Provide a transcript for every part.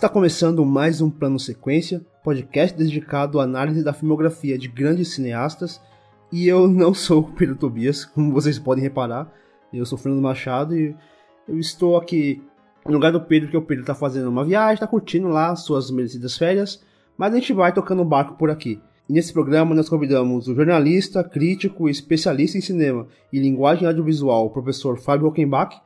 Está começando mais um Plano Sequência, podcast dedicado à análise da filmografia de grandes cineastas. E eu não sou o Pedro Tobias, como vocês podem reparar. Eu sou Fernando Machado e eu estou aqui no lugar do Pedro, que o Pedro está fazendo uma viagem, está curtindo lá suas merecidas férias. Mas a gente vai tocando o barco por aqui. E nesse programa nós convidamos o jornalista, crítico e especialista em cinema e linguagem audiovisual, o professor Fábio Hockenbach,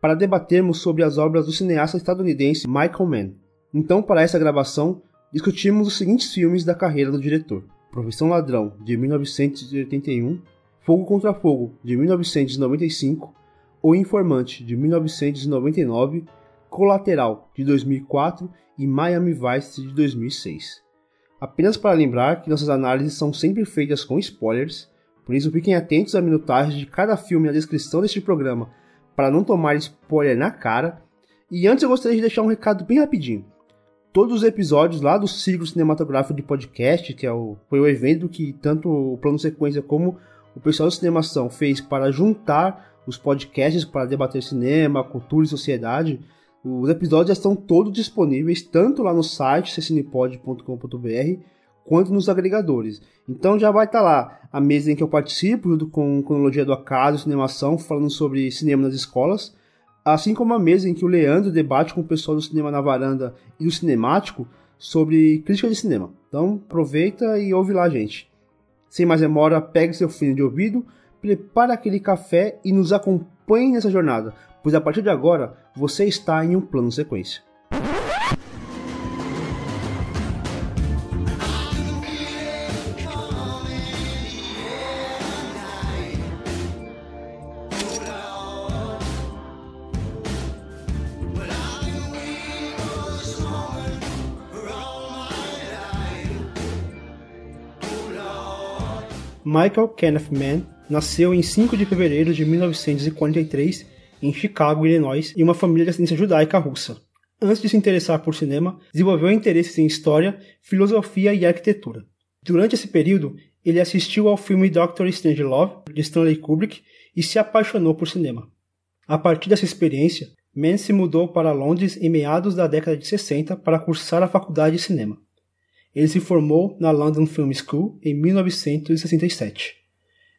para debatermos sobre as obras do cineasta estadunidense Michael Mann. Então, para essa gravação, discutimos os seguintes filmes da carreira do diretor: Profissão Ladrão, de 1981, Fogo contra Fogo, de 1995, O Informante, de 1999, Colateral, de 2004 e Miami Vice, de 2006. Apenas para lembrar que nossas análises são sempre feitas com spoilers, por isso fiquem atentos à minutagem de cada filme na descrição deste programa para não tomar spoiler na cara. E antes eu gostaria de deixar um recado bem rapidinho todos os episódios lá do ciclo cinematográfico de podcast, que é o, foi o evento que tanto o Plano Sequência como o pessoal do Cinemação fez para juntar os podcasts para debater cinema, cultura e sociedade. Os episódios já estão todos disponíveis, tanto lá no site ccinepod.com.br, quanto nos agregadores. Então já vai estar lá a mesa em que eu participo, junto com Cronologia do Acaso Cinemação, falando sobre cinema nas escolas assim como a mesa em que o Leandro debate com o pessoal do Cinema na Varanda e do Cinemático sobre crítica de cinema. Então aproveita e ouve lá, gente. Sem mais demora, pegue seu fone de ouvido, prepare aquele café e nos acompanhe nessa jornada, pois a partir de agora você está em um plano sequência. Michael Kenneth Mann nasceu em 5 de fevereiro de 1943 em Chicago, Illinois, em uma família de ascendência judaica russa. Antes de se interessar por cinema, desenvolveu interesses em história, filosofia e arquitetura. Durante esse período, ele assistiu ao filme Doctor Strangelove, de Stanley Kubrick, e se apaixonou por cinema. A partir dessa experiência, Mann se mudou para Londres em meados da década de 60 para cursar a faculdade de cinema. Ele se formou na London Film School em 1967.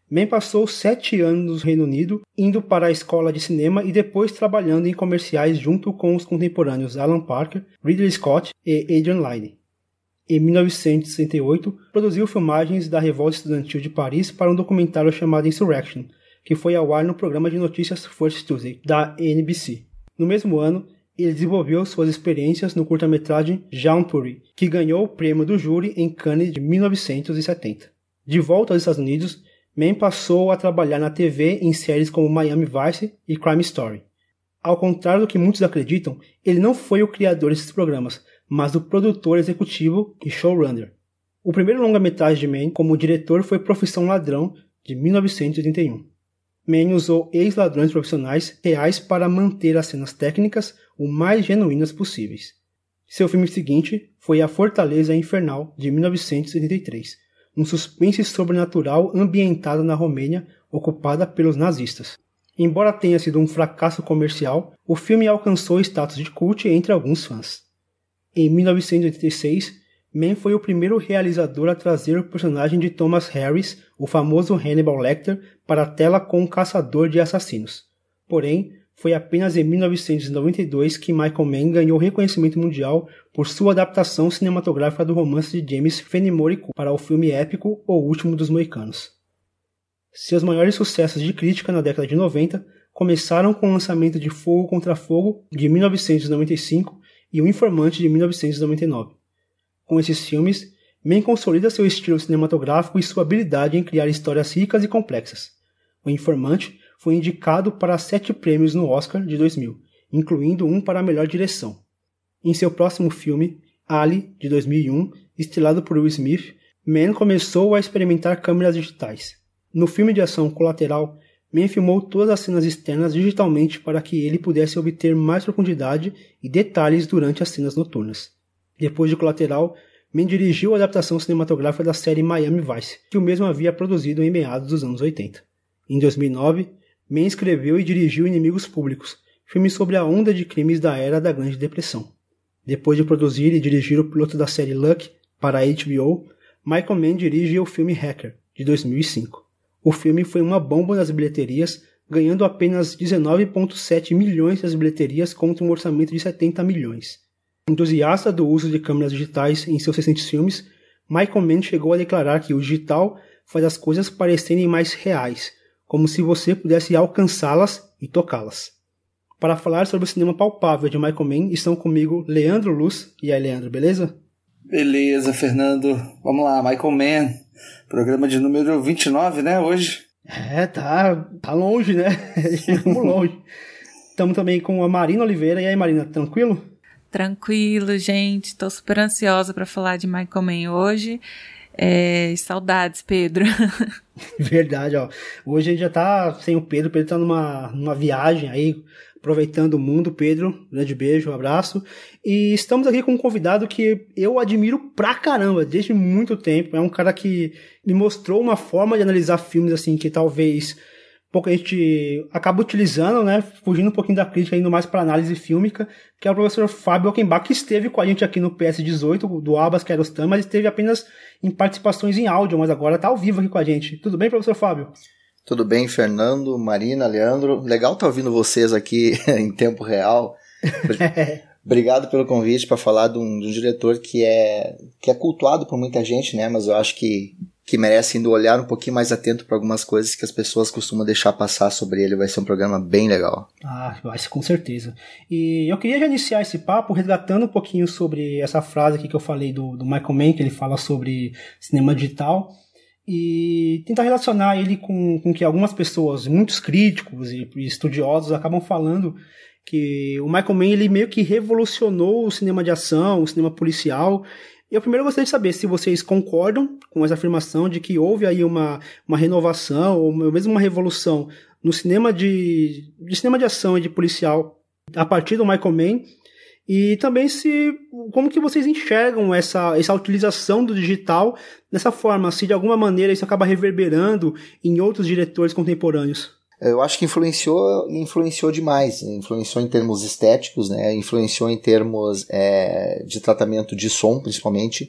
Mann passou sete anos no Reino Unido, indo para a escola de cinema e depois trabalhando em comerciais junto com os contemporâneos Alan Parker, Ridley Scott e Adrian Lyne. Em 1968, produziu filmagens da Revolta Estudantil de Paris para um documentário chamado Insurrection, que foi ao ar no programa de notícias First Tuesday, da NBC. No mesmo ano, ele desenvolveu suas experiências no curta-metragem Jean Puri, que ganhou o prêmio do júri em Cannes de 1970. De volta aos Estados Unidos, Mann passou a trabalhar na TV em séries como Miami Vice e Crime Story. Ao contrário do que muitos acreditam, ele não foi o criador desses programas, mas o produtor executivo e showrunner. O primeiro longa-metragem de Mann como diretor foi Profissão Ladrão, de 1981. Mann usou ex-ladrões profissionais reais para manter as cenas técnicas o mais genuínas possíveis. Seu filme seguinte foi A Fortaleza Infernal, de 1983, um suspense sobrenatural ambientado na Romênia ocupada pelos nazistas. Embora tenha sido um fracasso comercial, o filme alcançou status de culto entre alguns fãs. Em 1986, Mann foi o primeiro realizador a trazer o personagem de Thomas Harris, o famoso Hannibal Lecter, para a tela com um caçador de assassinos. Porém, foi apenas em 1992 que Michael Mann ganhou reconhecimento mundial por sua adaptação cinematográfica do romance de James Fenimore para o filme épico O Último dos Moicanos. Seus maiores sucessos de crítica na década de 90 começaram com o lançamento de Fogo contra Fogo de 1995 e O Informante de 1999. Com esses filmes, Mann consolida seu estilo cinematográfico e sua habilidade em criar histórias ricas e complexas. O Informante foi indicado para sete prêmios no Oscar de 2000, incluindo um para a melhor direção. Em seu próximo filme, Ali, de 2001, estrelado por Will Smith, Mann começou a experimentar câmeras digitais. No filme de ação Colateral, Mann filmou todas as cenas externas digitalmente para que ele pudesse obter mais profundidade e detalhes durante as cenas noturnas. Depois de Colateral, Mann dirigiu a adaptação cinematográfica da série Miami Vice, que o mesmo havia produzido em meados dos anos 80. Em 2009, Mann escreveu e dirigiu Inimigos Públicos, filme sobre a onda de crimes da era da Grande Depressão. Depois de produzir e dirigir o piloto da série Luck para a HBO, Michael Mann dirige o filme Hacker, de 2005. O filme foi uma bomba nas bilheterias, ganhando apenas 19,7 milhões das bilheterias contra um orçamento de 70 milhões. Entusiasta do uso de câmeras digitais em seus recentes filmes, Michael Mann chegou a declarar que o digital faz as coisas parecerem mais reais, como se você pudesse alcançá-las e tocá-las. Para falar sobre o cinema palpável de Michael Mann, estão comigo Leandro Luz. E aí, Leandro, beleza? Beleza, Fernando. Vamos lá, Michael Mann. Programa de número 29, né, hoje? É, tá, tá longe, né? Estamos longe. Estamos também com a Marina Oliveira. E aí, Marina, tranquilo? Tranquilo, gente. Tô super ansiosa para falar de Michael Mann hoje. É, saudades, Pedro. Verdade, ó. Hoje a gente já tá sem o Pedro. O Pedro tá numa, numa viagem aí, aproveitando o mundo. Pedro, grande beijo, um abraço. E estamos aqui com um convidado que eu admiro pra caramba, desde muito tempo. É um cara que me mostrou uma forma de analisar filmes assim que talvez pouco a gente acaba utilizando, né, fugindo um pouquinho da crítica, indo mais para análise fílmica, que é o professor Fábio Ockenbach, que esteve com a gente aqui no PS18, do Abas Kerostan, mas esteve apenas em participações em áudio, mas agora está ao vivo aqui com a gente. Tudo bem, professor Fábio? Tudo bem, Fernando, Marina, Leandro. Legal estar tá ouvindo vocês aqui em tempo real. Obrigado pelo convite para falar de um, de um, diretor que é, que é cultuado por muita gente, né? Mas eu acho que que merece ainda olhar um pouquinho mais atento para algumas coisas que as pessoas costumam deixar passar sobre ele. Vai ser um programa bem legal. Ah, vai ser com certeza. E eu queria já iniciar esse papo resgatando um pouquinho sobre essa frase aqui que eu falei do, do Michael Mann, que ele fala sobre cinema digital e tentar relacionar ele com, com que algumas pessoas, muitos críticos e estudiosos, acabam falando que o Michael Mann ele meio que revolucionou o cinema de ação, o cinema policial eu primeiro gostaria de saber se vocês concordam com essa afirmação de que houve aí uma, uma renovação ou mesmo uma revolução no cinema de, de cinema de ação e de policial a partir do Michael Mann e também se como que vocês enxergam essa, essa utilização do digital dessa forma, se de alguma maneira isso acaba reverberando em outros diretores contemporâneos. Eu acho que influenciou, influenciou demais. Influenciou em termos estéticos, né? Influenciou em termos é, de tratamento de som, principalmente.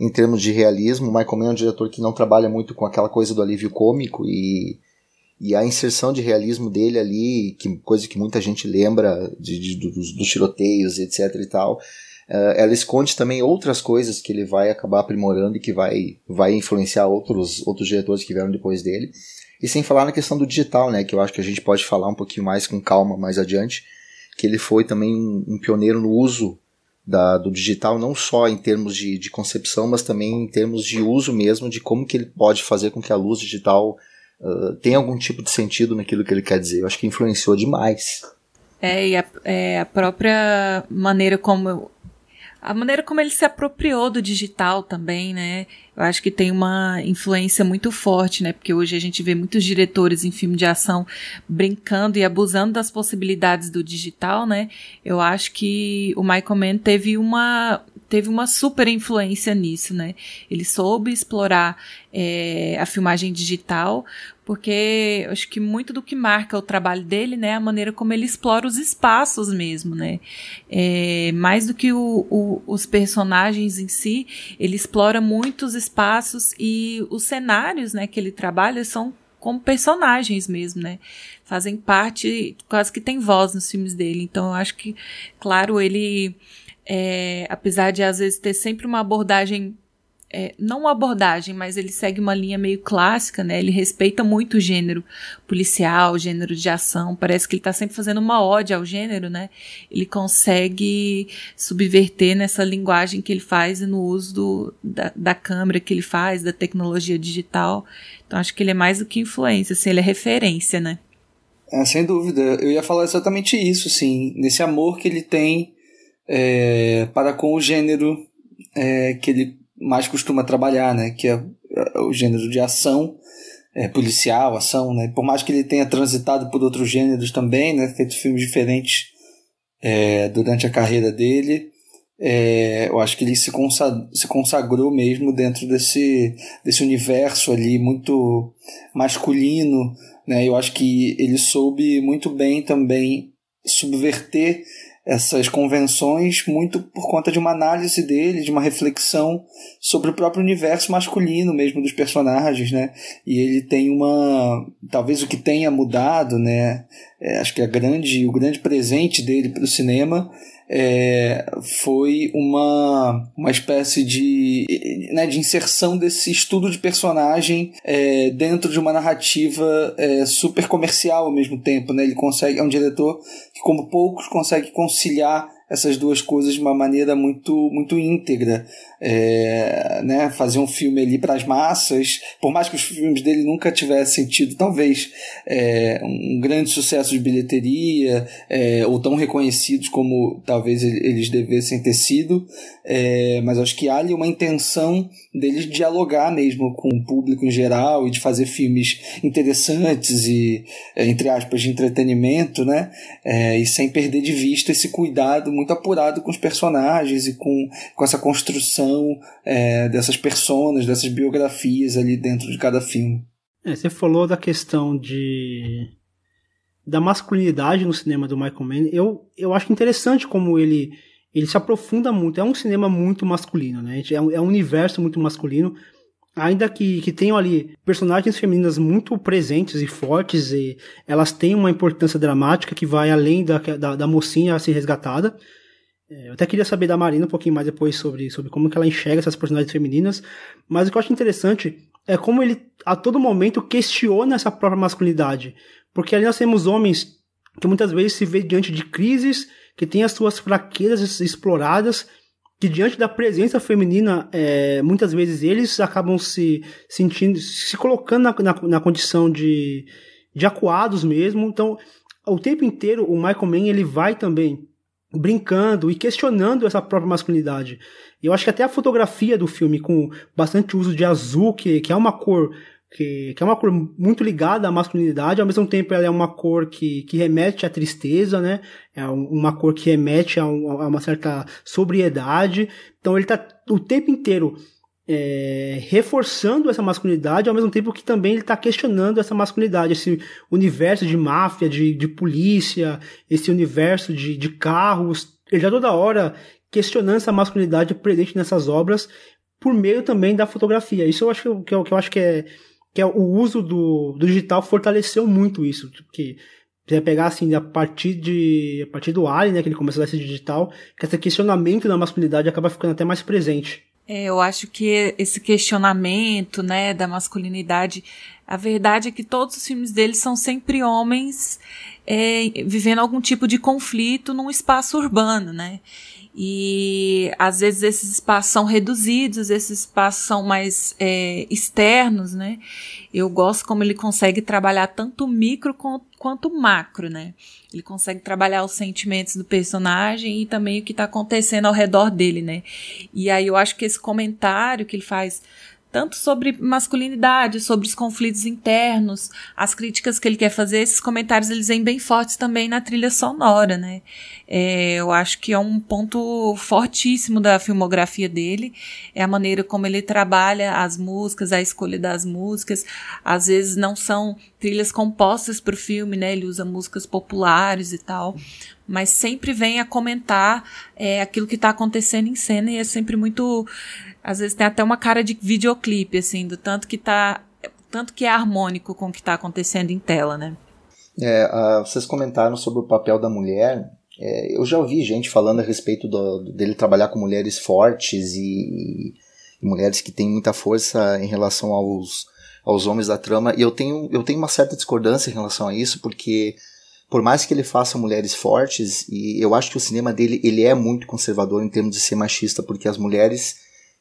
Em termos de realismo, o Michael Mann é um diretor que não trabalha muito com aquela coisa do alívio cômico e, e a inserção de realismo dele ali, que, coisa que muita gente lembra de, de dos, dos, tiroteios, etc e tal, uh, ela esconde também outras coisas que ele vai acabar aprimorando e que vai, vai influenciar outros, outros diretores que vieram depois dele. E sem falar na questão do digital, né, que eu acho que a gente pode falar um pouquinho mais com calma mais adiante, que ele foi também um, um pioneiro no uso da, do digital, não só em termos de, de, concepção, mas também em termos de uso mesmo, de como que ele pode fazer com que a luz digital uh, tenha algum tipo de sentido naquilo que ele quer dizer. Eu acho que influenciou demais. É, e a, é, a própria maneira como a maneira como ele se apropriou do digital também, né? Eu acho que tem uma influência muito forte, né? Porque hoje a gente vê muitos diretores em filme de ação brincando e abusando das possibilidades do digital, né? Eu acho que o Michael Mann teve uma teve uma super influência nisso, né? Ele soube explorar é, a filmagem digital, porque acho que muito do que marca o trabalho dele, né, é a maneira como ele explora os espaços mesmo, né? É, mais do que o, o, os personagens em si, ele explora muitos espaços e os cenários, né, que ele trabalha são como personagens mesmo, né? Fazem parte, quase que tem voz nos filmes dele. Então eu acho que, claro, ele é, apesar de às vezes ter sempre uma abordagem é, não uma abordagem, mas ele segue uma linha meio clássica, né? Ele respeita muito o gênero policial, gênero de ação. Parece que ele está sempre fazendo uma ode ao gênero, né? Ele consegue subverter nessa linguagem que ele faz e no uso do, da, da câmera que ele faz, da tecnologia digital. Então acho que ele é mais do que influência, assim, ele é referência, né? É, sem dúvida. Eu ia falar exatamente isso, assim, nesse amor que ele tem é, para com o gênero é, que ele mais costuma trabalhar, né? Que é, é o gênero de ação, é, policial, ação, né? Por mais que ele tenha transitado por outros gêneros também, né? Feito filmes diferentes é, durante a carreira dele, É, eu acho que ele se, consagrou, se consagrou mesmo dentro desse, desse universo ali muito masculino, né? Eu acho que ele soube muito bem também subverter essas convenções muito por conta de uma análise dele, de uma reflexão sobre o próprio universo masculino mesmo dos personagens, né? E ele tem uma, talvez o que tenha mudado, né? É, acho que a grande, o grande presente dele para o cinema é, foi uma, uma espécie de, né, de inserção desse estudo de personagem é, dentro de uma narrativa é, super comercial ao mesmo tempo. Né? Ele consegue, é um diretor que, como poucos, consegue conciliar essas duas coisas de uma maneira muito, muito íntegra. É, né, fazer um filme ali para as massas, por mais que os filmes dele nunca tivessem tido, talvez, é, um grande sucesso de bilheteria, é, ou tão reconhecidos como talvez eles devessem ter sido, é, mas acho que há ali uma intenção deles dialogar mesmo com o público em geral e de fazer filmes interessantes e, é, entre aspas, de entretenimento, né, é, e sem perder de vista esse cuidado muito apurado com os personagens e com, com essa construção é, dessas personas, dessas biografias ali dentro de cada filme. É, você falou da questão de da masculinidade no cinema do Michael Mann. Eu, eu acho interessante como ele ele se aprofunda muito. É um cinema muito masculino, né? É um, é um universo muito masculino. Ainda que, que tenham ali personagens femininas muito presentes e fortes, e elas têm uma importância dramática que vai além da, da, da mocinha a ser resgatada. É, eu até queria saber da Marina um pouquinho mais depois sobre, sobre como que ela enxerga essas personagens femininas, mas o que eu acho interessante é como ele a todo momento questiona essa própria masculinidade, porque ali nós temos homens que muitas vezes se vê diante de crises, que têm as suas fraquezas exploradas, que diante da presença feminina, é, muitas vezes eles acabam se sentindo, se colocando na, na, na condição de, de acuados mesmo. Então, o tempo inteiro o Michael Mann ele vai também brincando e questionando essa própria masculinidade. Eu acho que até a fotografia do filme, com bastante uso de azul, que, que é uma cor que, que é uma cor muito ligada à masculinidade, ao mesmo tempo ela é uma cor que, que remete à tristeza, né? É uma cor que remete a, um, a uma certa sobriedade. Então ele está o tempo inteiro é, reforçando essa masculinidade, ao mesmo tempo que também ele está questionando essa masculinidade, esse universo de máfia, de, de polícia, esse universo de, de carros. Ele já toda hora questionando essa masculinidade presente nessas obras por meio também da fotografia. Isso eu acho que, eu, que eu acho que é, que é o uso do, do digital fortaleceu muito isso, porque você pegar assim a partir de a partir do Alien, né, que ele começou a ser digital, que esse questionamento da masculinidade acaba ficando até mais presente. É, eu acho que esse questionamento, né, da masculinidade, a verdade é que todos os filmes dele são sempre homens é, vivendo algum tipo de conflito num espaço urbano, né? E às vezes esses espaços são reduzidos, esses espaços são mais é, externos, né? Eu gosto como ele consegue trabalhar tanto micro quanto macro, né? Ele consegue trabalhar os sentimentos do personagem e também o que está acontecendo ao redor dele, né? E aí eu acho que esse comentário que ele faz tanto sobre masculinidade, sobre os conflitos internos, as críticas que ele quer fazer, esses comentários eles vêm bem fortes também na trilha sonora, né? É, eu acho que é um ponto fortíssimo da filmografia dele, é a maneira como ele trabalha as músicas, a escolha das músicas, às vezes não são trilhas compostas para o filme, né? Ele usa músicas populares e tal, mas sempre vem a comentar é, aquilo que está acontecendo em cena e é sempre muito às vezes tem até uma cara de videoclipe, assim, do tanto que tá. Tanto que é harmônico com o que está acontecendo em tela, né? É, uh, vocês comentaram sobre o papel da mulher. É, eu já ouvi gente falando a respeito do, dele trabalhar com mulheres fortes e, e, mulheres que têm muita força em relação aos, aos homens da trama. E eu tenho, eu tenho uma certa discordância em relação a isso, porque por mais que ele faça mulheres fortes, e eu acho que o cinema dele ele é muito conservador em termos de ser machista, porque as mulheres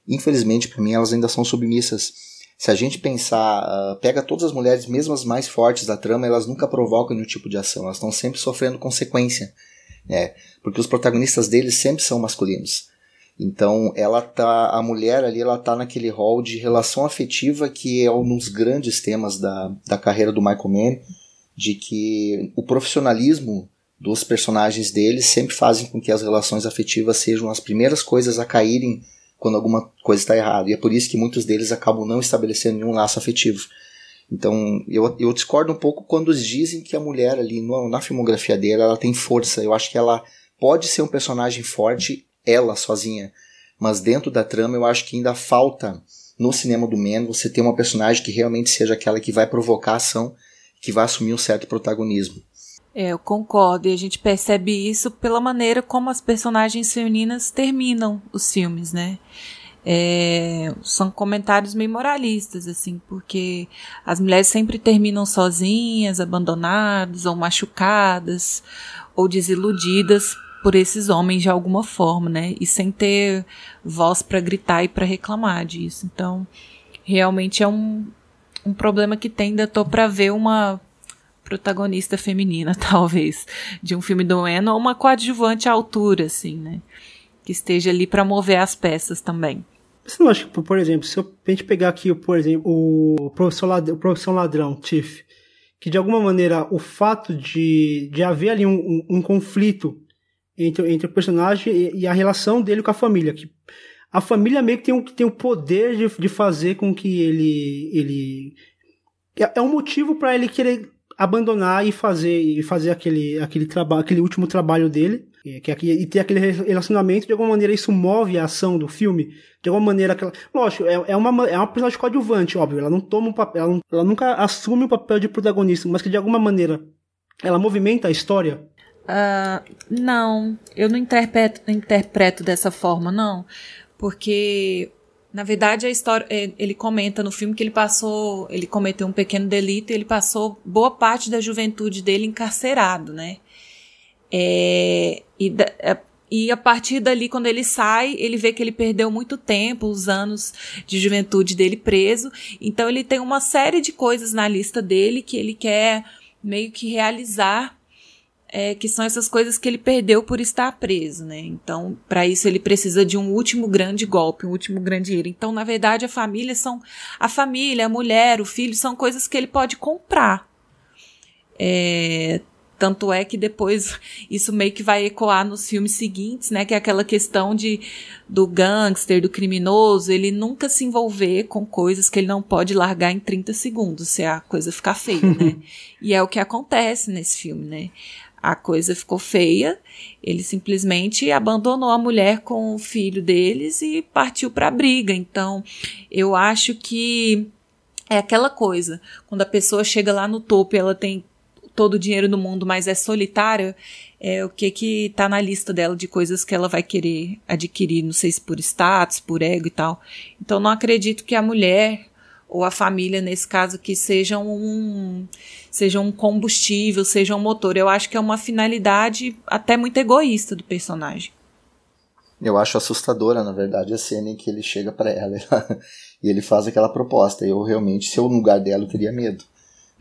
infelizmente para mim elas ainda são submissas. Se a gente pensar, uh, pega todas as mulheres, mesmo as mais fortes da trama, elas nunca provocam nenhum tipo de ação, elas estão sempre sofrendo consequência, né? Porque os protagonistas deles sempre são masculinos. Então, ela tá, a mulher ali, ela tá naquele rol de relação afetiva que é um dos grandes temas da, da carreira do Michael Mann, de que o profissionalismo dos personagens deles sempre fazem com que as relações afetivas sejam as primeiras coisas a caírem quando alguma coisa está errada. E é por isso que muitos deles acabam não estabelecendo nenhum laço afetivo. Então, eu, eu discordo um pouco quando dizem que a mulher ali no, na filmografia dela ela tem força. Eu acho que ela pode ser um personagem forte, ela sozinha. Mas dentro da trama eu acho que ainda falta no cinema do Man você ter uma personagem que realmente seja aquela que vai provocar ação, que vai assumir um certo protagonismo. É, eu concordo, e a gente percebe isso pela maneira como as personagens femininas terminam os filmes, né? É, são comentários meio moralistas, assim, porque as mulheres sempre terminam sozinhas, abandonadas, ou machucadas, ou desiludidas por esses homens de alguma forma, né? E sem ter voz para gritar e para reclamar disso. Então, realmente é um, um problema que tem. Ainda tô para ver uma protagonista feminina, talvez, de um filme do Eno, ou uma coadjuvante à altura, assim, né? Que esteja ali para mover as peças também. Você não acha que, por exemplo, se a gente pegar aqui, por exemplo, o professor ladrão, professor ladrão Tiff, que de alguma maneira o fato de, de haver ali um, um, um conflito entre, entre o personagem e, e, a relação dele com a família, que a família meio que tem, um, tem o poder de, de fazer com que ele ele é, é um motivo para ele querer abandonar e fazer e fazer aquele aquele trabalho aquele último trabalho dele que, que, e ter aquele relacionamento de alguma maneira isso move a ação do filme de alguma maneira aquela lógico é, é uma é uma personagem coadjuvante óbvio ela não toma um papel ela, ela nunca assume o papel de protagonista mas que de alguma maneira ela movimenta a história? Uh, não eu não interpreto interpreto dessa forma não porque na verdade, a história, é, ele comenta no filme que ele passou, ele cometeu um pequeno delito e ele passou boa parte da juventude dele encarcerado, né? É, e, é, e a partir dali, quando ele sai, ele vê que ele perdeu muito tempo, os anos de juventude dele preso. Então ele tem uma série de coisas na lista dele que ele quer meio que realizar é, que são essas coisas que ele perdeu por estar preso, né? Então, para isso ele precisa de um último grande golpe, um último grande erro. Então, na verdade, a família são a família, a mulher, o filho são coisas que ele pode comprar. É, tanto é que depois isso meio que vai ecoar nos filmes seguintes, né? Que é aquela questão de do gangster, do criminoso, ele nunca se envolver com coisas que ele não pode largar em 30 segundos, se a coisa ficar feia, né? e é o que acontece nesse filme, né? A coisa ficou feia. Ele simplesmente abandonou a mulher com o filho deles e partiu para a briga. Então, eu acho que é aquela coisa, quando a pessoa chega lá no topo ela tem todo o dinheiro do mundo, mas é solitária, é o que que tá na lista dela de coisas que ela vai querer adquirir, não sei se por status, por ego e tal. Então, não acredito que a mulher ou a família, nesse caso, que sejam um, seja um combustível, seja um motor. Eu acho que é uma finalidade até muito egoísta do personagem. Eu acho assustadora, na verdade, a cena em que ele chega para ela e ele faz aquela proposta. Eu realmente, se eu no lugar dela, eu teria medo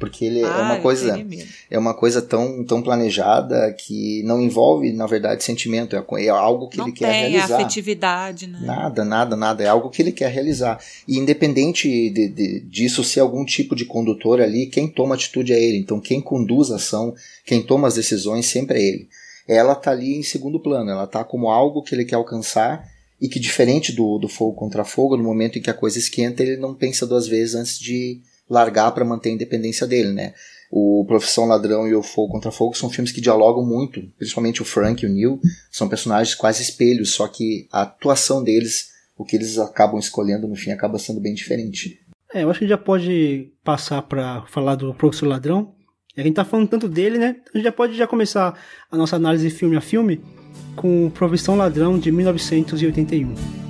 porque ele é ah, é uma coisa é uma coisa tão, tão planejada que não envolve na verdade sentimento. É, é algo que não ele quer realizar. afetividade né? nada nada nada. É algo que ele quer realizar. E independente de, de, disso ser algum tipo de condutor ali quem toma atitude é ele. Então quem conduz a ação quem toma as decisões sempre é ele. Ela tá ali em segundo plano. Ela tá como algo que ele quer alcançar e que diferente do, do fogo contra fogo no momento em que a coisa esquenta ele não pensa duas vezes antes de largar para manter a independência dele, né? O Profissão Ladrão e o Fogo contra Fogo são filmes que dialogam muito, principalmente o Frank e o Neil, são personagens quase espelhos, só que a atuação deles, o que eles acabam escolhendo no fim, acaba sendo bem diferente. É, eu acho que já pode passar para falar do Professor Ladrão. A gente tá falando tanto dele, né? A gente já pode já começar a nossa análise filme a filme com Profissão Ladrão de 1981.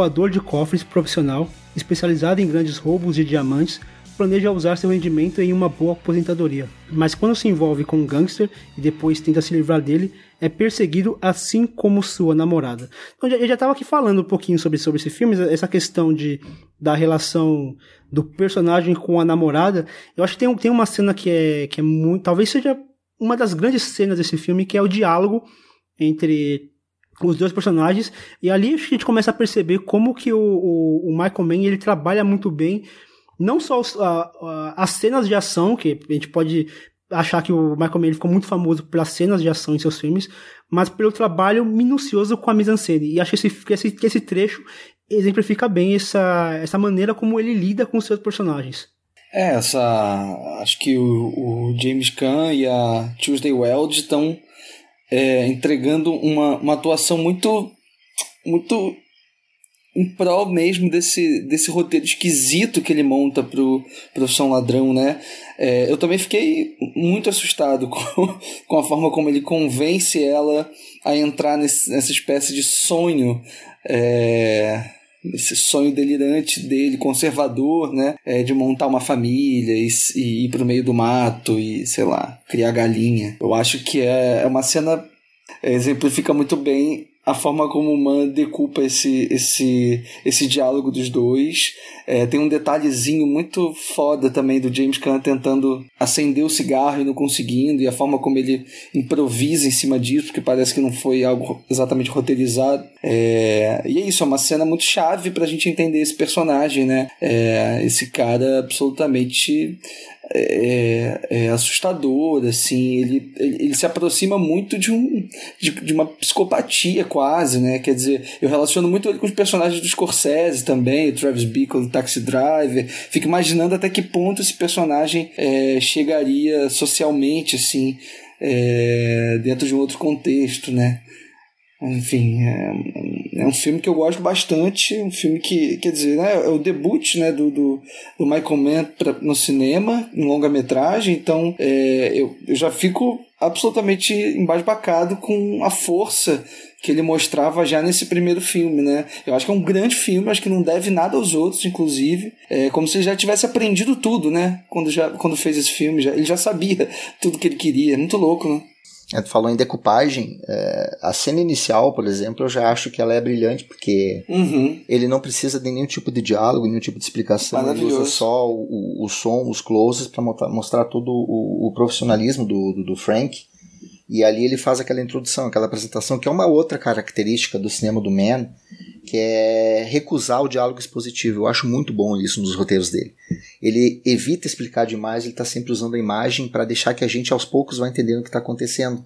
Arrombador de cofres profissional, especializado em grandes roubos de diamantes, planeja usar seu rendimento em uma boa aposentadoria. Mas quando se envolve com um gangster e depois tenta se livrar dele, é perseguido assim como sua namorada. Então, eu já estava aqui falando um pouquinho sobre, sobre esse filme, essa questão de, da relação do personagem com a namorada. Eu acho que tem, tem uma cena que é, que é muito. Talvez seja uma das grandes cenas desse filme, que é o diálogo entre os dois personagens. E ali a gente começa a perceber como que o, o, o Michael Mann ele trabalha muito bem. Não só os, a, a, as cenas de ação, que a gente pode achar que o Michael Mann ficou muito famoso pelas cenas de ação em seus filmes, mas pelo trabalho minucioso com a mise-en-scène. E acho que esse, que esse, que esse trecho exemplifica bem essa, essa maneira como ele lida com os seus personagens. É, essa. Acho que o, o James Caan e a Tuesday Weld estão é, entregando uma, uma atuação muito. muito em prol mesmo desse, desse roteiro esquisito que ele monta pro Profissão Ladrão, né? É, eu também fiquei muito assustado com, com a forma como ele convence ela a entrar nesse, nessa espécie de sonho. É, esse sonho delirante dele, conservador, né? É, de montar uma família e, e ir pro meio do mato e, sei lá, criar galinha. Eu acho que é, é uma cena. É, exemplifica muito bem a forma como o Man decupa esse, esse, esse diálogo dos dois. É, tem um detalhezinho muito foda também do James Caan tentando acender o cigarro e não conseguindo, e a forma como ele improvisa em cima disso, porque parece que não foi algo exatamente roteirizado. É, e é isso, é uma cena muito chave pra gente entender esse personagem, né? É, esse cara absolutamente é, é, assustador, assim, ele, ele, ele, se aproxima muito de, um, de, de, uma psicopatia quase, né, quer dizer, eu relaciono muito ele com os personagens do Scorsese também, Travis Bickle, Taxi Driver, fico imaginando até que ponto esse personagem é, chegaria socialmente, assim, é, dentro de um outro contexto, né, enfim, é, é, um filme que eu gosto bastante, um filme que, quer dizer, né, é o debut né, do, do, do Michael Mann pra, no cinema, em longa-metragem, então é, eu, eu já fico absolutamente embasbacado com a força que ele mostrava já nesse primeiro filme, né? Eu acho que é um grande filme, acho que não deve nada aos outros, inclusive. É como se ele já tivesse aprendido tudo, né? Quando, já, quando fez esse filme, já, ele já sabia tudo que ele queria. É muito louco, né? É, tu falou em decupagem, é, a cena inicial, por exemplo, eu já acho que ela é brilhante, porque uhum. ele não precisa de nenhum tipo de diálogo, nenhum tipo de explicação, ele usa só o, o som, os closes para mostrar todo o, o profissionalismo do, do, do, Frank. E ali ele faz aquela introdução, aquela apresentação, que é uma outra característica do cinema do Man, que é recusar o diálogo expositivo. Eu acho muito bom isso nos roteiros dele. Ele evita explicar demais, ele está sempre usando a imagem para deixar que a gente aos poucos vá entendendo o que está acontecendo.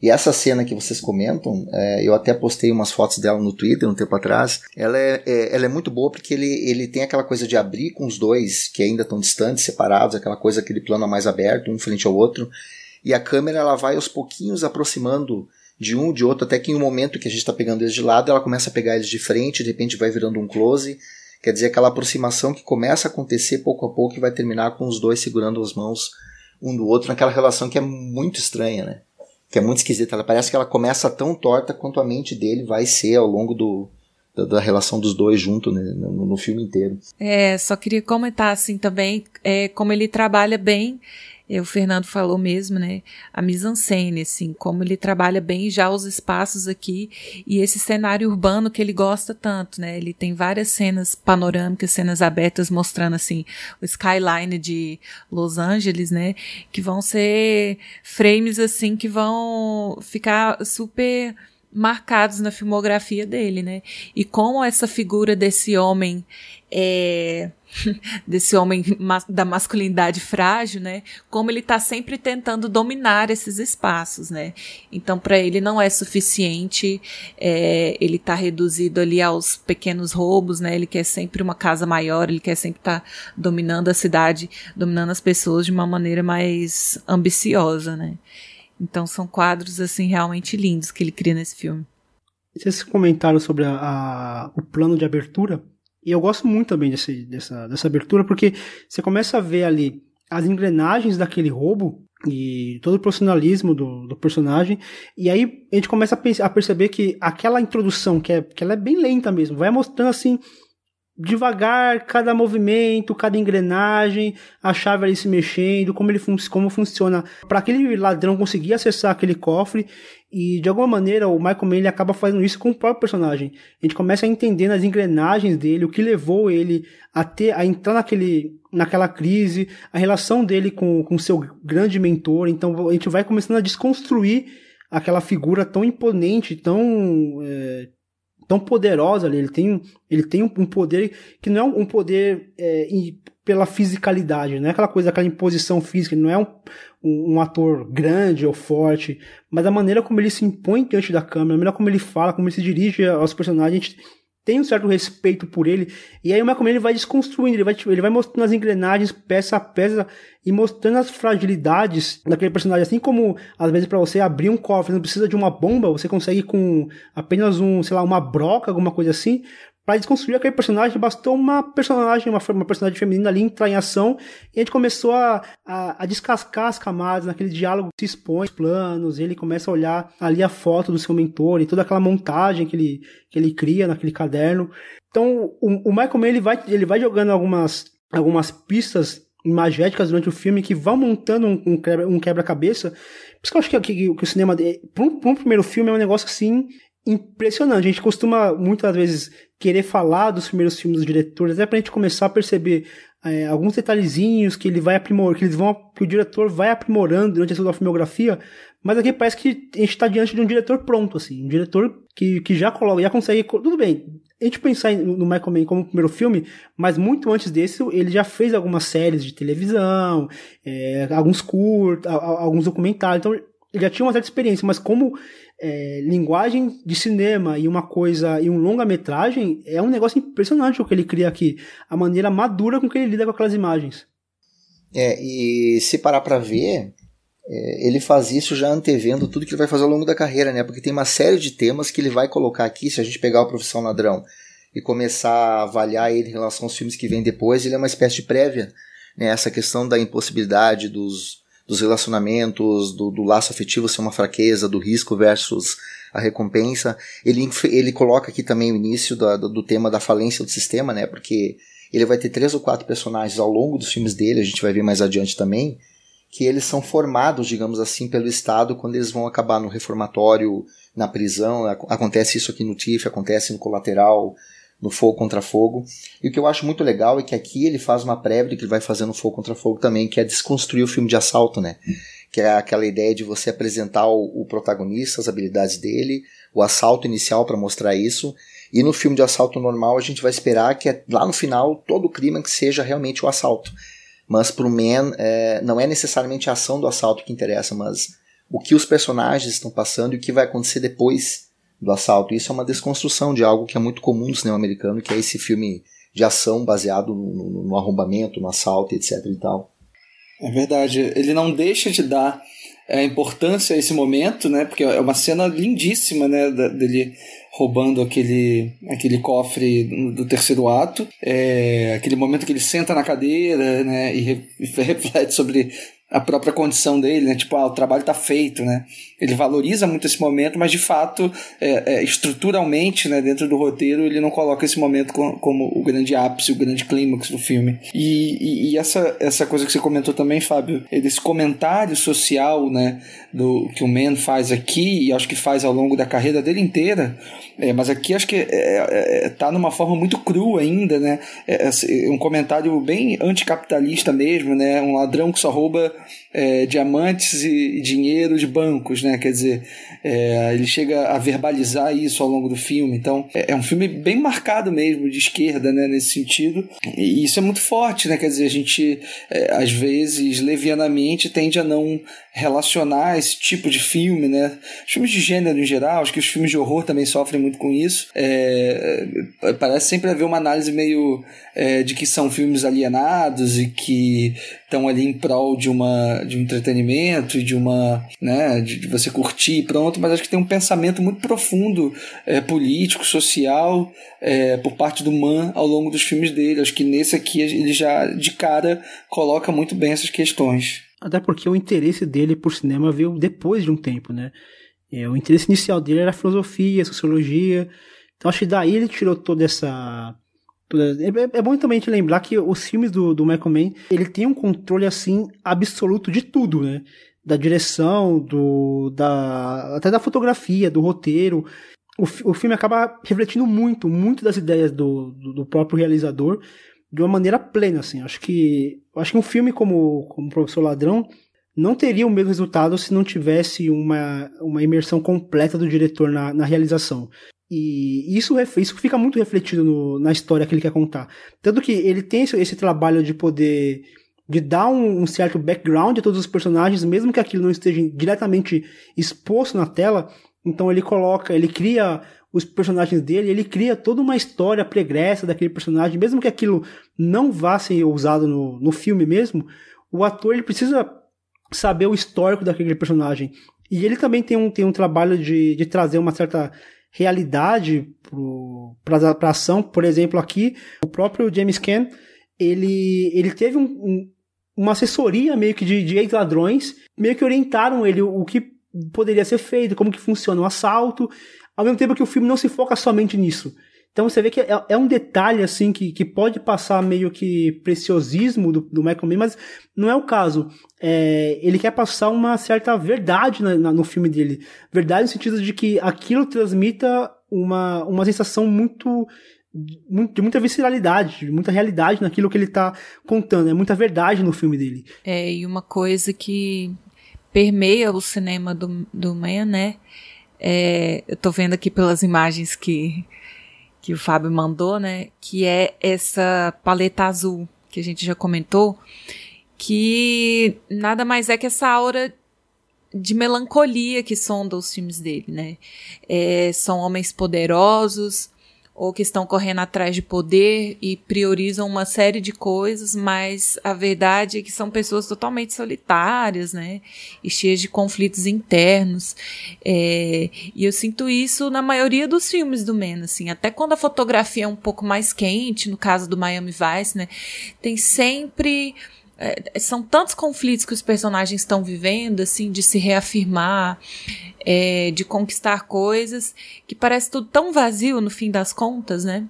E essa cena que vocês comentam, é, eu até postei umas fotos dela no Twitter um tempo atrás. Ela é, é, ela é muito boa porque ele, ele tem aquela coisa de abrir com os dois que ainda estão distantes, separados, aquela coisa, aquele plano mais aberto, um frente ao outro. E a câmera ela vai aos pouquinhos aproximando de um, de outro, até que em um momento que a gente está pegando eles de lado, ela começa a pegar eles de frente, de repente vai virando um close. Quer dizer, aquela aproximação que começa a acontecer pouco a pouco e vai terminar com os dois segurando as mãos um do outro, naquela relação que é muito estranha, né? Que é muito esquisita. Ela parece que ela começa tão torta quanto a mente dele vai ser ao longo do, da, da relação dos dois junto né, no, no, filme inteiro. É, só queria comentar assim também é, como ele trabalha bem o Fernando falou mesmo, né? A mise-en-scène, assim, como ele trabalha bem já os espaços aqui e esse cenário urbano que ele gosta tanto, né? Ele tem várias cenas panorâmicas, cenas abertas mostrando, assim, o skyline de Los Angeles, né? Que vão ser frames, assim, que vão ficar super marcados na filmografia dele, né? E como essa figura desse homem é, desse homem da masculinidade frágil, né? Como ele está sempre tentando dominar esses espaços, né? Então, para ele não é suficiente, é, ele está reduzido ali aos pequenos roubos, né? Ele quer sempre uma casa maior, ele quer sempre estar tá dominando a cidade, dominando as pessoas de uma maneira mais ambiciosa, né? Então são quadros assim realmente lindos que ele cria nesse filme. Vocês comentaram sobre a, a, o plano de abertura, e eu gosto muito também desse, dessa, dessa abertura, porque você começa a ver ali as engrenagens daquele roubo e todo o profissionalismo do, do personagem. E aí a gente começa a, a perceber que aquela introdução, que, é, que ela é bem lenta mesmo, vai mostrando assim devagar cada movimento, cada engrenagem, a chave ali se mexendo, como ele fun como funciona para aquele ladrão conseguir acessar aquele cofre e de alguma maneira o Michael Mann ele acaba fazendo isso com o próprio personagem. A gente começa a entender as engrenagens dele, o que levou ele a ter a entrar naquele naquela crise, a relação dele com com seu grande mentor. Então a gente vai começando a desconstruir aquela figura tão imponente, tão é, tão poderosa ali. Ele tem, ele tem um, poder que não é um poder é, pela fisicalidade, não é aquela coisa, aquela imposição física, ele não é um, um, um, ator grande ou forte, mas a maneira como ele se impõe diante da câmera, a maneira como ele fala, como ele se dirige aos personagens, a gente tem um certo respeito por ele. E aí o Michael Mann ele vai desconstruindo, ele vai, ele vai mostrando as engrenagens peça a peça e mostrando as fragilidades daquele personagem. Assim como, às vezes, para você abrir um cofre, não precisa de uma bomba, você consegue com apenas um, sei lá, uma broca, alguma coisa assim, para desconstruir aquele personagem, bastou uma personagem, uma, uma personagem feminina ali entrar em ação e a gente começou a, a, a descascar as camadas naquele diálogo se expõe os planos, ele começa a olhar ali a foto do seu mentor e toda aquela montagem que ele, que ele cria naquele caderno. Então, o, o Michael Mann, ele vai, ele vai jogando algumas, algumas pistas imagéticas durante o filme que vão montando um, um, quebra, um quebra-cabeça. Por isso que eu acho que, que, que o cinema, para um, um primeiro filme, é um negócio assim impressionante. A gente costuma muitas vezes querer falar dos primeiros filmes dos diretores, até pra gente começar a perceber é, alguns detalhezinhos que ele vai aprimorando, que eles vão, que o diretor vai aprimorando durante a sua filmografia, mas aqui parece que a gente está diante de um diretor pronto, assim, um diretor que, que já coloca, já consegue, tudo bem, a gente pensar no Michael Mann como primeiro filme, mas muito antes desse ele já fez algumas séries de televisão, é, alguns curtos, alguns documentários, então ele já tinha uma certa experiência, mas como é, linguagem de cinema e uma coisa e um longa-metragem é um negócio impressionante o que ele cria aqui. A maneira madura com que ele lida com aquelas imagens. É, e se parar para ver, é, ele faz isso já antevendo tudo que ele vai fazer ao longo da carreira, né? Porque tem uma série de temas que ele vai colocar aqui, se a gente pegar o Profissão Ladrão e começar a avaliar ele em relação aos filmes que vêm depois, ele é uma espécie de prévia, né? Essa questão da impossibilidade dos dos relacionamentos, do, do, laço afetivo ser uma fraqueza, do risco versus a recompensa. Ele, ele coloca aqui também o início do, do, tema da falência do sistema, né? Porque ele vai ter três ou quatro personagens ao longo dos filmes dele, a gente vai ver mais adiante também, que eles são formados, digamos assim, pelo Estado quando eles vão acabar no reformatório, na prisão. Acontece isso aqui no TIF, acontece no Colateral, no Fogo contra Fogo. E o que eu acho muito legal é que aqui ele faz uma prévia que ele vai fazer no Fogo contra Fogo também, que é desconstruir o filme de assalto, né? Que é aquela ideia de você apresentar o, o protagonista, as habilidades dele, o assalto inicial para mostrar isso. E no filme de assalto normal a gente vai esperar que é, lá no final todo o crime que seja realmente o assalto. Mas para o Man é, não é necessariamente a ação do assalto que interessa, mas o que os personagens estão passando e o que vai acontecer depois do assalto. Isso é uma desconstrução de algo que é muito comum no cinema americano, que é esse filme de ação baseado no, no, no arrombamento, no assalto, etc e tal. É verdade. Ele não deixa de dar é, importância a esse momento, né? Porque é uma cena lindíssima, né? Dele roubando aquele, aquele cofre do terceiro ato. É, aquele momento que ele senta na cadeira, né? E, re, e reflete sobre a própria condição dele, né? Tipo, ah, o trabalho está feito, né? Ele valoriza muito esse momento, mas de fato, é, é, estruturalmente, né, dentro do roteiro, ele não coloca esse momento como, como o grande ápice, o grande clímax do filme. E, e, e, essa, essa coisa que você comentou também, Fábio, desse comentário social, né, do que o Man faz aqui, e acho que faz ao longo da carreira dele inteira, é, mas aqui acho que é, é, é numa forma muito crua ainda, né? É, é, um comentário bem anticapitalista mesmo, né? Um ladrão que só rouba é, diamantes e, dinheiro de bancos, né? Quer dizer, é, ele chega a verbalizar isso ao longo do filme. Então, é, é, um filme bem marcado mesmo de esquerda, né? Nesse sentido. E isso é muito forte, né? Quer dizer, a gente, é, às vezes, levianamente tende a não relacionar esse tipo de filme, né? Filmes de gênero em geral, acho que os filmes de horror também sofrem muito com isso. É, parece sempre haver uma análise meio é, de que são filmes alienados e que estão ali em prol de uma de um entretenimento e de uma, né, de, de você curtir e pronto, mas acho que tem um pensamento muito profundo é, político, social, é, por parte do Man ao longo dos filmes dele. Acho que nesse aqui ele já de cara coloca muito bem essas questões. Até porque o interesse dele por cinema veio depois de um tempo, né? É, o interesse inicial dele era filosofia, sociologia. Então acho que daí ele tirou toda essa é, é bom também te lembrar que os filmes do, do Michael Mann, ele tem um controle, assim, absoluto de tudo, né? Da direção, do, da, até da fotografia, do roteiro. O, o filme acaba refletindo muito, muito das ideias do, do, do próprio realizador de uma maneira plena, assim. Acho que, acho que um filme como, como Professor Ladrão não teria o mesmo resultado se não tivesse uma, uma imersão completa do diretor na, na realização. E isso, isso fica muito refletido no, na história que ele quer contar. Tanto que ele tem esse, esse trabalho de poder de dar um, um, certo background a todos os personagens, mesmo que aquilo não esteja diretamente exposto na tela. Então ele coloca, ele cria os personagens dele, ele cria toda uma história pregressa daquele personagem, mesmo que aquilo não vá ser usado no, no filme mesmo, o ator ele precisa saber o histórico daquele personagem. E ele também tem um, tem um trabalho de, de trazer uma certa realidade para a ação. Por exemplo, aqui, o próprio James Caan, ele, ele teve um, um, uma assessoria meio que de, de ex-ladrões, meio que orientaram ele o, o que poderia ser feito, como que funciona o assalto, ao mesmo tempo que o filme não se foca somente nisso. Então você vê que é, é, um detalhe assim que, que pode passar meio que preciosismo do, do Michael Mann, mas não é o caso. É, ele quer passar uma certa verdade na, na, no filme dele. Verdade no sentido de que aquilo transmita uma, uma sensação muito de muita visceralidade, de muita realidade naquilo que ele está contando. É muita verdade no filme dele. É, e uma coisa que permeia o cinema do, do Man, né? É, eu tô vendo aqui pelas imagens que que o Fábio mandou, né? Que é essa paleta azul que a gente já comentou, que nada mais é que essa aura de melancolia que sonda os filmes dele, né? É, são homens poderosos, ou que estão correndo atrás de poder e priorizam uma série de coisas, mas a verdade é que são pessoas totalmente solitárias, né? E cheias de conflitos internos. É, e eu sinto isso na maioria dos filmes do Men, assim. Até quando a fotografia é um pouco mais quente, no caso do Miami Vice, né? Tem sempre é, são tantos conflitos que os personagens estão vivendo, assim, de se reafirmar, é, de conquistar coisas, que parece tudo tão vazio no fim das contas, né?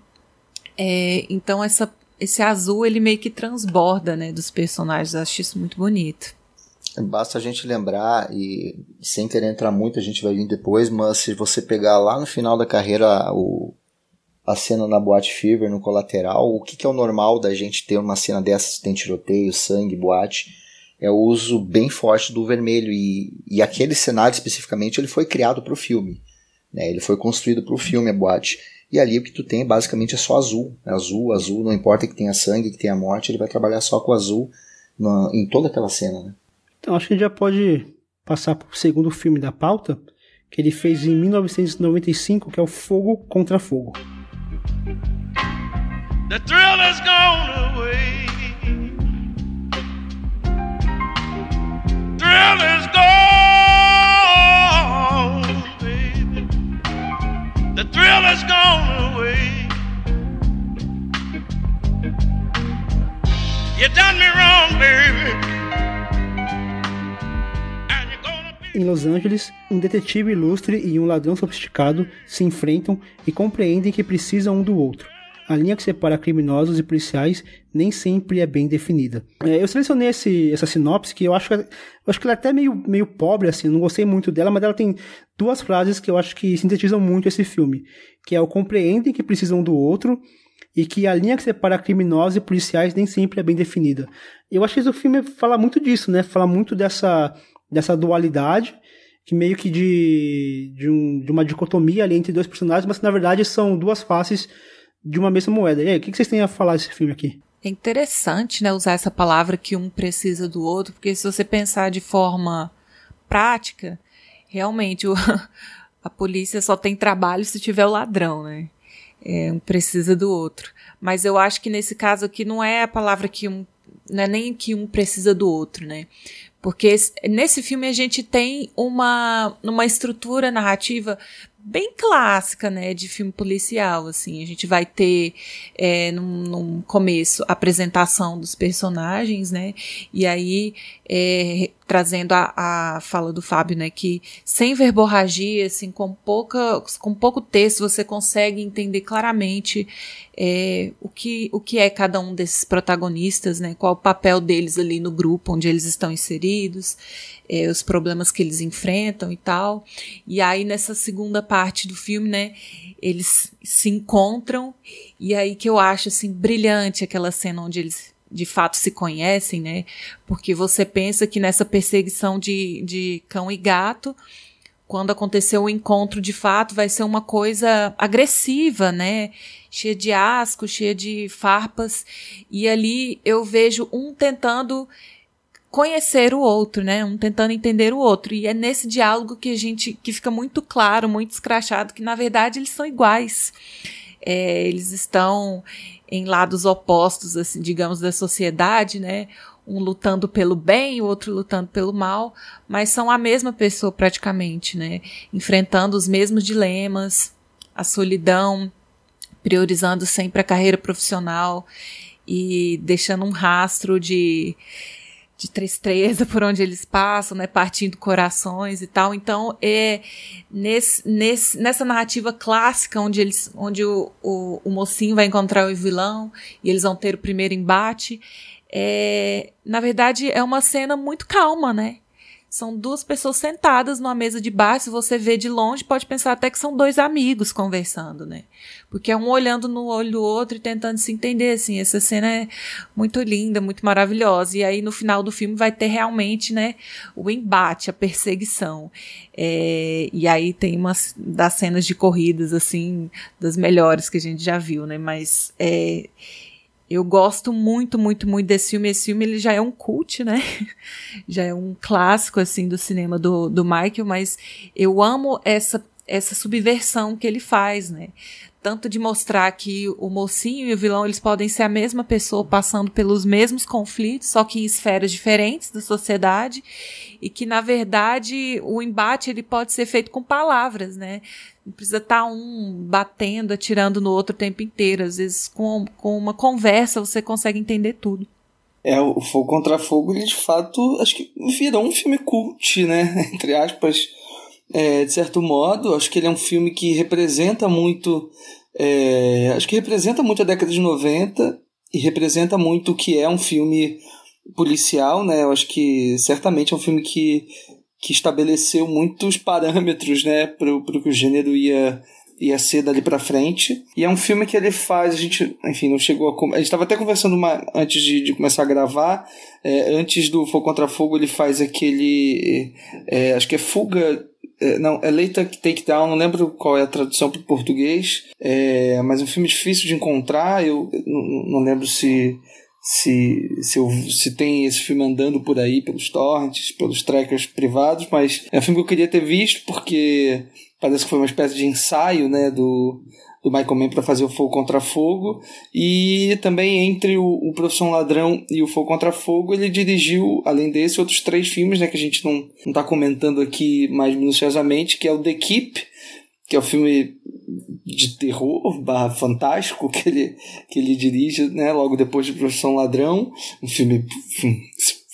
É, então essa, esse azul ele meio que transborda, né, dos personagens. Acho isso muito bonito. Basta a gente lembrar, e sem querer entrar muito, a gente vai vir depois, mas se você pegar lá no final da carreira o, a cena na Boate Fever, no colateral, o que, que é o normal da gente ter uma cena dessas, tem tiroteio, sangue, boate, é o uso bem forte do vermelho, e, e aquele cenário especificamente ele foi criado para o filme, né? ele foi construído para o filme, a boate, e ali o que tu tem basicamente é só azul, é azul, azul, não importa que tenha sangue, que tenha morte, ele vai trabalhar só com azul na, em toda aquela cena. Né? Então acho que a gente já pode passar para o segundo filme da pauta, que ele fez em 1995, que é o Fogo contra Fogo. The thrill has gone away. Thrill is gone, baby. The thrill has gone away. You done me wrong, baby. Em Los Angeles, um detetive ilustre e um ladrão sofisticado se enfrentam e compreendem que precisam um do outro a linha que separa criminosos e policiais nem sempre é bem definida. É, eu selecionei esse, essa sinopse que eu acho, eu acho que ela é até meio, meio pobre, assim, não gostei muito dela, mas ela tem duas frases que eu acho que sintetizam muito esse filme, que é o compreendem que precisam um do outro e que a linha que separa criminosos e policiais nem sempre é bem definida. Eu acho que o filme fala muito disso, né? Fala muito dessa, dessa dualidade, que meio que de, de, um, de uma dicotomia ali entre dois personagens, mas que na verdade são duas faces de uma mesma moeda. E aí, o que vocês têm a falar desse filme aqui? É interessante, né, usar essa palavra que um precisa do outro, porque se você pensar de forma prática, realmente o, a polícia só tem trabalho se tiver o ladrão, né? É, um precisa do outro. Mas eu acho que nesse caso aqui não é a palavra que um, não é nem que um precisa do outro, né? Porque nesse filme a gente tem uma, uma estrutura narrativa bem clássica, né, de filme policial, assim. A gente vai ter, é, num, num começo, a apresentação dos personagens, né, e aí, é, trazendo a, a fala do Fábio, né, que sem verborragia, assim, com, pouca, com pouco texto, você consegue entender claramente é, o, que, o que é cada um desses protagonistas, né, qual o papel deles ali no grupo onde eles estão inseridos, é, os problemas que eles enfrentam e tal. E aí, nessa segunda parte do filme, né, eles se encontram, e aí que eu acho, assim, brilhante aquela cena onde eles de fato se conhecem, né? Porque você pensa que nessa perseguição de, de cão e gato, quando aconteceu o encontro de fato, vai ser uma coisa agressiva, né? Cheia de asco, cheia de farpas. E ali eu vejo um tentando conhecer o outro, né? Um tentando entender o outro. E é nesse diálogo que a gente que fica muito claro, muito escrachado, que na verdade eles são iguais. É, eles estão em lados opostos, assim, digamos, da sociedade, né? Um lutando pelo bem, o outro lutando pelo mal, mas são a mesma pessoa praticamente, né? Enfrentando os mesmos dilemas, a solidão, priorizando sempre a carreira profissional e deixando um rastro de de tristeza por onde eles passam, né, partindo corações e tal. Então, é nesse, nesse, nessa narrativa clássica onde eles, onde o, o, o mocinho vai encontrar o vilão e eles vão ter o primeiro embate, é, na verdade é uma cena muito calma, né? São duas pessoas sentadas numa mesa de bar. Se você vê de longe, pode pensar até que são dois amigos conversando, né? Porque é um olhando no olho do outro e tentando se entender, assim. Essa cena é muito linda, muito maravilhosa. E aí, no final do filme, vai ter realmente, né, o embate, a perseguição. É, e aí tem umas das cenas de corridas, assim, das melhores que a gente já viu, né? Mas é eu gosto muito, muito, muito desse filme. Esse filme ele já é um cult, né? já é um clássico assim do cinema do, do Michael, mas eu amo essa essa subversão que ele faz, né? tanto de mostrar que o mocinho e o vilão eles podem ser a mesma pessoa passando pelos mesmos conflitos, só que em esferas diferentes da sociedade, e que na verdade o embate ele pode ser feito com palavras, né? Não precisa estar tá um batendo, atirando no outro o tempo inteiro. Às vezes com, com uma conversa você consegue entender tudo. É, o Fogo contra Fogo, ele de fato, acho que virou um filme cult, né? Entre aspas é, de certo modo. Acho que ele é um filme que representa muito. É, acho que representa muito a década de 90 e representa muito o que é um filme policial, né? Eu acho que certamente é um filme que, que estabeleceu muitos parâmetros, né, para o que o gênero ia ia ser dali para frente. E é um filme que ele faz, a gente, enfim, não chegou a. A gente estava até conversando uma, antes de, de começar a gravar. É, antes do Fogo contra Fogo, ele faz aquele. É, acho que é Fuga é, não, é Leita Takedown, não lembro qual é a tradução para o português, é, mas é um filme difícil de encontrar, eu, eu não, não lembro se, se, se, eu, se tem esse filme andando por aí, pelos torrents, pelos trackers privados, mas é um filme que eu queria ter visto, porque parece que foi uma espécie de ensaio né, do, do Michael Mann para fazer o Fogo contra Fogo. E também entre o, o Profissão Ladrão e o Fogo contra Fogo ele dirigiu além desse outros três filmes né que a gente não está comentando aqui mais minuciosamente que é o The Keep que é o filme de terror barra fantástico que ele que ele dirige né logo depois de Profissão Ladrão. Um filme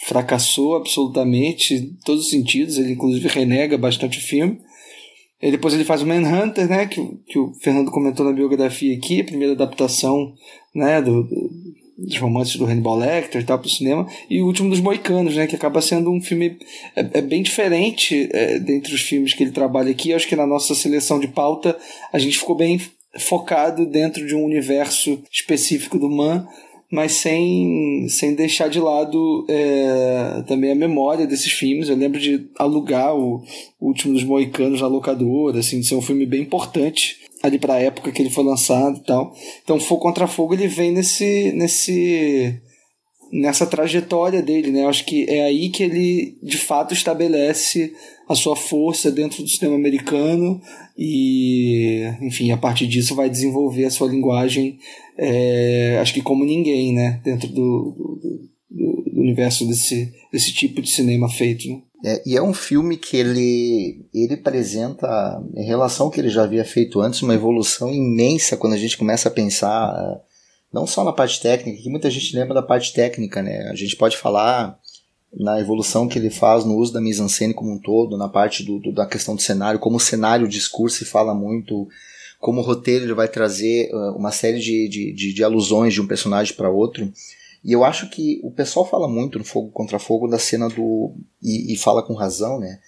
fracassou absolutamente em todos os sentidos. Ele inclusive renega bastante o filme. E depois ele faz o Manhunter, né, que, que o Fernando comentou na biografia aqui, a primeira adaptação né, do, do, dos romances do Hannibal Lecter e tal para o cinema, e o último dos Moicanos, né, que acaba sendo um filme é, é bem diferente é, dentre os filmes que ele trabalha aqui. Eu acho que na nossa seleção de pauta a gente ficou bem focado dentro de um universo específico do Man, mas sem, sem deixar de lado é, também a memória desses filmes. Eu lembro de alugar o, o Último dos Moicanos na locadora, assim, de ser um filme bem importante ali para a época que ele foi lançado e tal. Então, Fogo contra Fogo ele vem nesse nesse nessa trajetória dele, né? Acho que é aí que ele de fato estabelece a sua força dentro do cinema americano e, enfim, a partir disso vai desenvolver a sua linguagem, é, acho que como ninguém, né? Dentro do, do, do universo desse, desse tipo de cinema feito, né? É, e é um filme que ele, ele apresenta, em relação ao que ele já havia feito antes, uma evolução imensa quando a gente começa a pensar não só na parte técnica, que muita gente lembra da parte técnica, né? A gente pode falar na evolução que ele faz no uso da mise-en-scène como um todo, na parte do, do, da questão do cenário, como o cenário, discurso se fala muito, como o roteiro ele vai trazer uh, uma série de, de, de, de, alusões de um personagem para outro. E eu acho que o pessoal fala muito no Fogo contra Fogo da cena do. E, e fala com razão, né?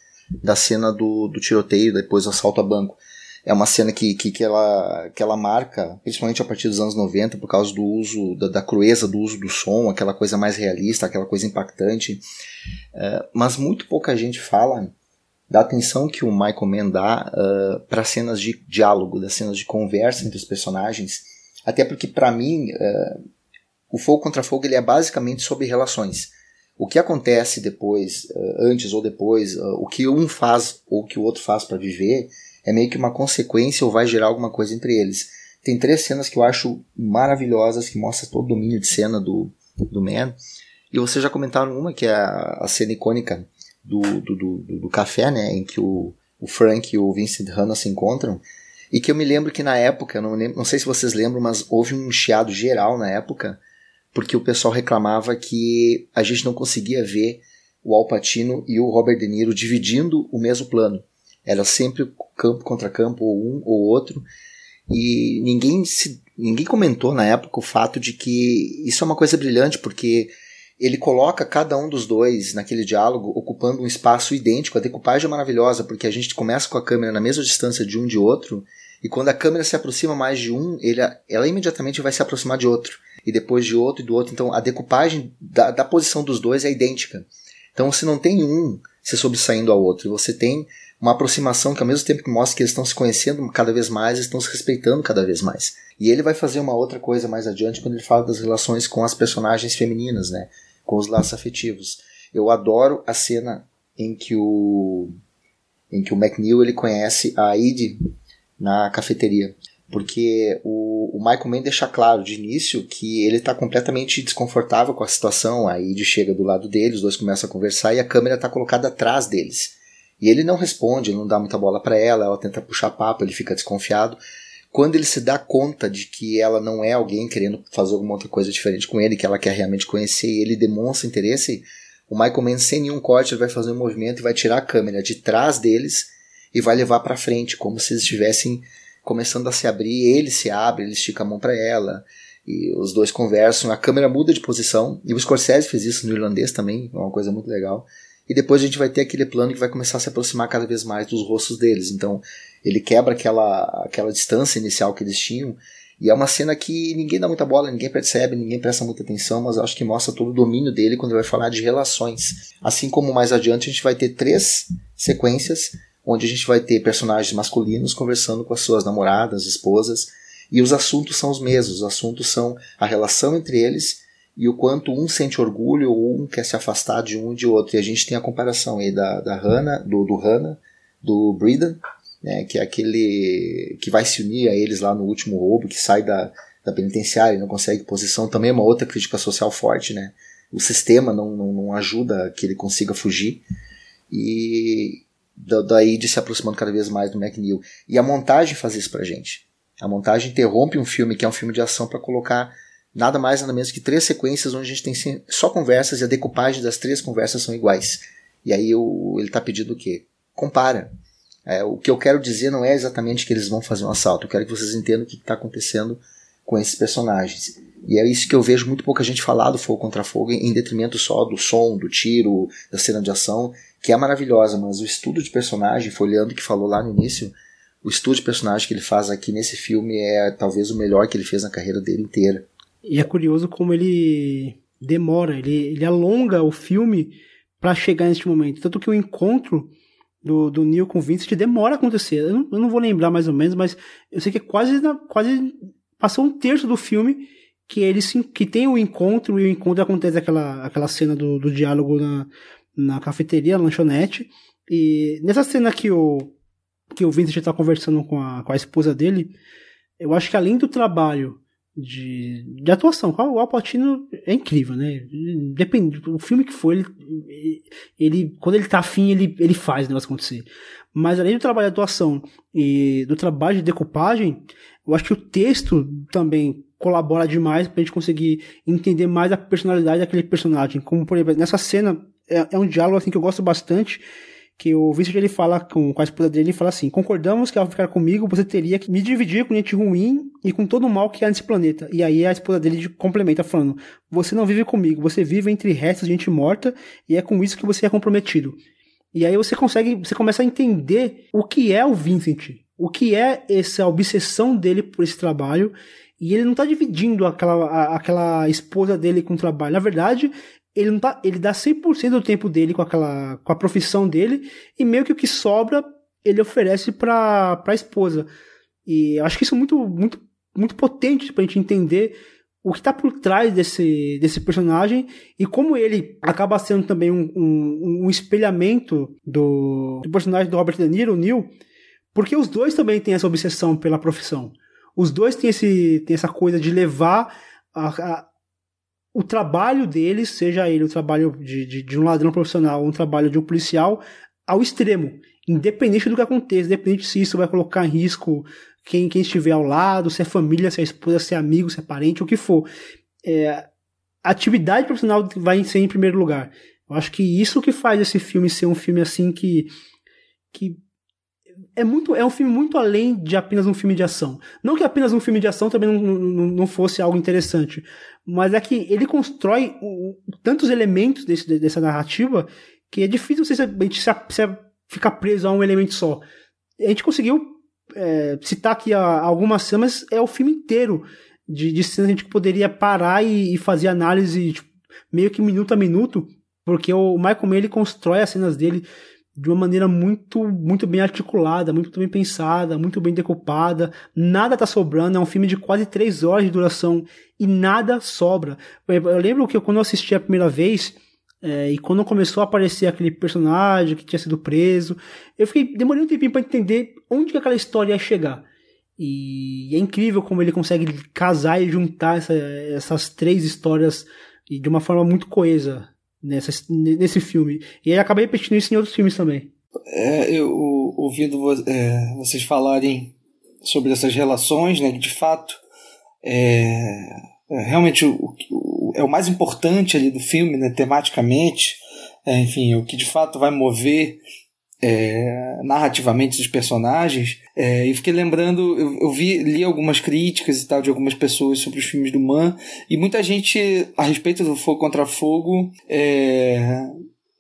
Da cena do, do tiroteio, depois do assalto a banco é uma cena que, que, que, ela, que ela marca, principalmente a partir dos anos 90, por causa do uso, da, da crueza do uso do som, aquela coisa mais realista, aquela coisa impactante. É, mas muito pouca gente fala da atenção que o Michael Mann dá uh, para cenas de diálogo, das cenas de conversa entre os personagens. Até porque, para mim, uh, o Fogo contra Fogo ele é basicamente sobre relações. O que acontece depois, uh, antes ou depois, o que um faz ou o que o outro faz para viver, é meio que uma consequência ou vai gerar alguma coisa entre eles. Tem três cenas que eu acho maravilhosas, que mostram todo o domínio de cena do, do Man. E vocês já comentaram uma, que é a, a cena icônica do, do, do, do, café, né? Em que o, o Frank e o Vincent Hanna se encontram. E que eu me lembro que na época, não, lembro, não sei se vocês lembram, mas houve um chiado geral na época, porque o pessoal reclamava que a gente não conseguia ver o Al Pacino e o Robert De Niro dividindo o mesmo plano. Era sempre campo contra campo, ou um ou outro. E ninguém, se, ninguém comentou na época o fato de que isso é uma coisa brilhante, porque ele coloca cada um dos dois naquele diálogo ocupando um espaço idêntico. A decupagem é maravilhosa, porque a gente começa com a câmera na mesma distância de um de outro, e quando a câmera se aproxima mais de um, ele, ela imediatamente vai se aproximar de outro, e depois de outro e do outro. Então a decupagem da, da posição dos dois é idêntica. Então você não tem um se sobressaindo ao outro, você tem uma aproximação que ao mesmo tempo que mostra que eles estão se conhecendo cada vez mais, estão se respeitando cada vez mais. E ele vai fazer uma outra coisa mais adiante quando ele fala das relações com as personagens femininas, né? Com os laços afetivos. Eu adoro a cena em que o em que o McNeil ele conhece a Id na cafeteria, porque o, o Michael Mann deixa claro de início que ele está completamente desconfortável com a situação. A Id chega do lado dele, os dois começam a conversar e a câmera está colocada atrás deles. E ele não responde, ele não dá muita bola para ela, ela tenta puxar papo, ele fica desconfiado. Quando ele se dá conta de que ela não é alguém querendo fazer alguma outra coisa diferente com ele, que ela quer realmente conhecer, e ele demonstra interesse, o Michael Mann, sem nenhum corte, vai fazer um movimento e vai tirar a câmera de trás deles e vai levar para frente, como se eles estivessem começando a se abrir. Ele se abre, ele estica a mão para ela, e os dois conversam. A câmera muda de posição, e o Scorsese fez isso no irlandês também, é uma coisa muito legal e depois a gente vai ter aquele plano que vai começar a se aproximar cada vez mais dos rostos deles. Então ele quebra aquela, aquela distância inicial que eles tinham. E é uma cena que ninguém dá muita bola, ninguém percebe, ninguém presta muita atenção, mas acho que mostra todo o domínio dele quando ele vai falar de relações. Assim como mais adiante a gente vai ter três sequências onde a gente vai ter personagens masculinos conversando com as suas namoradas, esposas, e os assuntos são os mesmos. Os assuntos são a relação entre eles e o quanto um sente orgulho ou um quer se afastar de um e de outro. E a gente tem a comparação aí da, da Hannah, do, do Hannah, do Breeden, né, que é aquele que vai se unir a eles lá no último roubo, que sai da, da penitenciária e não consegue posição. Também é uma outra crítica social forte, né? O sistema não, não, não ajuda que ele consiga fugir. E daí de se aproximando cada vez mais do McNeil. E a montagem faz isso pra gente. A montagem interrompe um filme que é um filme de ação para colocar nada mais nada menos que três sequências onde a gente tem só conversas e a decupagem das três conversas são iguais. E aí o, ele está pedindo o quê? Compara. É, o que eu quero dizer não é exatamente que eles vão fazer um assalto, eu quero que vocês entendam o que está acontecendo com esses personagens. E é isso que eu vejo muito pouca gente falar do Fogo contra Fogo, em detrimento só do som, do tiro, da cena de ação, que é maravilhosa, mas o estudo de personagem, foi o Leandro que falou lá no início, o estudo de personagem que ele faz aqui nesse filme é talvez o melhor que ele fez na carreira dele inteira. E é curioso como ele demora, ele, ele alonga o filme para chegar neste momento. Tanto que o encontro do, do Neil com o Vincent demora a acontecer. Eu não, eu não, vou lembrar mais ou menos, mas eu sei que é quase, quase passou um terço do filme que eles que tem o encontro e o encontro acontece aquela, aquela cena do, do diálogo na, na cafeteria, na lanchonete. E nessa cena que o, que o Vincent está conversando com a, com a esposa dele, eu acho que além do trabalho de, de atuação, o Alpatino é incrível, né? Depende, o filme que for, ele, ele quando ele tá afim, ele, ele faz o negócio acontecer. Mas além do trabalho de atuação e do trabalho de decupagem, eu acho que o texto também colabora demais pra gente conseguir entender mais a personalidade daquele personagem. Como, por exemplo, nessa cena, é, é um diálogo assim que eu gosto bastante, que o Vincent ele fala com, com a esposa dele, ele fala assim: concordamos que ao ficar comigo você teria que me dividir com gente ruim e com todo o mal que há nesse planeta. E aí a esposa dele complementa falando: você não vive comigo, você vive entre restos de gente morta e é com isso que você é comprometido. E aí você consegue, você começa a entender o que é o Vincent, o que é essa obsessão dele por esse trabalho. E ele não está dividindo aquela, a, aquela esposa dele com o trabalho. Na verdade, ele não tá, ele dá 100% do tempo dele com aquela com a profissão dele e meio que o que sobra ele oferece para para a esposa. E eu acho que isso é muito muito muito potente pra gente entender o que está por trás desse, desse personagem e como ele acaba sendo também um, um, um espelhamento do, do, personagem do Robert De Niro, o Neil, porque os dois também têm essa obsessão pela profissão. Os dois têm, esse, têm essa coisa de levar a, a, o trabalho deles, seja ele o trabalho de, de, de um ladrão profissional ou um trabalho de um policial, ao extremo. Independente do que aconteça, independente se isso vai colocar em risco quem, quem estiver ao lado, se é família, se é esposa, se é amigo, se é parente, o que for. É, a atividade profissional vai ser em primeiro lugar. Eu acho que isso que faz esse filme ser um filme assim que. que é muito é um filme muito além de apenas um filme de ação. Não que apenas um filme de ação também não, não, não fosse algo interessante, mas é que ele constrói o, tantos elementos desse, dessa narrativa que é difícil você, a gente se, se ficar preso a um elemento só. A gente conseguiu é, citar aqui algumas cenas, é o filme inteiro de, de cenas que a gente poderia parar e, e fazer análise tipo, meio que minuto a minuto, porque o Michael Mann ele constrói as cenas dele de uma maneira muito muito bem articulada, muito bem pensada, muito bem decopada. Nada tá sobrando. É um filme de quase três horas de duração e nada sobra. Eu lembro que quando eu assisti a primeira vez é, e quando começou a aparecer aquele personagem que tinha sido preso, eu fiquei demorei um tempinho para entender onde que aquela história ia chegar. E é incrível como ele consegue casar e juntar essa, essas três histórias de uma forma muito coesa nessa, nesse filme. E aí acabei repetindo isso em outros filmes também. É, eu ouvindo é, vocês falarem sobre essas relações, né, que de fato é, é realmente o, o, é o mais importante ali do filme, né, tematicamente, é, enfim, o que de fato vai mover é, narrativamente os personagens. É, e fiquei lembrando, eu, eu, vi, li algumas críticas e tal de algumas pessoas sobre os filmes do Man, e muita gente, a respeito do Fogo contra Fogo, é,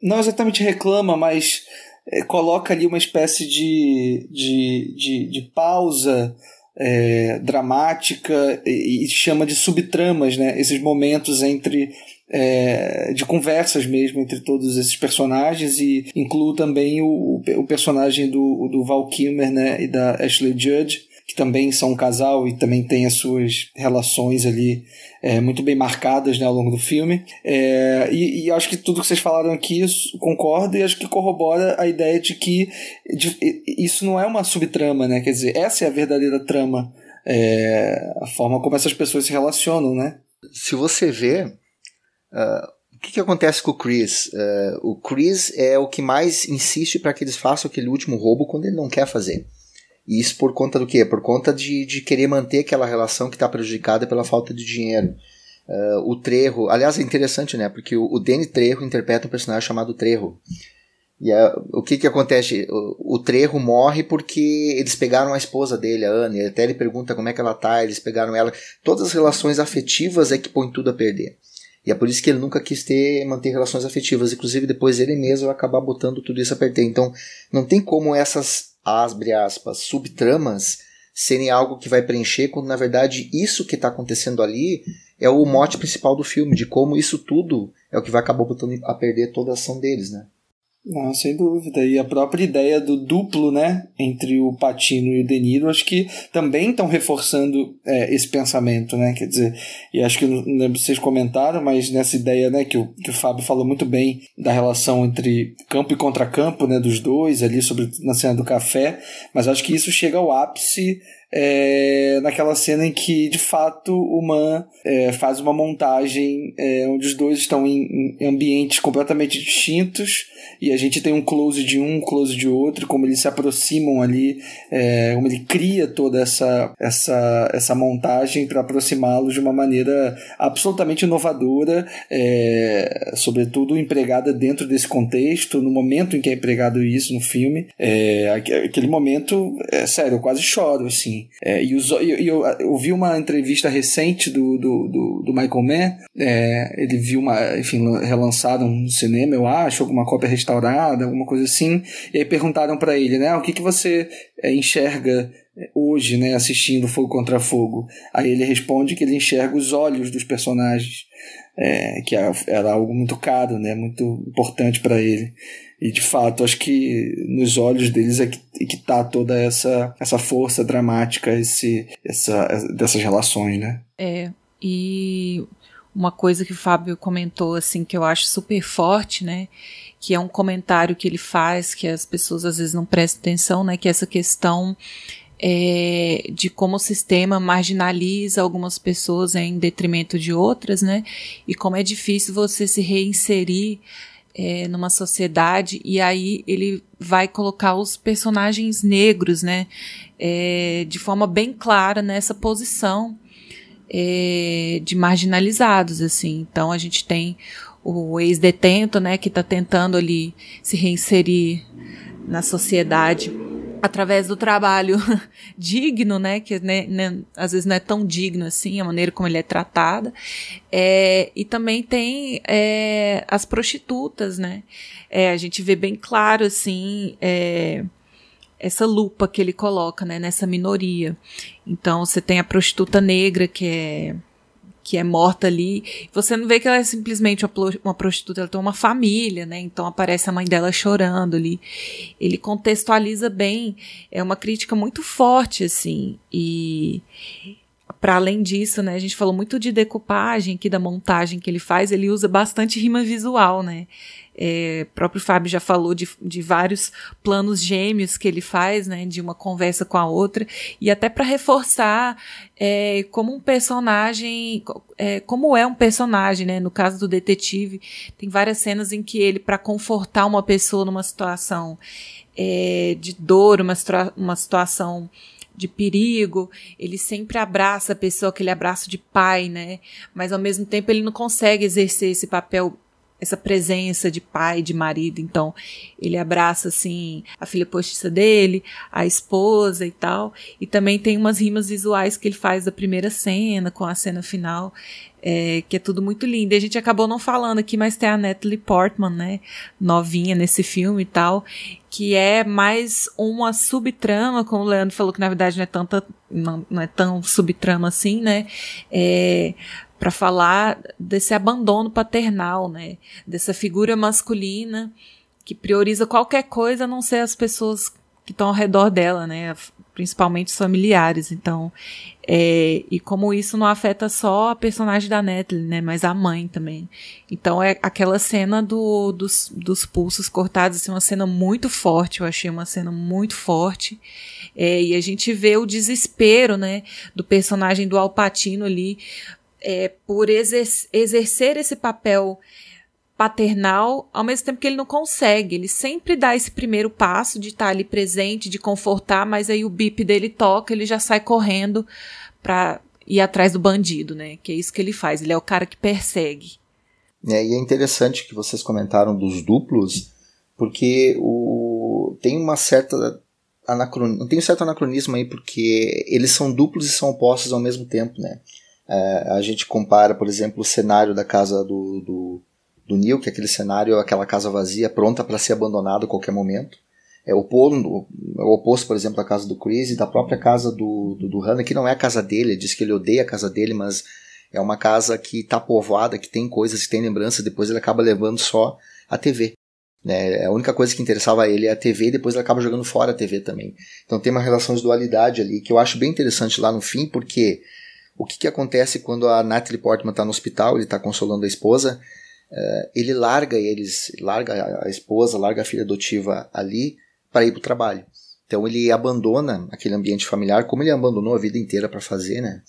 não exatamente reclama, mas é, coloca ali uma espécie de, de, de, de pausa. É, dramática e, e chama de subtramas, né? Esses momentos entre é, de conversas mesmo entre todos esses personagens e incluo também o, o personagem do, do Val Kilmer né, e da Ashley Judge, que também são um casal e também tem as suas relações ali é, muito bem marcadas né, ao longo do filme. É, e, e, acho que tudo que vocês falaram aqui concordo e acho que corrobora a ideia de que de, isso não é uma subtrama, né? Quer dizer, essa é a verdadeira trama, é, a forma como essas pessoas se relacionam, né? Se você vê, Uh, o que, que, acontece com o Chris? Uh, o Chris é o que mais insiste para que eles façam aquele último roubo quando ele não quer fazer. E isso por conta do quê? Por conta de, de querer manter aquela relação que está prejudicada pela falta de dinheiro. Uh, o Trejo, aliás, é interessante, né? Porque o, o Danny Trejo interpreta um personagem chamado Trejo. E o que que acontece? O, o Trejo morre porque eles pegaram a esposa dele, a Anne. Até ele pergunta como é que ela tá, eles pegaram ela. Todas as relações afetivas é que põe tudo a perder. E é por isso que ele nunca quis ter manter relações afetivas. Inclusive, depois ele mesmo vai acabar botando tudo isso a perder. Então, não tem como essas, abre aspas, subtramas serem algo que vai preencher, quando na verdade isso que está acontecendo ali é o mote principal do filme, de como isso tudo é o que vai acabar botando a perder toda a ação deles, né? Não, sem dúvida. E a própria ideia do duplo, né, entre o Patino e o De Niro, acho que também estão reforçando é, esse pensamento, né? Quer dizer, e acho que não lembro se vocês comentaram, mas nessa ideia, né, que o, que o Fábio falou muito bem da relação entre campo e contracampo, né, dos dois ali sobre na cena do café, mas acho que isso chega ao ápice é, naquela cena em que, de fato, o Man é, faz uma montagem é, onde os dois estão em, em, ambientes completamente distintos e a gente tem um close de um, um close de outro, como eles se aproximam ali, é, como ele cria toda essa, essa, essa montagem para aproximá-los de uma maneira absolutamente inovadora, é, sobretudo empregada dentro desse contexto, no momento em que é empregado isso no filme. É, aquele momento, é sério, eu quase choro, assim. É, e, os, e eu, eu, vi uma entrevista recente do, do, do, do Michael Mann, é, ele viu uma, enfim, relançado no cinema, eu acho, alguma cópia restaurada, alguma coisa assim, e aí perguntaram para ele, né, o que, que você é, enxerga hoje, né, assistindo Fogo contra Fogo? Aí ele responde que ele enxerga os olhos dos personagens, é, que é, era algo muito caro, né, muito importante para ele. E de fato, acho que nos olhos deles é que, é que tá toda essa, essa força dramática, esse, essa, dessas relações, né? É, e uma coisa que o Fábio comentou, assim, que eu acho super forte, né? Que é um comentário que ele faz, que as pessoas às vezes não prestam atenção, né? Que é essa questão é, de como o sistema marginaliza algumas pessoas em detrimento de outras, né? E como é difícil você se reinserir é, numa sociedade e aí ele vai colocar os personagens negros, né, é, de forma bem clara nessa posição é, de marginalizados, assim. Então a gente tem o ex-detento, né, que está tentando ali se reinserir na sociedade através do trabalho digno, né, que né, né, às vezes não é tão digno assim, a maneira como ele é tratada, é, e também tem é, as prostitutas, né, é, a gente vê bem claro, assim, é, essa lupa que ele coloca, né, nessa minoria. Então, você tem a prostituta negra, que é que é morta ali. Você não vê que ela é simplesmente uma prostituta, ela tem uma família, né? Então aparece a mãe dela chorando ali. Ele contextualiza bem, é uma crítica muito forte, assim. E para além disso, né, a gente falou muito de decupagem aqui da montagem que ele faz, ele usa bastante rima visual, né? É, próprio Fábio já falou de, de vários planos gêmeos que ele faz, né, de uma conversa com a outra, e até para reforçar é, como um personagem, é, como é um personagem, né, no caso do detetive, tem várias cenas em que ele, para confortar uma pessoa numa situação é, de dor, uma, uma situação de perigo, ele sempre abraça a pessoa, aquele abraço de pai, né? Mas ao mesmo tempo ele não consegue exercer esse papel essa presença de pai, de marido. Então, ele abraça assim a filha postiça dele, a esposa e tal. E também tem umas rimas visuais que ele faz da primeira cena com a cena final, é, que é tudo muito lindo. E a gente acabou não falando aqui, mas tem a Natalie Portman, né, novinha nesse filme e tal, que é mais uma subtrama, como o Leandro falou que na verdade não é tanta, não, não é tão subtrama assim, né? É, para falar desse abandono paternal, né? Dessa figura masculina que prioriza qualquer coisa a não ser as pessoas que estão ao redor dela, né? Principalmente os familiares. Então, é, e como isso não afeta só a personagem da Natalie, né? Mas a mãe também. Então, é aquela cena do, dos, dos pulsos cortados, assim, uma cena muito forte. Eu achei uma cena muito forte. É, e a gente vê o desespero, né? Do personagem do Alpatino ali é, por exer exercer esse papel paternal, ao mesmo tempo que ele não consegue. Ele sempre dá esse primeiro passo de estar ali presente, de confortar, mas aí o bip dele toca, ele já sai correndo para ir atrás do bandido, né? Que é isso que ele faz. Ele é o cara que persegue. É, e é interessante que vocês comentaram dos duplos, porque o tem uma certa anacronismo, tem um certo anacronismo aí porque eles são duplos e são opostos ao mesmo tempo, né? É, a gente compara, por exemplo, o cenário da casa do, do, do Neil, que é aquele cenário, aquela casa vazia, pronta para ser abandonada a qualquer momento. É o, oposto, é o oposto, por exemplo, da casa do Chris e da própria casa do, do, do Hannah, que não é a casa dele, ele diz que ele odeia a casa dele, mas é uma casa que está povoada, que tem coisas, que tem lembrança, depois ele acaba levando só a TV. Né? A única coisa que interessava a ele é a TV e depois ele acaba jogando fora a TV também. Então tem uma relação de dualidade ali que eu acho bem interessante lá no fim, porque o que, que acontece quando a Natalie Portman está no hospital, ele está consolando a esposa, uh, ele larga eles, larga a esposa, larga a filha adotiva ali para ir para o trabalho. Então ele abandona aquele ambiente familiar, como ele abandonou a vida inteira para fazer, né?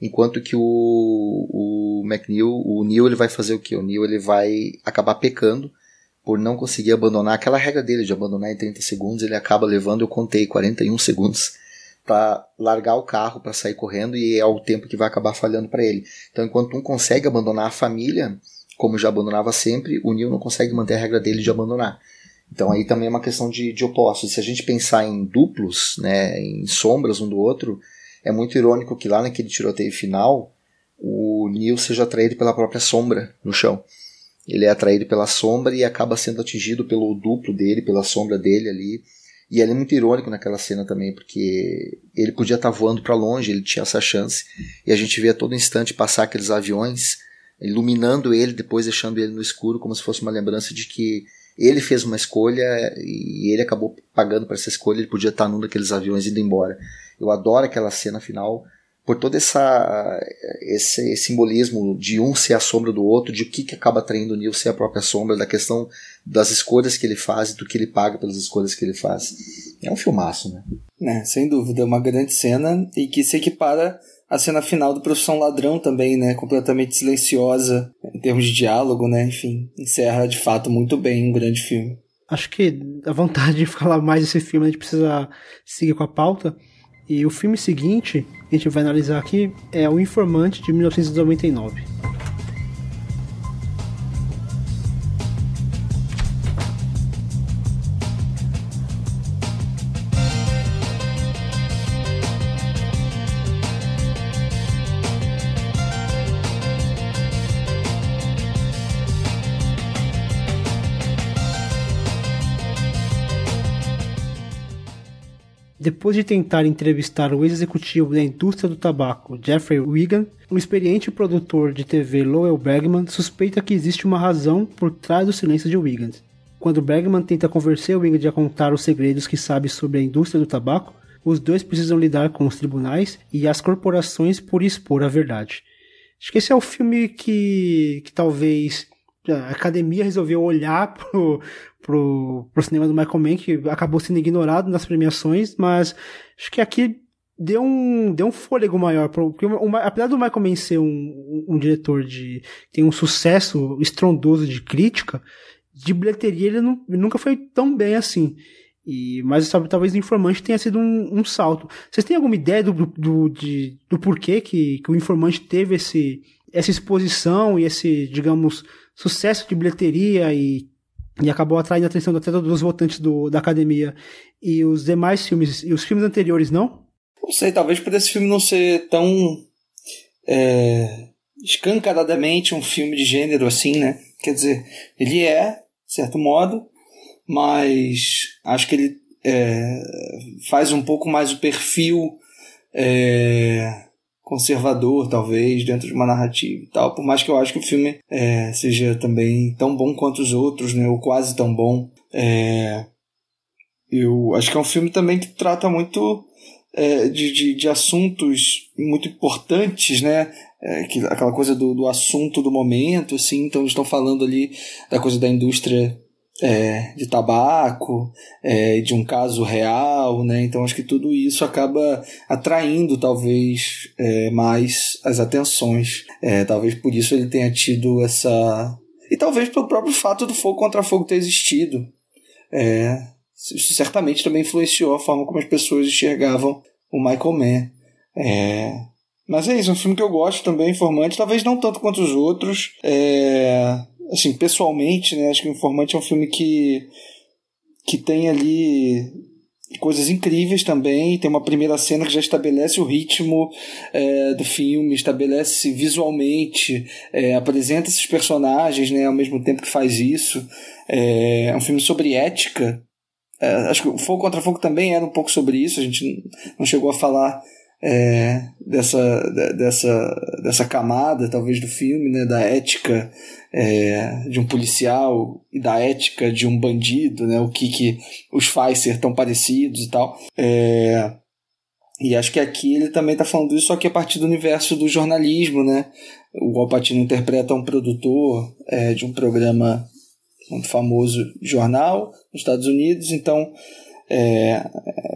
Enquanto que o, o McNeil, o Neil, ele vai fazer o que? O Neil ele vai acabar pecando por não conseguir abandonar aquela regra dele de abandonar em 30 segundos, ele acaba levando, eu contei, 41 segundos para largar o carro para sair correndo e é o tempo que vai acabar falhando para ele. Então, enquanto um consegue abandonar a família, como já abandonava sempre, o Neil não consegue manter a regra dele de abandonar. Então aí também é uma questão de, de opostos. Se a gente pensar em duplos, né, em sombras um do outro, é muito irônico que lá naquele tiroteio final, o Neil seja atraído pela própria sombra no chão. Ele é atraído pela sombra e acaba sendo atingido pelo duplo dele, pela sombra dele ali. E ele é muito irônico naquela cena também, porque ele podia estar voando para longe, ele tinha essa chance. E a gente vê a todo instante passar aqueles aviões, iluminando ele, depois deixando ele no escuro, como se fosse uma lembrança de que ele fez uma escolha e ele acabou pagando para essa escolha, ele podia estar num daqueles aviões indo embora. Eu adoro aquela cena final por todo essa, esse simbolismo de um ser a sombra do outro, de o que, que acaba traindo o Neil ser a própria sombra, da questão das escolhas que ele faz e do que ele paga pelas escolhas que ele faz. É um filmaço, né? É, sem dúvida, é uma grande cena e que se equipara à cena final do Profissão Ladrão também, né? Completamente silenciosa em termos de diálogo, né? Enfim, encerra de fato muito bem um grande filme. Acho que a vontade de falar mais desse filme, a gente precisa seguir com a pauta. E o filme seguinte, que a gente vai analisar aqui, é O Informante de 1999. Depois de tentar entrevistar o ex-executivo da indústria do tabaco, Jeffrey Wigan, o experiente produtor de TV Lowell Bergman suspeita que existe uma razão por trás do silêncio de Wigan. Quando Bergman tenta convencer Wigan a contar os segredos que sabe sobre a indústria do tabaco, os dois precisam lidar com os tribunais e as corporações por expor a verdade. Acho que esse é o filme que, que talvez a academia resolveu olhar pro, pro, pro cinema do Michael Mann, que acabou sendo ignorado nas premiações, mas acho que aqui deu um, deu um fôlego maior. Porque, apesar do Michael Mann ser um, um, um, diretor de. tem um sucesso estrondoso de crítica, de bilheteria ele, não, nunca foi tão bem assim. E, mas sabe, talvez o Informante tenha sido um, um salto. Vocês têm alguma ideia do, do, de, do porquê que, que o Informante teve esse, essa exposição e esse, digamos, sucesso de bilheteria e, e acabou atraindo a atenção até dos votantes do, da academia. E os demais filmes, e os filmes anteriores não? Não sei, talvez por esse filme não ser tão é, escancaradamente um filme de gênero assim, né? Quer dizer, ele é, de certo modo, mas acho que ele é, faz um pouco mais o perfil é, conservador, talvez, dentro de uma narrativa e tal. Por mais que eu acho que o filme é, seja também tão bom quanto os outros, né? Ou quase tão bom. É, eu acho que é um filme também que trata muito é, de, de, de, assuntos muito importantes, né? É, que, aquela coisa do, do assunto do momento, assim. Então, estão falando ali da coisa da indústria é, de tabaco, é, de um caso real, né? Então acho que tudo isso acaba atraindo talvez é, mais as atenções. É, talvez por isso ele tenha tido essa e talvez pelo próprio fato do fogo contra fogo ter existido. É, isso certamente também influenciou a forma como as pessoas enxergavam o Michael Mann. É, mas é isso, um filme que eu gosto também, informante, talvez não tanto quanto os outros. É, assim, pessoalmente, né, acho que o Informante é um filme que, que tem ali coisas incríveis também. Tem uma primeira cena que já estabelece o ritmo é, do filme, estabelece visualmente, é, apresenta esses personagens né, ao mesmo tempo que faz isso. É, é um filme sobre ética. É, acho que o Fogo contra Fogo também era um pouco sobre isso, a gente não chegou a falar é, dessa, dessa, dessa camada, talvez, do filme, né, da ética é, de um policial e da ética de um bandido, né? O que, que os faz ser tão parecidos e tal. É, e acho que aqui ele também está falando isso, só que a partir do universo do jornalismo, né? O Alpatino interpreta um produtor é, de um programa muito famoso jornal nos Estados Unidos, então é,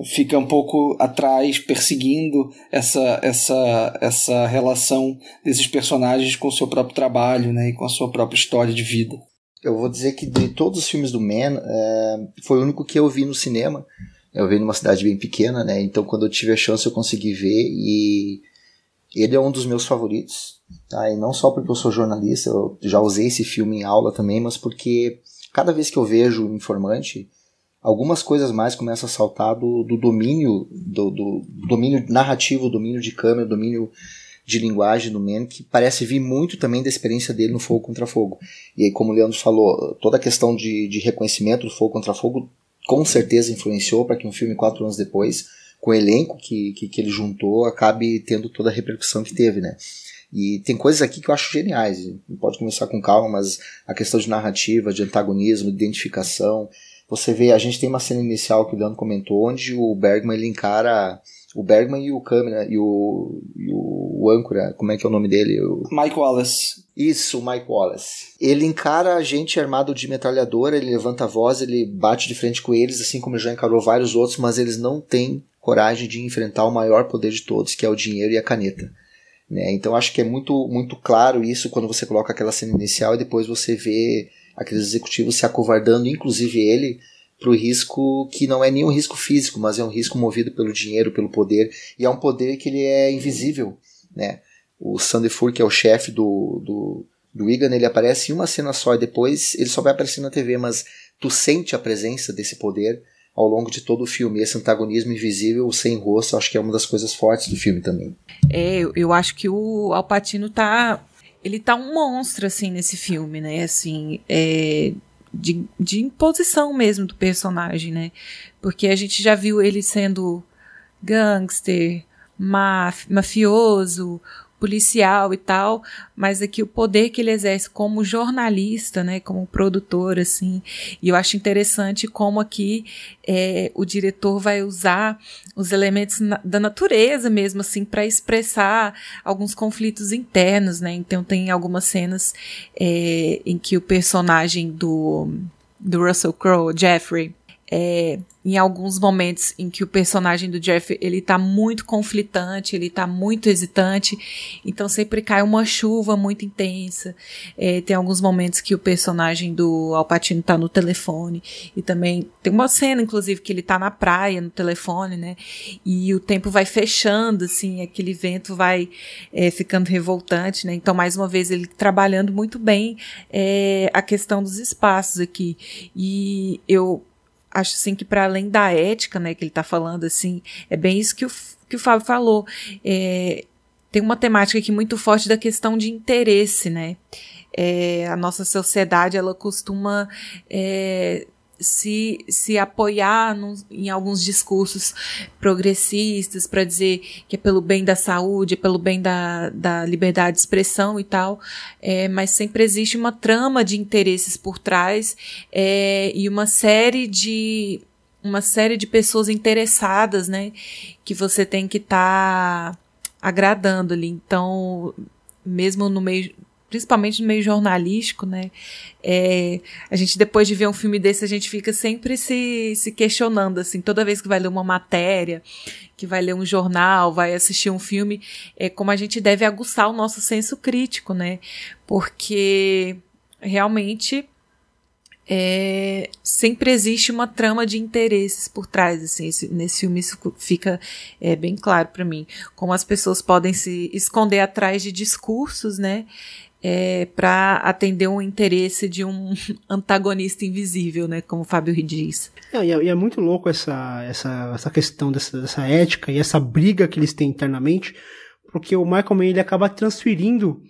fica um pouco atrás, perseguindo essa, essa, essa relação desses personagens com o seu próprio trabalho né, e com a sua própria história de vida. Eu vou dizer que de todos os filmes do Man, é, foi o único que eu vi no cinema. Eu vi numa cidade bem pequena, né? Então quando eu tive a chance eu consegui ver e ele é um dos meus favoritos. Tá? E não só porque eu sou jornalista, eu já usei esse filme em aula também, mas porque cada vez que eu vejo o Informante, algumas coisas mais começam a saltar do, do domínio, do, do, domínio narrativo, domínio de câmera, domínio de linguagem do Man, que parece vir muito também da experiência dele no Fogo Contra Fogo. E aí, como o Leandro falou, toda a questão de, de reconhecimento do Fogo Contra Fogo com certeza influenciou para que um filme quatro anos depois, com o elenco que, que, que ele juntou, acabe tendo toda a repercussão que teve, né? E tem coisas aqui que eu acho geniais. Pode começar com calma, mas a questão de narrativa, de antagonismo, de identificação, você vê, a gente tem uma cena inicial que o Leandro comentou, onde o Bergman ele encara o Bergman e o câmera e o, e o, o âncora, como é que é o nome dele? O... Mike Wallace. Isso, o Mike Wallace. Ele encara a gente armado de metralhadora, ele levanta a voz, ele bate de frente com eles, assim como já encarou vários outros, mas eles não têm coragem de enfrentar o maior poder de todos, que é o dinheiro e a caneta. Né? Então acho que é muito, muito claro isso quando você coloca aquela cena inicial e depois você vê aqueles executivos se acovardando, inclusive ele, para o risco que não é nenhum risco físico, mas é um risco movido pelo dinheiro, pelo poder, e é um poder que ele é invisível, né? O Sandefur, que é o chefe do, do, do Egan, ele aparece em uma cena só e depois ele só vai aparecer na TV, mas tu sente a presença desse poder ao longo de todo o filme. Esse antagonismo invisível, sem rosto, acho que é uma das coisas fortes do filme também. É, eu acho que o Alpatino tá ele tá um monstro, assim, nesse filme, né? Assim, é, de, de imposição mesmo do personagem, né? Porque a gente já viu ele sendo gangster, maf mafioso, policial e tal, mas aqui o poder que ele exerce como jornalista, né, como produtor, assim, e eu acho interessante como aqui é, o diretor vai usar os elementos na, da natureza mesmo, assim, para expressar alguns conflitos internos, né, então tem algumas cenas é, em que o personagem do, do Russell Crowe, Jeffrey, é, em alguns momentos em que o personagem do Jeff ele tá muito conflitante, ele tá muito hesitante, então sempre cai uma chuva muito intensa. É, tem alguns momentos que o personagem do Alpatino tá no telefone e também tem uma cena, inclusive, que ele tá na praia no telefone, né? E o tempo vai fechando, assim, aquele vento vai é, ficando revoltante, né? Então mais uma vez ele trabalhando muito bem é, a questão dos espaços aqui e eu acho assim que para além da ética, né, que ele está falando assim, é bem isso que o, que o Fábio falou. É, tem uma temática aqui muito forte da questão de interesse, né? É, a nossa sociedade ela costuma é, se, se apoiar em alguns discursos progressistas para dizer que é pelo bem da saúde, é pelo bem da, da liberdade de expressão e tal, é, mas sempre existe uma trama de interesses por trás é, e uma série de uma série de pessoas interessadas, né, que você tem que estar tá agradando ali. Então, mesmo no meio principalmente no meio jornalístico, né? É, a gente, depois de ver um filme desse, a gente fica sempre se, se questionando, assim, toda vez que vai ler uma matéria, que vai ler um jornal, vai assistir um filme, é como a gente deve aguçar o nosso senso crítico, né? Porque realmente é, sempre existe uma trama de interesses por trás, assim, esse, nesse filme isso fica é, bem claro para mim, como as pessoas podem se esconder atrás de discursos, né, é, para atender um interesse de um antagonista invisível, né, como o Fábio diz. É, e, é, e é muito louco essa, essa, essa questão dessa, dessa ética e essa briga que eles têm internamente, porque o Michael Mann ele acaba transferindo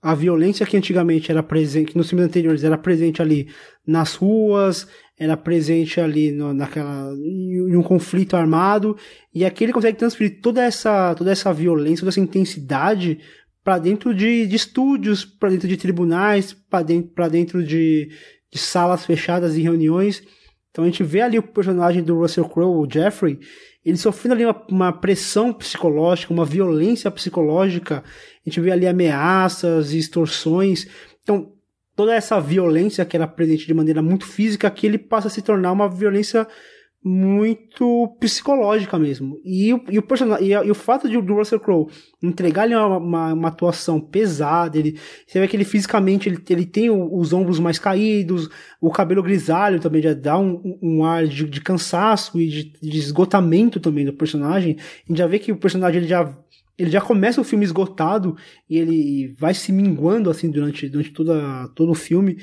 a violência que antigamente era presente, nos filmes anteriores era presente ali nas ruas, era presente ali no, naquela em um conflito armado, e aqui ele consegue transferir toda essa toda essa violência, toda essa intensidade para dentro de, de estúdios, para dentro de tribunais, para dentro, dentro de, de salas fechadas e reuniões. Então a gente vê ali o personagem do Russell Crowe, o Jeffrey, ele sofrendo ali uma, uma, pressão psicológica, uma violência psicológica. A gente vê ali ameaças, extorsões. Então, toda essa violência que era presente de maneira muito física, que ele passa a se tornar uma violência muito psicológica mesmo. E, e o personagem, e, o fato de o Russell Crowe entregar ele uma, uma, uma, atuação pesada, ele, você vê que ele fisicamente ele, ele tem os ombros mais caídos, o cabelo grisalho também já dá um, um ar de, de cansaço e de, de, esgotamento também do personagem. A gente já vê que o personagem ele já ele já começa o filme esgotado e ele vai se minguando assim durante, durante toda, todo o filme.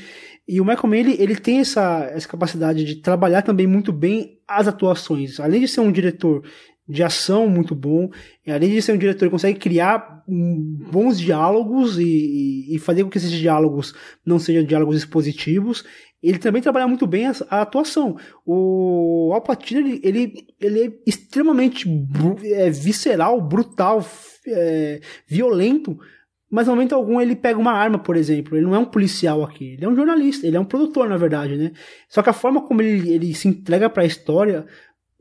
E o Michael Mann, ele, ele tem essa, essa capacidade de trabalhar também muito bem as atuações. Além de ser um diretor de ação muito bom, além de ser um diretor que consegue criar bons diálogos e, e, fazer com que esses diálogos não sejam diálogos expositivos, ele também trabalha muito bem a, a atuação. O Al Pacino, ele, ele, ele é extremamente é, visceral, brutal, é, violento, mas no momento algum ele pega uma arma, por exemplo. Ele não é um policial aqui, ele é um jornalista, ele é um produtor, na verdade, né? Só que a forma como ele, ele se entrega para a história,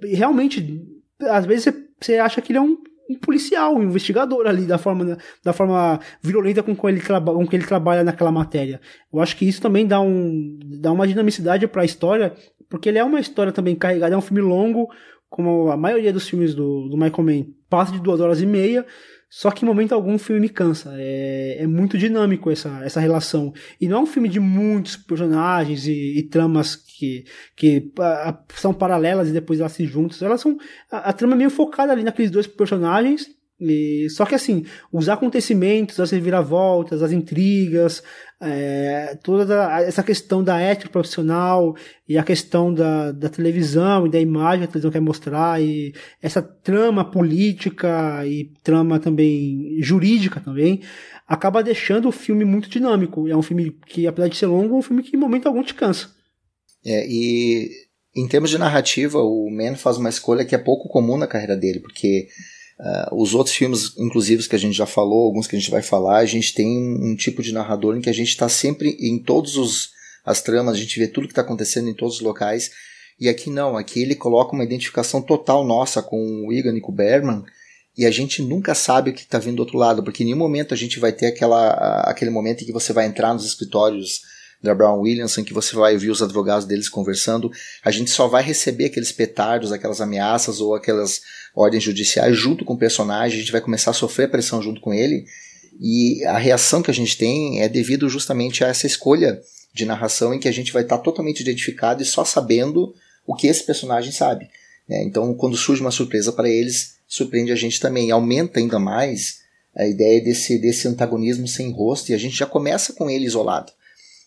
realmente, às vezes você, acha que ele é um, um, policial, um investigador ali, da forma, da forma violenta com que, ele com que ele trabalha naquela matéria. Eu acho que isso também dá, um, dá uma dinamicidade para a história, porque ele é uma história também carregada, é um filme longo, como a maioria dos filmes do, do Michael Mann, passa de duas horas e meia, só que em momento algum o filme me cansa. É, é muito dinâmico essa, essa relação. E não é um filme de muitos personagens e, e tramas que, que a, são paralelas e depois elas se juntam. Elas são. A, a trama é meio focada ali naqueles dois personagens e, só que assim, os acontecimentos, as reviravoltas, as intrigas, é, toda essa questão da ética profissional e a questão da, da televisão e da imagem que a televisão quer mostrar e essa trama política e trama também jurídica também, acaba deixando o filme muito dinâmico. É um filme que, apesar de ser longo, é um filme que em momento algum te cansa. É, e em termos de narrativa, o Man faz uma escolha que é pouco comum na carreira dele, porque Uh, os outros filmes, inclusive, que a gente já falou, alguns que a gente vai falar, a gente tem um, um tipo de narrador em que a gente está sempre em todos os as tramas, a gente vê tudo que está acontecendo em todos os locais. E aqui não, aqui ele coloca uma identificação total nossa com o Egan e com o Berman, e a gente nunca sabe o que está vindo do outro lado, porque em nenhum momento a gente vai ter aquela, aquele momento em que você vai entrar nos escritórios da Brown Williamson, que você vai ouvir os advogados deles conversando, a gente só vai receber aqueles petardos, aquelas ameaças ou aquelas ordens judiciais junto com o personagem, a gente vai começar a sofrer pressão junto com ele, e a reação que a gente tem é devido justamente a essa escolha de narração em que a gente vai estar totalmente identificado e só sabendo o que esse personagem sabe. Né? Então, quando surge uma surpresa para eles, surpreende a gente também. Aumenta ainda mais a ideia desse, desse antagonismo sem rosto e a gente já começa com ele isolado.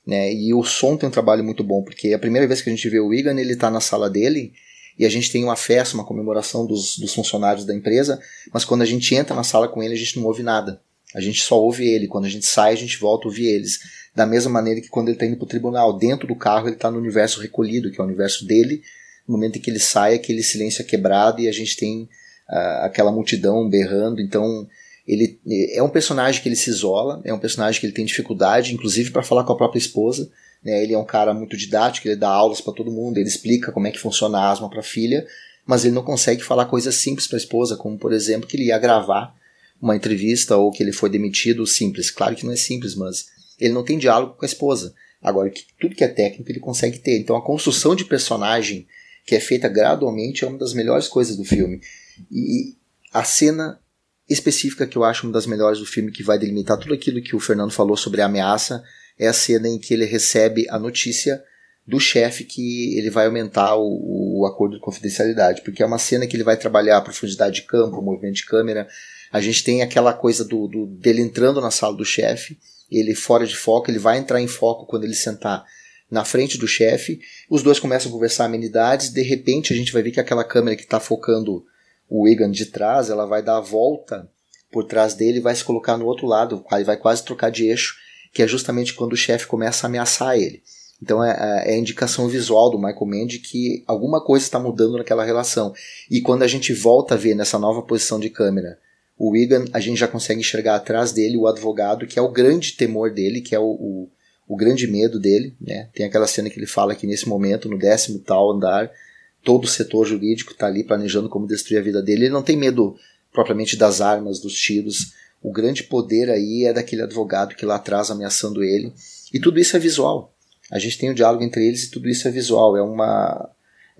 Né? E o som tem um trabalho muito bom, porque a primeira vez que a gente vê o Egan, ele está na sala dele e a gente tem uma festa, uma comemoração dos, dos funcionários da empresa, mas quando a gente entra na sala com ele, a gente não ouve nada. A gente só ouve ele. Quando a gente sai, a gente volta a ouvir eles. Da mesma maneira que quando ele está indo para o tribunal, dentro do carro, ele está no universo recolhido, que é o universo dele. No momento em que ele sai, aquele silêncio é quebrado e a gente tem uh, aquela multidão berrando. Então, ele é um personagem que ele se isola, é um personagem que ele tem dificuldade, inclusive para falar com a própria esposa. Né? Ele é um cara muito didático, ele dá aulas para todo mundo, ele explica como é que funciona a asma para a filha, mas ele não consegue falar coisas simples para a esposa, como por exemplo que ele ia gravar uma entrevista ou que ele foi demitido simples. Claro que não é simples, mas ele não tem diálogo com a esposa. Agora, tudo que é técnico ele consegue ter. Então a construção de personagem que é feita gradualmente é uma das melhores coisas do filme. E a cena específica que eu acho uma das melhores do filme, que vai delimitar tudo aquilo que o Fernando falou sobre a ameaça, é a cena em que ele recebe a notícia do chefe que ele vai aumentar o, o, acordo de confidencialidade, porque é uma cena que ele vai trabalhar a profundidade de campo, movimento de câmera. A gente tem aquela coisa do, do dele entrando na sala do chefe, ele fora de foco, ele vai entrar em foco quando ele sentar na frente do chefe. Os dois começam a conversar amenidades, de repente a gente vai ver que aquela câmera que está focando o Egan de trás, ela vai dar a volta por trás dele vai se colocar no outro lado, vai quase trocar de eixo, que é justamente quando o chefe começa a ameaçar ele. Então é, é, é a indicação visual do Michael Mann que alguma coisa está mudando naquela relação. E quando a gente volta a ver nessa nova posição de câmera o Wigan, a gente já consegue enxergar atrás dele o advogado, que é o grande temor dele, que é o, o, o grande medo dele. Né? Tem aquela cena que ele fala que nesse momento, no décimo tal andar, todo o setor jurídico está ali planejando como destruir a vida dele. Ele não tem medo propriamente das armas, dos tiros. O grande poder aí é daquele advogado que lá atrás ameaçando ele. E tudo isso é visual. A gente tem o um diálogo entre eles e tudo isso é visual. É uma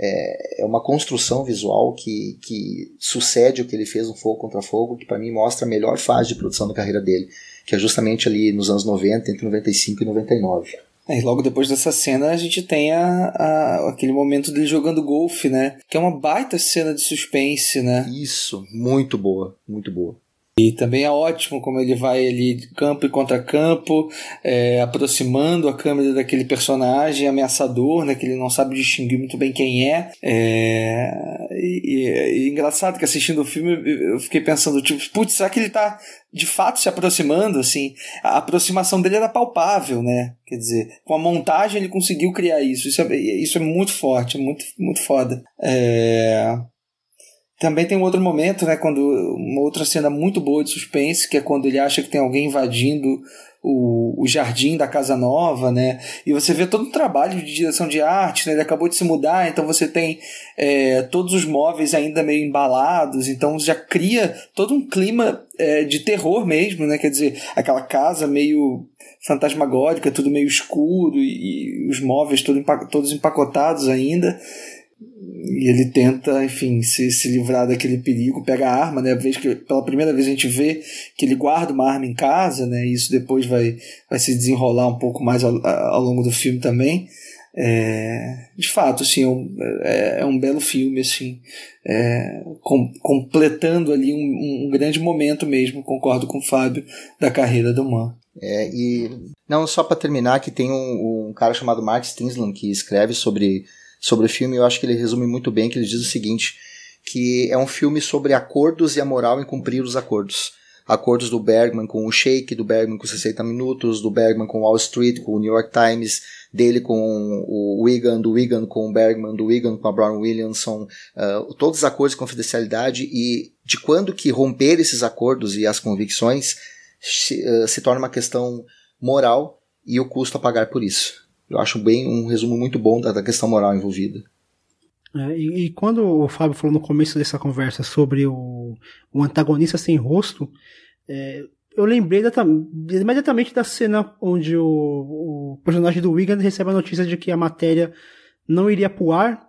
é, é uma construção visual que, que sucede o que ele fez no Fogo contra Fogo, que para mim mostra a melhor fase de produção da carreira dele, que é justamente ali nos anos 90, entre 95 e 99. É, e logo depois dessa cena a gente tem a, a, aquele momento dele jogando golfe, né? Que é uma baita cena de suspense, né? Isso, muito boa, muito boa. E também é ótimo como ele vai ali campo e contra campo, é, aproximando a câmera daquele personagem ameaçador, né, que ele não sabe distinguir muito bem quem é. é e, e, e engraçado que assistindo o filme eu fiquei pensando, tipo, putz, será que ele tá de fato se aproximando, assim? A aproximação dele era palpável, né? Quer dizer, com a montagem ele conseguiu criar isso. Isso é, isso é muito forte, muito, muito foda. É... Também tem um outro momento, né, quando uma outra cena muito boa de suspense, que é quando ele acha que tem alguém invadindo o, o jardim da casa nova, né? E você vê todo o trabalho de direção de arte, né? Ele acabou de se mudar, então você tem é, todos os móveis ainda meio embalados, então já cria todo um clima é, de terror mesmo, né? Quer dizer, aquela casa meio fantasmagórica, tudo meio escuro e, e os móveis todo, todos empacotados ainda e ele tenta, enfim, se, se livrar daquele perigo, pega a arma, né? Vez que pela primeira vez a gente vê que ele guarda uma arma em casa, né? E isso depois vai, vai se desenrolar um pouco mais ao, ao longo do filme também. É, de fato, assim, é um, é, é um belo filme, assim, é, com, completando ali um, um, grande momento mesmo, concordo com o Fábio, da carreira do Man. É, e não, só para terminar, que tem um, um cara chamado Mark Stinsland que escreve sobre sobre o filme, eu acho que ele resume muito bem, que ele diz o seguinte, que é um filme sobre acordos e a moral em cumprir os acordos. Acordos do Bergman com o Shake, do Bergman com 60 Minutos, do Bergman com Wall Street, com o New York Times, dele com o Wigan, do Wigan com o Bergman, do Wigan com a Brown Williamson, uh, todos os acordos de confidencialidade e de quando que romper esses acordos e as convicções se, uh, se torna uma questão moral e o custo a pagar por isso. Eu acho bem um resumo muito bom da, da questão moral envolvida. É, e, e, quando o Fábio falou no começo dessa conversa sobre o, o antagonista sem rosto, é, eu lembrei imediatamente da cena onde o, o, personagem do Wigan recebe a notícia de que a matéria não iria pro ar,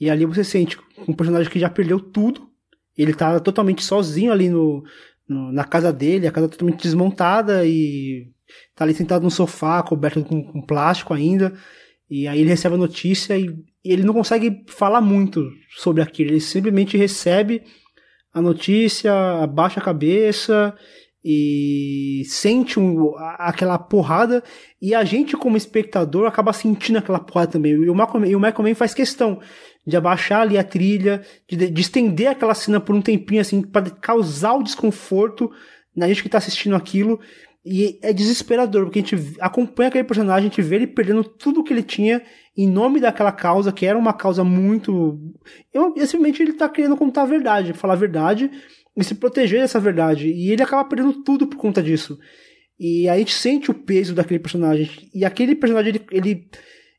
e ali você sente um personagem que já perdeu tudo, ele tá totalmente sozinho ali no, no na casa dele, a casa totalmente desmontada e tá ali sentado no sofá, coberto com, com plástico ainda, e aí ele recebe a notícia e, e ele não consegue falar muito sobre aquilo, ele simplesmente recebe a notícia, abaixa a cabeça e sente um, aquela porrada. E a gente como espectador acaba sentindo aquela porrada também. E o Michael, e o Michael Mann faz questão de abaixar ali a trilha, de, de estender aquela cena por um tempinho assim para causar o desconforto na gente que está assistindo aquilo e é desesperador, porque a gente acompanha aquele personagem, a gente vê ele perdendo tudo que ele tinha em nome daquela causa, que era uma causa muito. Eu, simplesmente ele tá querendo contar a verdade, falar a verdade e se proteger dessa verdade. E ele acaba perdendo tudo por conta disso. E a gente sente o peso daquele personagem. E aquele personagem, ele, ele,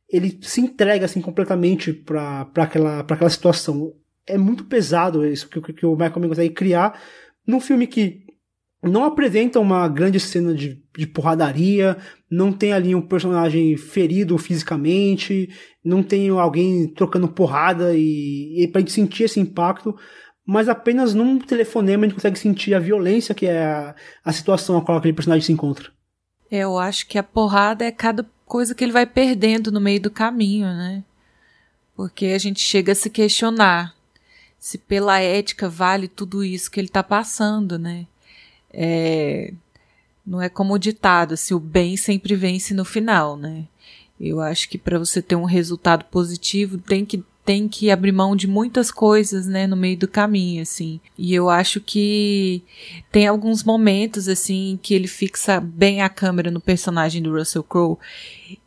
ele se entrega assim completamente para aquela, pra aquela situação. É muito pesado isso que, que o Michael Mann consegue criar num filme que não apresenta uma grande cena de, de porradaria, não tem ali um personagem ferido fisicamente, não tem alguém trocando porrada e, e pra gente sentir esse impacto, mas apenas num telefonema a gente consegue sentir a violência que é a, a situação a qual aquele personagem se encontra. Eu acho que a porrada é cada coisa que ele vai perdendo no meio do caminho, né? Porque a gente chega a se questionar se pela ética vale tudo isso que ele tá passando, né? É, não é como o ditado, assim, o bem sempre vence no final, né? Eu acho que para você ter um resultado positivo tem que tem que abrir mão de muitas coisas, né, no meio do caminho, assim. E eu acho que tem alguns momentos, assim, que ele fixa bem a câmera no personagem do Russell Crowe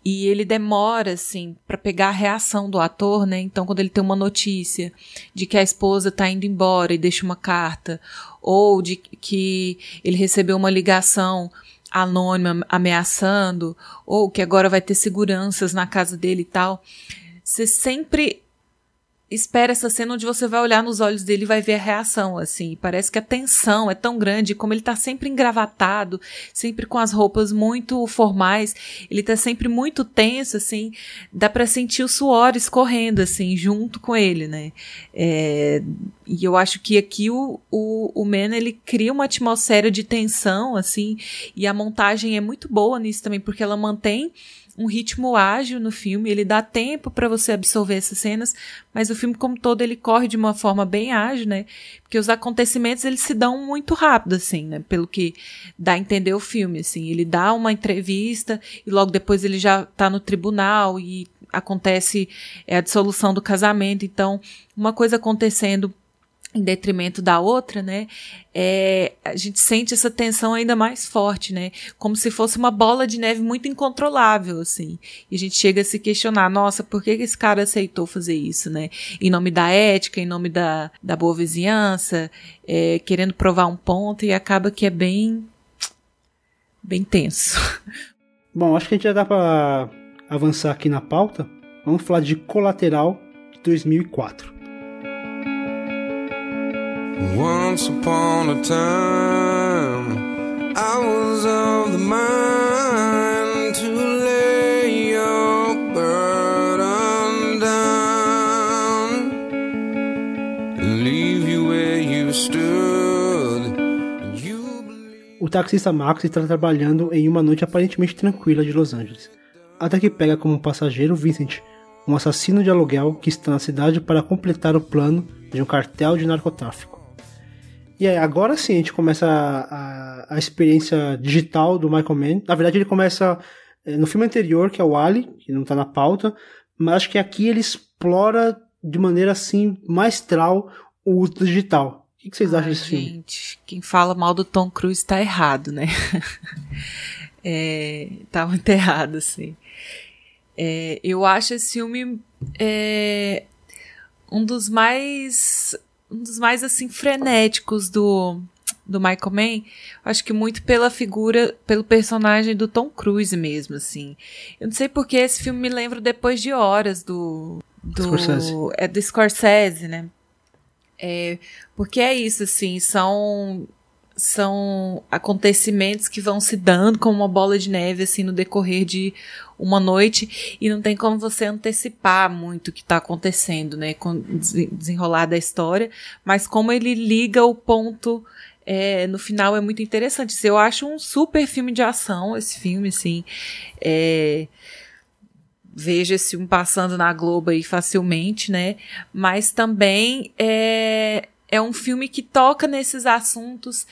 e ele demora, assim, para pegar a reação do ator, né? Então, quando ele tem uma notícia de que a esposa tá indo embora e deixa uma carta, ou de que ele recebeu uma ligação anônima ameaçando, ou que agora vai ter seguranças na casa dele e tal, você sempre espera essa cena onde você vai olhar nos olhos dele e vai ver a reação, assim. Parece que a tensão é tão grande, como ele tá sempre engravatado, sempre com as roupas muito formais, ele tá sempre muito tenso, assim. Dá para sentir o suor escorrendo, assim, junto com ele, né? É, e eu acho que aqui o, o, o Man, ele cria uma atmosfera de tensão, assim, e a montagem é muito boa nisso também, porque ela mantém um ritmo ágil no filme, ele dá tempo para você absorver essas cenas, mas o filme como todo ele corre de uma forma bem ágil, né? Porque os acontecimentos eles se dão muito rápido assim, né? Pelo que dá a entender o filme, assim, ele dá uma entrevista e logo depois ele já tá no tribunal e acontece é, a dissolução do casamento, então uma coisa acontecendo em detrimento da outra, né? É, a gente sente essa tensão ainda mais forte, né? Como se fosse uma bola de neve muito incontrolável, assim. E a gente chega a se questionar, nossa, por que esse cara aceitou fazer isso, né? Em nome da ética, em nome da, da boa vizinhança, é, querendo provar um ponto e acaba que é bem, bem tenso. Bom, acho que a gente já dá para avançar aqui na pauta. Vamos falar de Colateral de 2004. Once upon a time, I was of the mind to lay your burden down, leave you where you stood. O taxista Max está trabalhando em uma noite aparentemente tranquila de Los Angeles, até que pega como passageiro Vincent, um assassino de aluguel que está na cidade para completar o plano de um cartel de narcotráfico. E aí, agora sim a gente começa a, a, a, experiência digital do Michael Mann. Na verdade, ele começa é, no filme anterior, que é o Ali, que não tá na pauta, mas acho que aqui ele explora de maneira assim maestral o uso digital. O que vocês acham desse gente, filme? Gente, quem fala mal do Tom Cruise tá errado, né? é, tá muito errado, assim. É, eu acho esse filme é, um dos mais um dos mais assim frenéticos do do Michael Mann, acho que muito pela figura, pelo personagem do Tom Cruise mesmo, assim. Eu não sei porque esse filme me lembra depois de horas do do Scorsese. é do Scorsese, né? É, porque é isso assim, são são acontecimentos que vão se dando como uma bola de neve assim no decorrer de uma noite e não tem como você antecipar muito o que está acontecendo, né, com desenrolar da história, mas como ele liga o ponto é, no final é muito interessante. Eu acho um super filme de ação esse filme, assim. É, veja esse filme passando na Globo aí facilmente, né? Mas também é, é um filme que toca nesses assuntos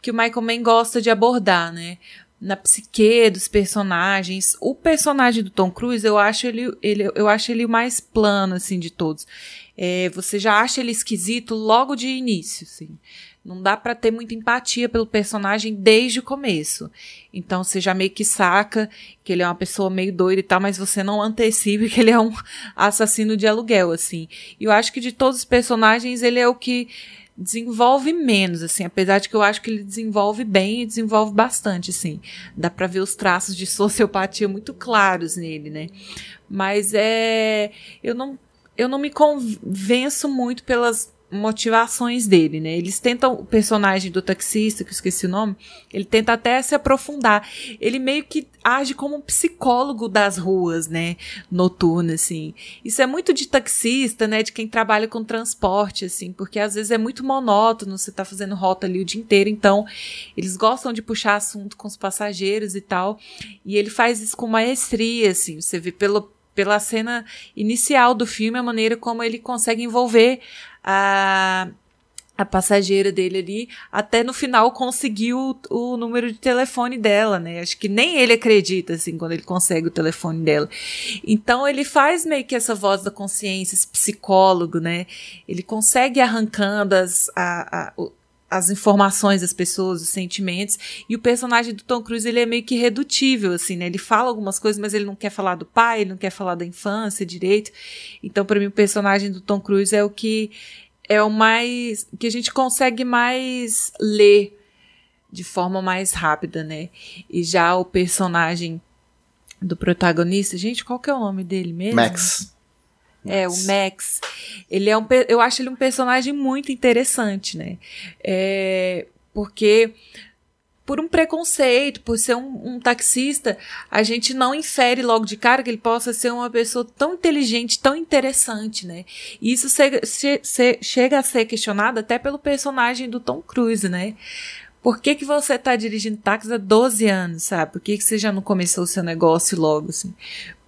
que o Michael Mann gosta de abordar, né? Na psique dos personagens. O personagem do Tom Cruise, eu acho ele, ele, eu acho ele o mais plano, assim, de todos. É, você já acha ele esquisito logo de início, assim. Não dá para ter muita empatia pelo personagem desde o começo. Então você já meio que saca que ele é uma pessoa meio doida e tal, mas você não antecipa que ele é um assassino de aluguel, assim. E eu acho que de todos os personagens, ele é o que desenvolve menos, assim, apesar de que eu acho que ele desenvolve bem e desenvolve bastante, assim. Dá para ver os traços de sociopatia muito claros nele, né? Mas é, eu não eu não me convenço muito pelas motivações dele, né? Eles tentam, o personagem do taxista, que eu esqueci o nome, ele tenta até se aprofundar. Ele meio que age como um psicólogo das ruas, né? Noturno, assim. Isso é muito de taxista, né? De quem trabalha com transporte, assim, porque às vezes é muito monótono, você tá fazendo rota ali o dia inteiro, então eles gostam de puxar assunto com os passageiros e tal. E ele faz isso com maestria, assim. Você vê pelo pela cena inicial do filme, a maneira como ele consegue envolver a, a passageira dele ali, até no final conseguiu o, o, número de telefone dela, né? Acho que nem ele acredita, assim, quando ele consegue o telefone dela. Então ele faz meio que essa voz da consciência, esse psicólogo, né? Ele consegue arrancando as, a, a, as informações das pessoas, os sentimentos, e o personagem do Tom Cruise, ele é meio que redutível, assim, né? Ele fala algumas coisas, mas ele não quer falar do pai, ele não quer falar da infância direito. Então, para mim, o personagem do Tom Cruise é o que é o mais que a gente consegue mais ler de forma mais rápida, né? E já o personagem do protagonista, gente, qual que é o nome dele mesmo? Max. É, o Max. Ele é um, eu acho ele um personagem muito interessante, né? É, porque por um preconceito, por ser um, um, taxista, a gente não infere logo de cara que ele possa ser uma pessoa tão inteligente, tão interessante, né? E isso se, se, se, chega a ser questionado até pelo personagem do Tom Cruise, né? Por que, que você está dirigindo táxi há 12 anos, sabe? Por que, que você já não começou o seu negócio logo, assim?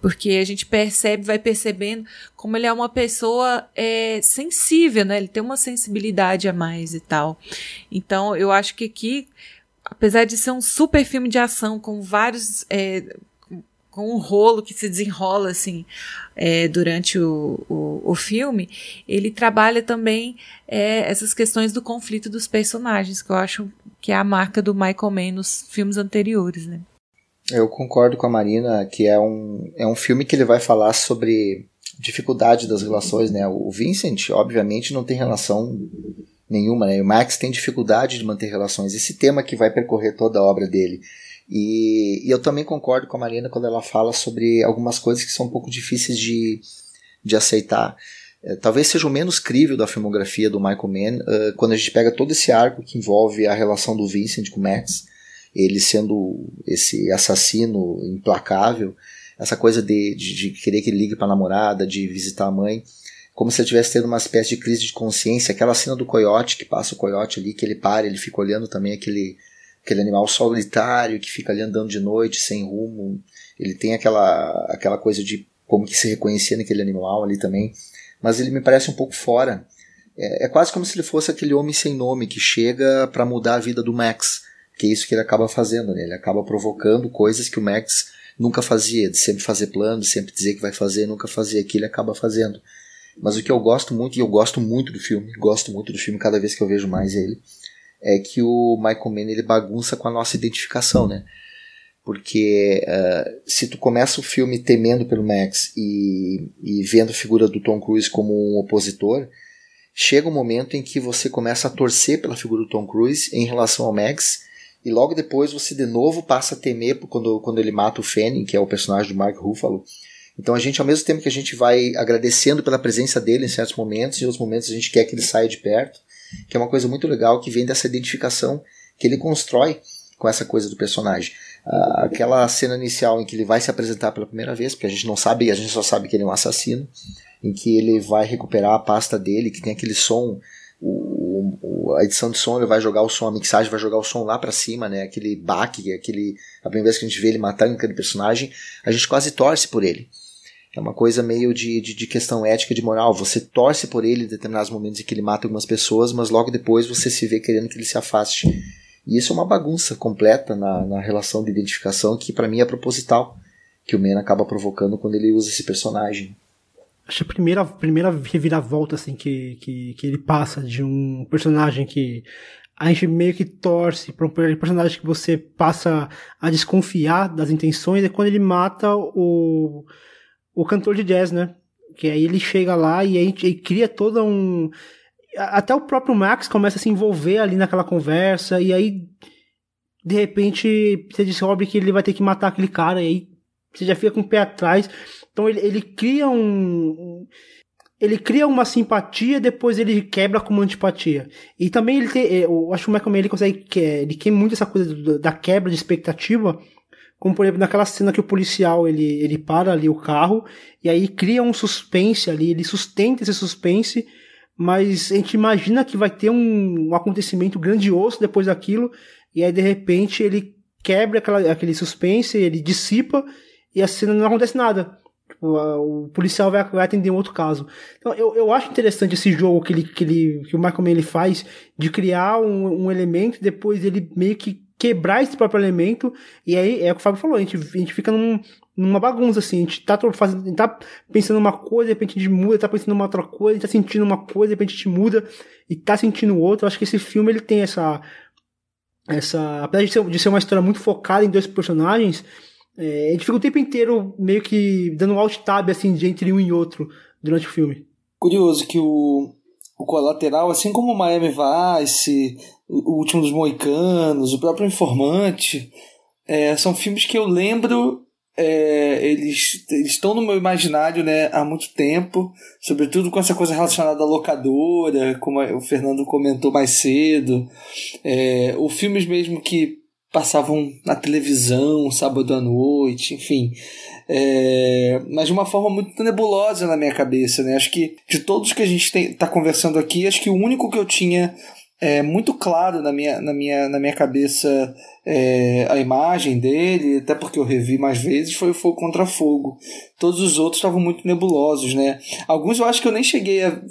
Porque a gente percebe, vai percebendo como ele é uma pessoa é, sensível, né? Ele tem uma sensibilidade a mais e tal. Então, eu acho que aqui apesar de ser um super filme de ação com vários é, com um rolo que se desenrola assim é, durante o, o, o, filme, ele trabalha também é, essas questões do conflito dos personagens, que eu acho que é a marca do Michael Mann nos filmes anteriores, né? Eu concordo com a Marina que é um, é um filme que ele vai falar sobre dificuldade das relações, né? O Vincent, obviamente, não tem relação nenhuma, né? O Max tem dificuldade de manter relações. Esse tema que vai percorrer toda a obra dele. E, e, eu também concordo com a Marina quando ela fala sobre algumas coisas que são um pouco difíceis de, de aceitar. É, talvez seja o menos crível da filmografia do Michael Mann, uh, quando a gente pega todo esse arco que envolve a relação do Vincent com o Max, ele sendo esse assassino implacável, essa coisa de, de, de querer que ele ligue para a namorada, de visitar a mãe como se ele estivesse tendo uma espécie de crise de consciência. Aquela cena do coiote, que passa o coiote ali, que ele para, ele fica olhando também aquele, aquele animal solitário que fica ali andando de noite, sem rumo. Ele tem aquela, aquela coisa de como que se reconhecia naquele animal ali também. Mas ele me parece um pouco fora. É, é quase como se ele fosse aquele homem sem nome que chega para mudar a vida do Max. Que é isso que ele acaba fazendo, né? Ele acaba provocando coisas que o Max nunca fazia, de sempre fazer planos, sempre dizer que vai fazer, nunca fazer aquilo, ele acaba fazendo. Mas o que eu gosto muito, e eu gosto muito do filme, gosto muito do filme cada vez que eu vejo mais ele, é que o Michael Mann ele bagunça com a nossa identificação, né? Porque uh, se tu começa o filme temendo pelo Max e, e vendo a figura do Tom Cruise como um opositor, chega um momento em que você começa a torcer pela figura do Tom Cruise em relação ao Max e logo depois você de novo passa a temer quando, quando ele mata o Fanning, que é o personagem do Mark Ruffalo, então a gente, ao mesmo tempo que a gente vai agradecendo pela presença dele em certos momentos, em outros momentos a gente quer que ele saia de perto, que é uma coisa muito legal que vem dessa identificação que ele constrói com essa coisa do personagem. Uh, aquela cena inicial em que ele vai se apresentar pela primeira vez, porque a gente não sabe, a gente só sabe que ele é um assassino, em que ele vai recuperar a pasta dele, que tem aquele som, o, o, a edição de som ele vai jogar o som, a mixagem vai jogar o som lá para cima, né? Aquele baque, aquele a primeira vez que a gente vê ele matando aquele personagem, a gente quase torce por ele. É uma coisa meio de, de, de, questão ética, de moral. Você torce por ele em determinados momentos em que ele mata algumas pessoas, mas logo depois você se vê querendo que ele se afaste. E isso é uma bagunça completa na, na relação de identificação que para mim é proposital, que o Men acaba provocando quando ele usa esse personagem. Acho a primeira, primeira reviravolta assim, que, que, que ele passa de um personagem que a gente meio que torce para um personagem que você passa a desconfiar das intenções é quando ele mata o o cantor de jazz, né? Que aí ele chega lá e aí ele cria toda um. Até o próprio Max começa a se envolver ali naquela conversa, e aí, de repente, você descobre que ele vai ter que matar aquele cara, e aí você já fica com o pé atrás. Então ele, ele cria um. Ele cria uma simpatia, depois ele quebra com uma antipatia. E também ele tem. Eu acho que o Michael Mann ele consegue. Ele queima muito essa coisa da quebra de expectativa como por exemplo naquela cena que o policial ele, ele para ali o carro e aí cria um suspense ali, ele sustenta esse suspense, mas a gente imagina que vai ter um, um acontecimento grandioso depois daquilo e aí de repente ele quebra aquela, aquele suspense, ele dissipa e a cena não acontece nada. o, o policial vai, vai, atender um outro caso. Então, eu, eu acho interessante esse jogo que, ele, que, ele, que o Michael Mann ele faz de criar um, um elemento e depois ele meio que quebrar esse próprio elemento. E aí é o que o Fábio falou, a gente, a gente fica num, numa bagunça, assim. A gente tá, fazendo, a gente tá pensando uma coisa, de repente a gente muda, tá pensando uma outra coisa, a gente tá sentindo uma coisa, de repente a gente muda e tá sentindo outra. Eu acho que esse filme ele tem essa. essa apesar de ser, de ser uma história muito focada em dois personagens é, a gente fica o tempo inteiro meio que dando um alt tab assim, de entre um e outro durante o filme. Curioso que o, o Colateral, assim como o Miami Vice, o, Último dos Moicanos, o próprio Informante, é, são filmes que eu lembro é, eles, eles estão no meu imaginário né, há muito tempo, sobretudo com essa coisa relacionada à locadora, como o Fernando comentou mais cedo, é, ou filmes mesmo que passavam na televisão sábado à noite, enfim. É, mas de uma forma muito nebulosa na minha cabeça, né? Acho que de todos que a gente está conversando aqui, acho que o único que eu tinha é, muito claro na minha, na minha, na minha cabeça é, a imagem dele, até porque eu revi mais vezes, foi o Fogo Contra Fogo. Todos os outros estavam muito nebulosos, né? Alguns eu acho que eu nem cheguei a.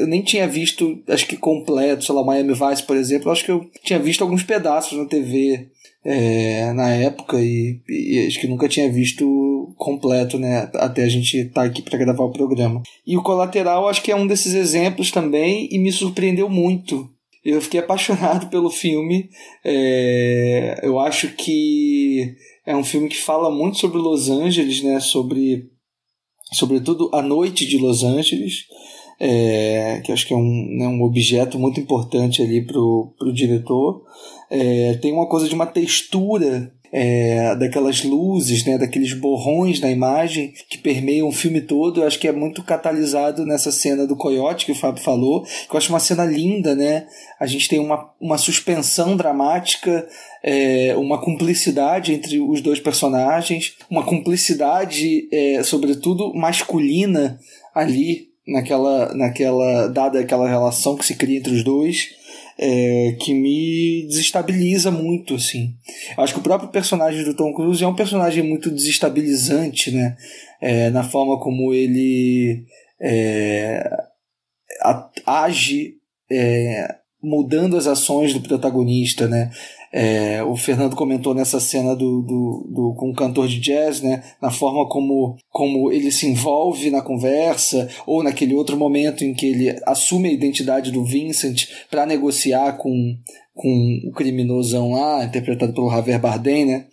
Eu nem tinha visto, acho que completo, sei lá, Miami Vice, por exemplo, eu acho que eu tinha visto alguns pedaços na TV é, na época e, e, acho que nunca tinha visto completo, né? Até a gente estar tá aqui para gravar o programa. E o Colateral acho que é um desses exemplos também e me surpreendeu muito. Eu fiquei apaixonado pelo filme. É, eu acho que é um filme que fala muito sobre Los Angeles, né? Sobre, sobretudo a noite de Los Angeles. É, que acho que é um, né, um objeto muito importante ali pro, pro diretor. É, tem uma coisa de uma textura é, daquelas luzes, né, daqueles borrões na imagem que permeiam o filme todo. Eu acho que é muito catalisado nessa cena do coiote que o Fábio falou, que eu acho uma cena linda, né? A gente tem uma, uma suspensão dramática, é, uma cumplicidade entre os dois personagens, uma cumplicidade, é, sobretudo masculina ali naquela, naquela dada aquela relação que se cria entre os dois é, que me desestabiliza muito, assim. Acho que o próprio personagem do Tom Cruise é um personagem muito desestabilizante, né? É, na forma como ele é, age é, mudando as ações do protagonista, né? É, o Fernando comentou nessa cena do, do, do, com o cantor de jazz, né, na forma como, como ele se envolve na conversa, ou naquele outro momento em que ele assume a identidade do Vincent para negociar com, com o criminosão lá, interpretado pelo Javier Bardem, né,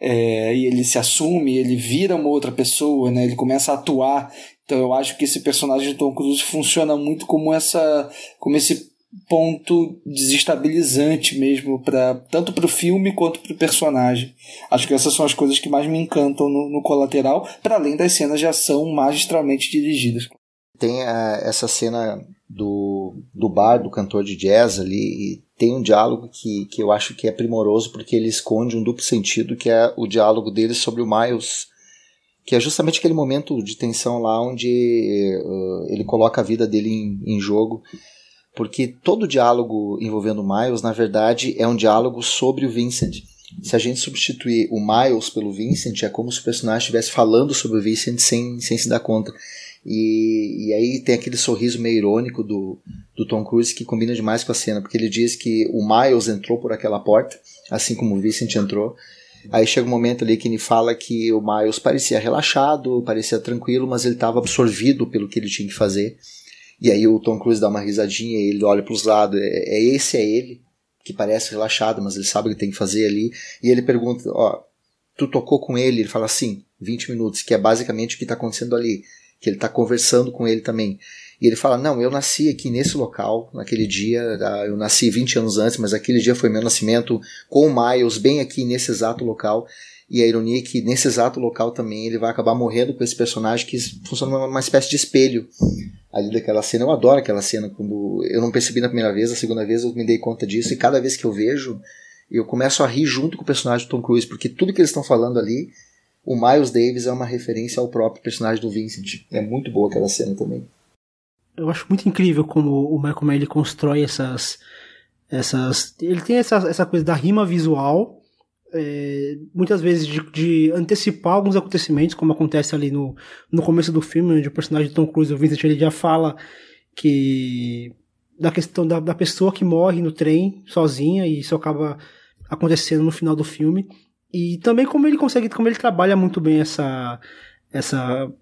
é, e ele se assume, ele vira uma outra pessoa, né, ele começa a atuar. Então eu acho que esse personagem de Tom Cruise funciona muito como essa, como esse ponto desestabilizante mesmo para tanto para o filme quanto para o personagem. Acho que essas são as coisas que mais me encantam no, no colateral, para além das cenas de ação magistralmente dirigidas. Tem a, eh, essa cena do, do bar do cantor de jazz ali e tem um diálogo que, que eu acho que é primoroso porque ele esconde um duplo sentido que é o diálogo dele sobre o Miles que é justamente aquele momento de tensão lá onde uh, ele coloca a vida dele em, em jogo porque todo diálogo envolvendo Miles, na verdade, é um diálogo sobre o Vincent. Se a gente substituir o Miles pelo Vincent, é como se o personagem estivesse falando sobre o Vincent sem, sem se dar conta. E, e aí tem aquele sorriso meio irônico do, do Tom Cruise que combina demais com a cena, porque ele diz que o Miles entrou por aquela porta, assim como o Vincent entrou. Aí chega um momento ali que ele fala que o Miles parecia relaxado, parecia tranquilo, mas ele estava absorvido pelo que ele tinha que fazer. E aí o Tom Cruise dá uma risadinha ele olha para os lados. É, é, esse é ele, que parece relaxado, mas ele sabe o que tem que fazer ali. E ele pergunta: Ó, tu tocou com ele? Ele fala assim, 20 minutos, que é basicamente o que está acontecendo ali. Que ele está conversando com ele também. E ele fala: Não, eu nasci aqui nesse local, naquele dia. Tá? Eu nasci 20 anos antes, mas aquele dia foi meu nascimento com o Miles, bem aqui nesse exato local. E a ironia é que nesse exato local também ele vai acabar morrendo com esse personagem que funciona como uma espécie de espelho ali daquela cena. Eu adoro aquela cena quando eu não percebi na primeira vez, a segunda vez eu me dei conta disso e cada vez que eu vejo, eu começo a rir junto com o personagem do Tom Cruise, porque tudo que eles estão falando ali, o Miles Davis é uma referência ao próprio personagem do Vincent. É muito boa aquela cena também. Eu acho muito incrível como o Michael Mann ele constrói essas essas ele tem essa, essa coisa da rima visual é, muitas vezes de, de, antecipar alguns acontecimentos, como acontece ali no, no começo do filme, onde o personagem de Tom Cruise, o Vincent, ele já fala que da questão da, da pessoa que morre no trem sozinha e isso acaba acontecendo no final do filme. E também como ele consegue como ele trabalha muito bem essa essa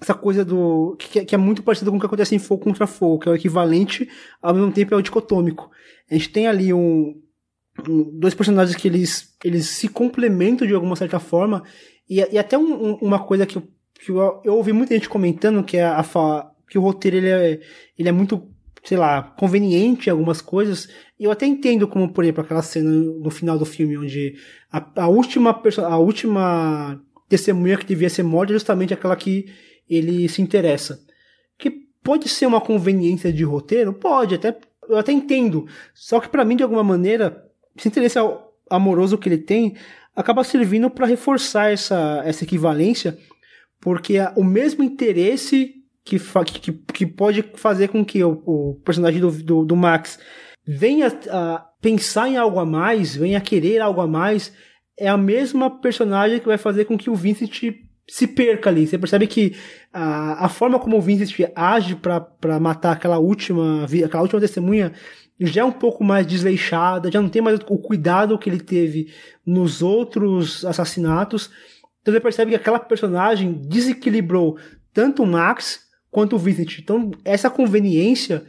essa coisa do que, que é muito parecido com o que acontece em Fogo contra Fogo que é o equivalente ao mesmo tempo é o dicotômico. A gente tem ali um dois personagens que eles eles se complementam de alguma certa forma e, e até um, um, uma coisa que, eu, que eu, eu ouvi muita gente comentando que é a, a que o roteiro ele é, ele é muito sei lá, conveniente em algumas coisas. E eu até entendo como, por exemplo, aquela cena no final do filme onde a, a última pessoa, a última testemunha que devia ser morta é justamente aquela que ele se interessa. Que pode ser uma conveniência de roteiro? Pode, até eu até entendo. Só que para mim, de alguma maneira, esse interesse amoroso que ele tem acaba servindo para reforçar essa, essa equivalência, porque o mesmo interesse que, que, que pode fazer com que o, o personagem do, do, do, Max venha a pensar em algo a mais, venha a querer algo a mais, é a mesma personagem que vai fazer com que o Vincent se perca ali. Você percebe que a, a forma como o Vincent age para matar aquela última, aquela última testemunha já é um pouco mais desleixada, já não tem mais o cuidado que ele teve nos outros assassinatos. Então você percebe que aquela personagem desequilibrou tanto o Max quanto o Vincent. Então, essa conveniência,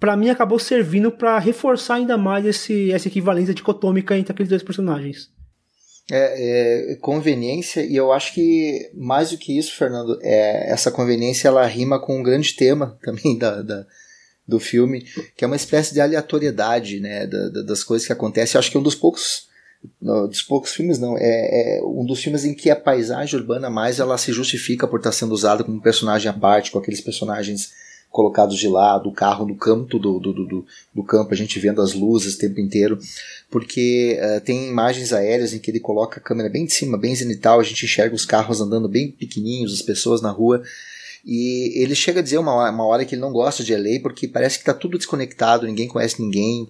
para mim, acabou servindo para reforçar ainda mais esse, essa equivalência dicotômica entre aqueles dois personagens. É, é, conveniência, e eu acho que mais do que isso, Fernando, é, essa conveniência ela rima com um grande tema também da, da do filme, que é uma espécie de aleatoriedade né, da, da, das coisas que acontecem. Eu acho que é um dos poucos dos poucos filmes não é, é, um dos filmes em que a paisagem urbana mais ela se justifica por estar sendo usada como personagem à parte com aqueles personagens colocados de lado o carro no canto do, do, do, do campo a gente vendo as luzes o tempo inteiro porque uh, tem imagens aéreas em que ele coloca a câmera bem de cima bem zenital a gente enxerga os carros andando bem pequenininhos as pessoas na rua e ele chega a dizer uma, uma hora que ele não gosta de LA porque parece que está tudo desconectado, ninguém conhece ninguém.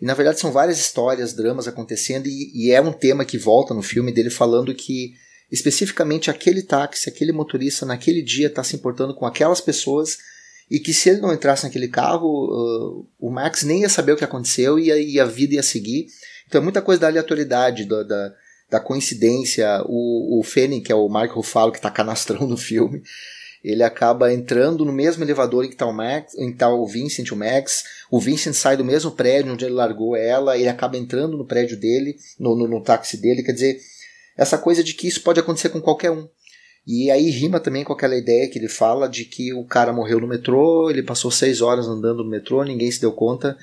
E na verdade são várias histórias, dramas acontecendo, e, e é um tema que volta no filme dele falando que especificamente aquele táxi, aquele motorista naquele dia está se importando com aquelas pessoas e que se ele não entrasse naquele carro, uh, o Max nem ia saber o que aconteceu e a, e a vida ia seguir. Então é muita coisa da aleatoriedade, da, da, da coincidência. O, o que é o Mark Ruffalo, que está canastrão no filme, ele acaba entrando no mesmo elevador em que está o Max, em que tá o Vincent, o Max. O Vincent sai do mesmo prédio onde ele largou ela, ele acaba entrando no prédio dele, no, no, no táxi dele. Quer dizer, essa coisa de que isso pode acontecer com qualquer um. E aí rima também com aquela ideia que ele fala de que o cara morreu no metrô, ele passou seis horas andando no metrô, ninguém se deu conta.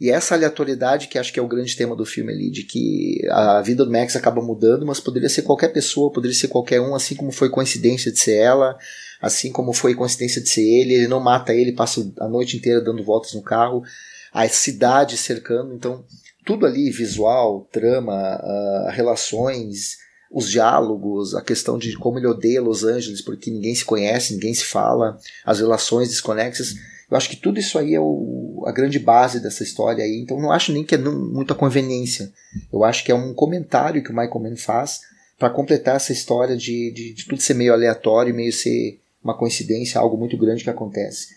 E essa aleatoriedade que acho que é o grande tema do filme ali, de que a vida do Max acaba mudando, mas poderia ser qualquer pessoa, poderia ser qualquer um, assim como foi coincidência de ser ela, assim como foi coincidência de ser ele, ele não mata ele, passa a noite inteira dando voltas no carro, a cidade cercando, então tudo ali, visual, trama, uh, relações, os diálogos, a questão de como ele odeia Los Angeles porque ninguém se conhece, ninguém se fala, as relações desconexas. Eu acho que tudo isso aí é o, a grande base dessa história aí. Então não acho nem que é muita conveniência. Eu acho que é um comentário que o Michael Mann faz para completar essa história de, de, de, tudo ser meio aleatório, meio ser uma coincidência, algo muito grande que acontece.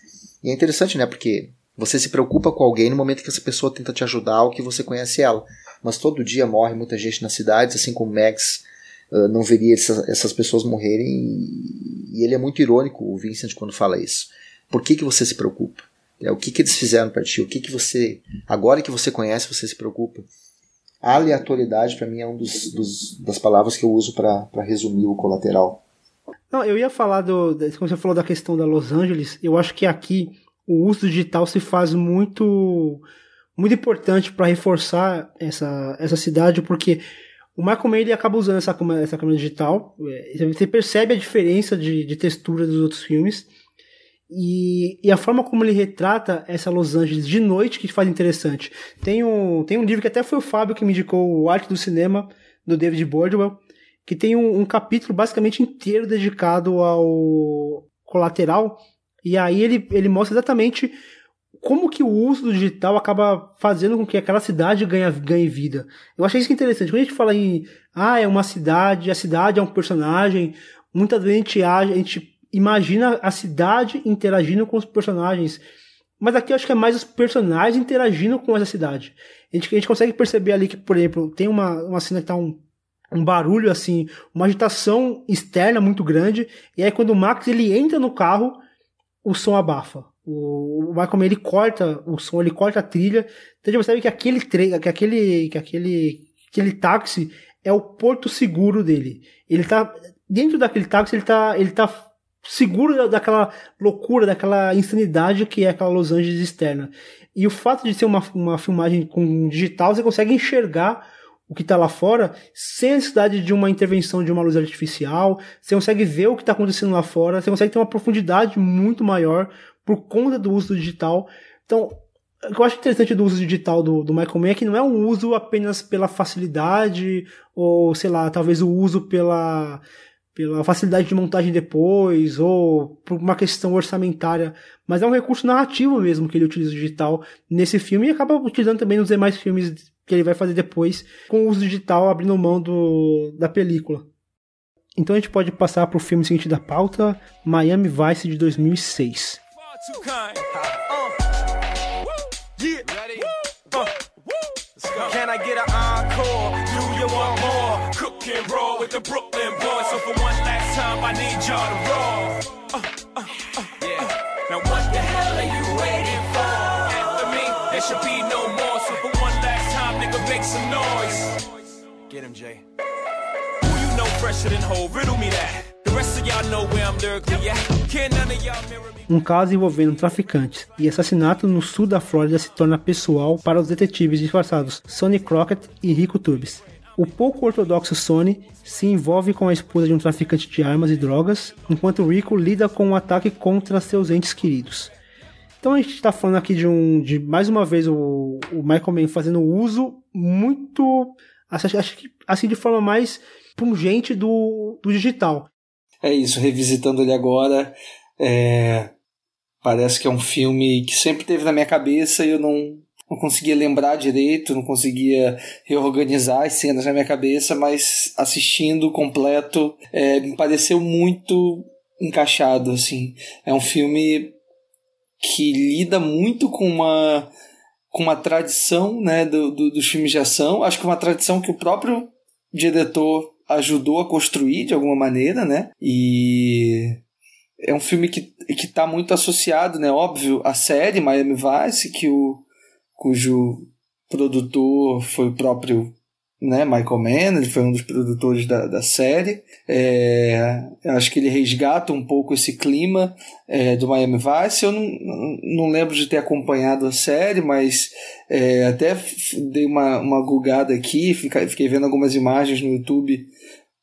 E é interessante, né? Porque você se preocupa com alguém no momento que essa pessoa tenta te ajudar ou que você conhece ela. Mas todo dia morre muita gente nas cidades, assim como Max uh, não veria essa, essas pessoas morrerem. E, e, ele é muito irônico, o Vincent, quando fala isso. Por que, que você se preocupa? É, o que, que eles fizeram para ti? O que, que você. Agora que você conhece, você se preocupa? Aleatoriedade, para mim, é uma das palavras que eu uso para resumir o colateral. Não, eu ia falar do. Como você falou da questão da Los Angeles, eu acho que aqui o uso digital se faz muito muito importante para reforçar essa, essa cidade, porque o Michael Mann ele acaba usando essa, essa câmera digital. É, você percebe a diferença de, de textura dos outros filmes. E, e, a forma como ele retrata essa Los Angeles de noite que faz interessante. Tem um, tem um livro que até foi o Fábio que me indicou, O Arte do Cinema, do David Bordwell, que tem um, um capítulo basicamente inteiro dedicado ao colateral, e aí ele, ele mostra exatamente como que o uso do digital acaba fazendo com que aquela cidade ganhe, ganhe vida. Eu achei isso interessante. Quando a gente fala em, ah, é uma cidade, a cidade é um personagem, muitas vezes a gente, a gente imagina a cidade interagindo com os personagens. Mas aqui eu acho que é mais os personagens interagindo com essa cidade. A gente, a gente consegue perceber ali que, por exemplo, tem uma, uma cena que tá um, um barulho assim, uma agitação externa muito grande, e aí quando o Max ele entra no carro, o som abafa. O, o Michael ele corta o som, ele corta a trilha. Então a gente percebe que aquele, que aquele, que aquele, aquele táxi é o porto seguro dele. Ele tá dentro daquele táxi, ele tá, ele tá seguro daquela loucura, daquela insanidade que é aquela Los Angeles externa. E o fato de ser uma, uma filmagem com digital, você consegue enxergar o que está lá fora sem a necessidade de uma intervenção de uma luz artificial. Você consegue ver o que está acontecendo lá fora. Você consegue ter uma profundidade muito maior por conta do uso do digital. Então, o que eu acho interessante do uso digital do, do Michael Mann é que não é um uso apenas pela facilidade, ou sei lá, talvez o uso pela, pela facilidade de montagem depois, ou por uma questão orçamentária, mas é um recurso narrativo mesmo que ele utiliza digital nesse filme e acaba utilizando também nos demais filmes que ele vai fazer depois com o uso digital abrindo mão do, da película. Então a gente pode passar para o filme seguinte da pauta, Miami Vice de 2006. too kind. Uh, yeah. Ready? Uh, Can I get an encore? Do you want more? Cook and roll with the Brooklyn boys. So for one last time, I need y'all to noise. Get him, Jay. Who you know fresher than whole? Riddle me that. Um caso envolvendo traficantes e assassinato no sul da Flórida se torna pessoal para os detetives disfarçados Sonny Crockett e Rico Tubbs. O pouco ortodoxo Sonny se envolve com a esposa de um traficante de armas e drogas, enquanto Rico lida com um ataque contra seus entes queridos. Então a gente está falando aqui de um, de mais uma vez o, o Michael Mann fazendo uso muito, acho que assim de forma mais pungente do, do digital. É isso, revisitando ele agora, é, parece que é um filme que sempre teve na minha cabeça e eu não, não conseguia lembrar direito, não conseguia reorganizar as cenas na minha cabeça, mas assistindo completo é, me pareceu muito encaixado, assim. É um filme que lida muito com uma com uma tradição né, do, do, dos filmes de ação. Acho que uma tradição que o próprio diretor ajudou a construir de alguma maneira, né? E é um filme que, que tá muito associado, né? Óbvio, à série Miami Vice, que o, cujo produtor foi o próprio né, Michael Mann, ele foi um dos produtores da, da série. É, acho que ele resgata um pouco esse clima é, do Miami Vice. Eu não, não lembro de ter acompanhado a série, mas é, até dei uma, uma gulgada aqui, fiquei vendo algumas imagens no YouTube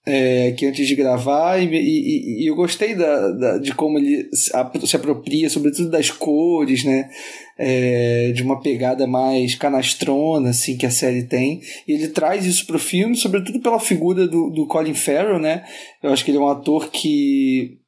é, que antes de gravar e, e, e eu gostei da, da, de como ele se apropria, sobretudo das cores, né? É, de uma pegada mais canastrona, assim, que a série tem. E ele traz isso pro filme, sobretudo pela figura do, do Colin Farrell, né? Eu acho que ele é um ator que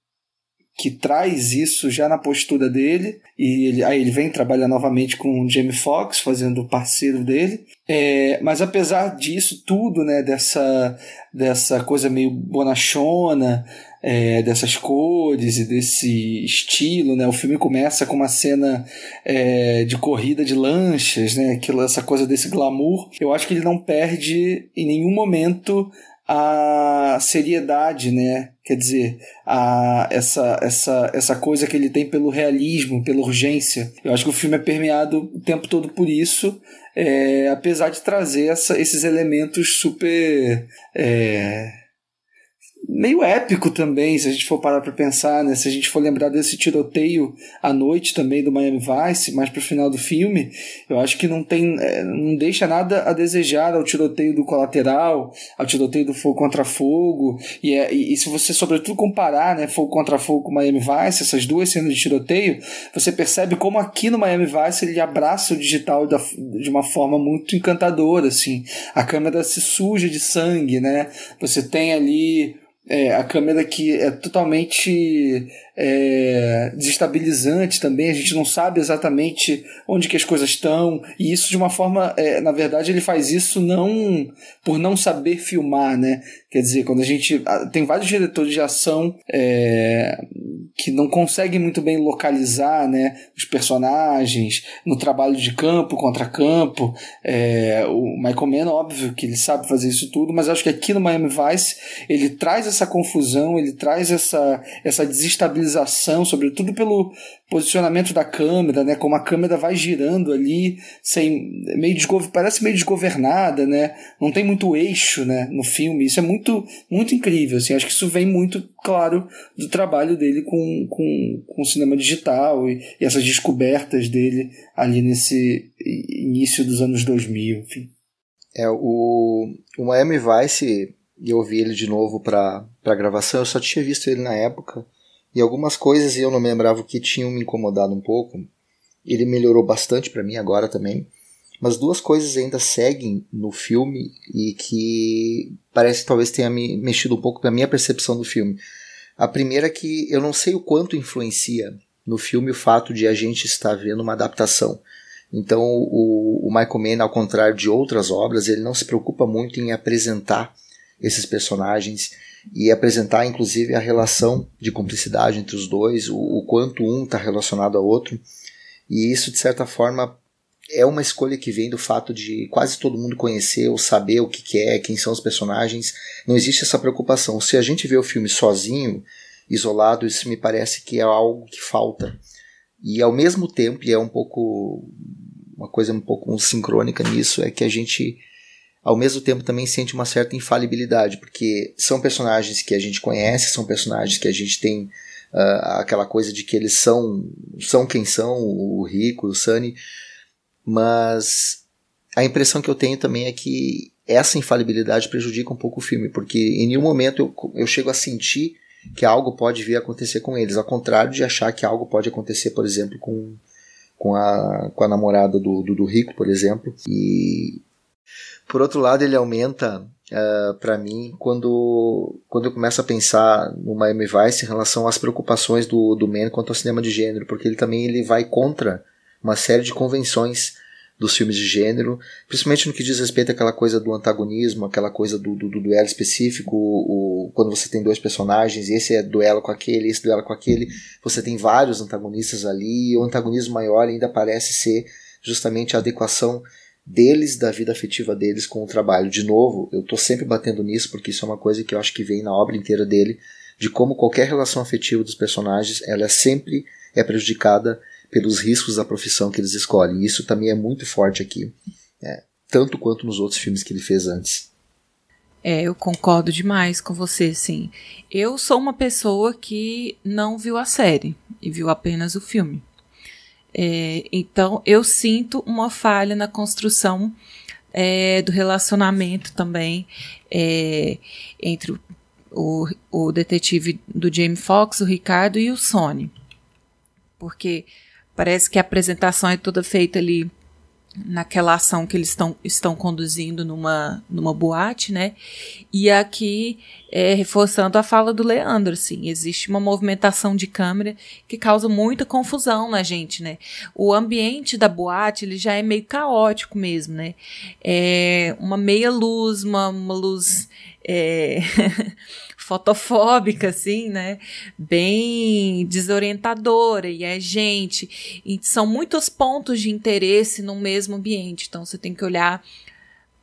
que traz isso já na postura dele e ele, aí ele vem trabalhar novamente com o Jamie Foxx fazendo o parceiro dele é, mas apesar disso tudo né dessa dessa coisa meio bonachona é, dessas cores e desse estilo né o filme começa com uma cena é, de corrida de lanchas né aquilo essa coisa desse glamour eu acho que ele não perde em nenhum momento a seriedade, né? Quer dizer, a, essa, essa, essa coisa que ele tem pelo realismo, pela urgência. Eu acho que o filme é permeado o tempo todo por isso, é, apesar de trazer essa, esses elementos super. É, meio épico também, se a gente for parar para pensar, né? Se a gente for lembrar desse tiroteio à noite também do Miami Vice, mais pro final do filme, eu acho que não tem, é, não deixa nada a desejar ao tiroteio do colateral, ao tiroteio do fogo contra fogo, e, é, e, se você sobretudo comparar, né, fogo contra fogo com Miami Vice, essas duas cenas de tiroteio, você percebe como aqui no Miami Vice ele abraça o digital da, de uma forma muito encantadora, assim. A câmera se suja de sangue, né? Você tem ali é, a câmera que é totalmente é, desestabilizante também, a gente não sabe exatamente onde que as coisas estão, e isso de uma forma, é, na verdade, ele faz isso não por não saber filmar, né? Quer dizer, quando a gente. Tem vários diretores de ação é, que não conseguem muito bem localizar né, os personagens no trabalho de campo contra campo. É, o Michael Mann, óbvio que ele sabe fazer isso tudo, mas acho que aqui no Miami Vice ele traz essa confusão, ele traz essa, essa desestabilização, sobretudo pelo posicionamento da câmera, né, como a câmera vai girando ali, sem meio parece meio desgovernada, né, não tem muito eixo né, no filme. Isso é muito, muito incrível. Assim, acho que isso vem muito claro do trabalho dele com, com, com o cinema digital e, e essas descobertas dele ali nesse início dos anos 2000. Enfim. É, o, o Miami Vice, eu ouvi ele de novo para a gravação, eu só tinha visto ele na época, e algumas coisas eu não me lembrava que tinham me incomodado um pouco. Ele melhorou bastante para mim agora também. Mas duas coisas ainda seguem no filme e que parece que talvez tenha me mexido um pouco com a minha percepção do filme. A primeira é que eu não sei o quanto influencia no filme o fato de a gente estar vendo uma adaptação. Então, o, o Michael Mann, ao contrário de outras obras, ele não se preocupa muito em apresentar esses personagens e apresentar, inclusive, a relação de cumplicidade entre os dois, o, o quanto um está relacionado ao outro. E isso, de certa forma, é uma escolha que vem do fato de quase todo mundo conhecer ou saber o que, que é, quem são os personagens. Não existe essa preocupação. Se a gente vê o filme sozinho, isolado, isso me parece que é algo que falta. E ao mesmo tempo, e é um pouco uma coisa um pouco sincrônica nisso, é que a gente ao mesmo tempo também sente uma certa infalibilidade, porque são personagens que a gente conhece, são personagens que a gente tem uh, aquela coisa de que eles são são quem são, o Rico, o Sunny, mas a impressão que eu tenho também é que essa infalibilidade prejudica um pouco o filme, porque em nenhum momento eu, eu chego a sentir que algo pode vir a acontecer com eles, ao contrário de achar que algo pode acontecer, por exemplo, com, com, a, com a namorada do, do, do Rico, por exemplo. E por outro lado, ele aumenta uh, eh, para mim quando, quando eu começo a pensar no Miami Vice em relação às preocupações do, do Man quanto ao cinema de gênero, porque ele também ele vai contra uma série de convenções dos filmes de gênero, principalmente no que diz respeito àquela coisa do antagonismo, aquela coisa do, do, do duelo específico, o, quando você tem dois personagens, esse é duelo com aquele, esse duelo com aquele, você tem vários antagonistas ali, e o antagonismo maior ainda parece ser justamente a adequação deles, da vida afetiva deles com o trabalho. De novo, eu estou sempre batendo nisso porque isso é uma coisa que eu acho que vem na obra inteira dele, de como qualquer relação afetiva dos personagens, ela é sempre é prejudicada pelos riscos da profissão que eles escolhem. Isso também é muito forte aqui, é, tanto quanto nos outros filmes que ele fez antes. É, eu concordo demais com você, sim. Eu sou uma pessoa que não viu a série e viu apenas o filme. É, então, eu sinto uma falha na construção é, do relacionamento também é, entre o, o, detetive do Jamie Foxx, o Ricardo, e o Sony. Porque parece que a apresentação é toda feita ali naquela ação que eles estão, estão conduzindo numa, numa boate, né? E aqui, é, reforçando a fala do Leandro, assim, existe uma movimentação de câmera que causa muita confusão na gente, né? O ambiente da boate, ele já é meio caótico mesmo, né? É uma meia luz, uma, uma luz... É... fotofóbica, assim, né? Bem desorientadora. E é gente. E são muitos pontos de interesse no mesmo ambiente. Então você tem que olhar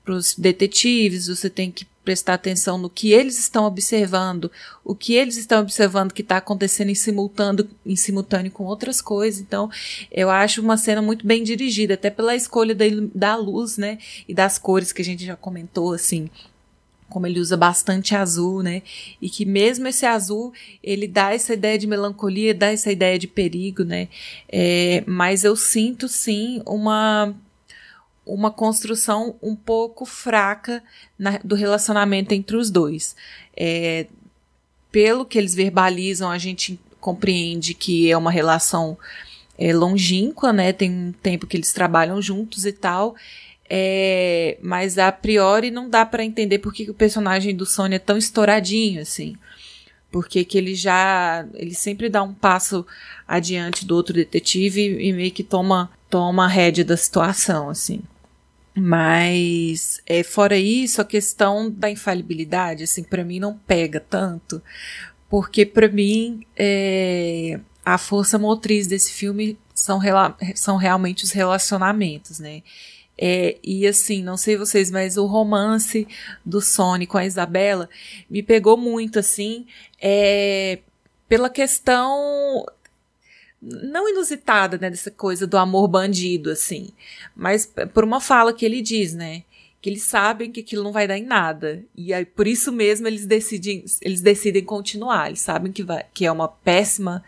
para os detetives, você tem que prestar atenção no que eles estão observando, o que eles estão observando que está acontecendo em simultâneo, em simultâneo com outras coisas. Então, eu acho uma cena muito bem dirigida, até pela escolha da, da luz, né? E das cores que a gente já comentou, assim como ele usa bastante azul, né? E que mesmo esse azul, ele dá essa ideia de melancolia, dá essa ideia de perigo, né? É, mas eu sinto sim uma uma construção um pouco fraca na, do relacionamento entre os dois. É, pelo que eles verbalizam, a gente compreende que é uma relação é, longínqua, né? Tem um tempo que eles trabalham juntos e tal. É, mas a priori não dá para entender por que o personagem do Sony é tão estouradinho assim. porque que ele já ele sempre dá um passo adiante do outro detetive e, meio que toma toma a rédea da situação assim. Mas é, fora isso a questão da infalibilidade assim para mim não pega tanto. Porque para mim é, a força motriz desse filme são, são realmente os relacionamentos né é, e assim, não sei vocês, mas o romance do Sony com a Isabela me pegou muito, assim, é, pela questão não inusitada, né, dessa coisa do amor bandido, assim, mas por uma fala que ele diz, né, que eles sabem que aquilo não vai dar em nada, e aí por isso mesmo eles decidem, eles decidem continuar, eles sabem que, vai, que é uma péssima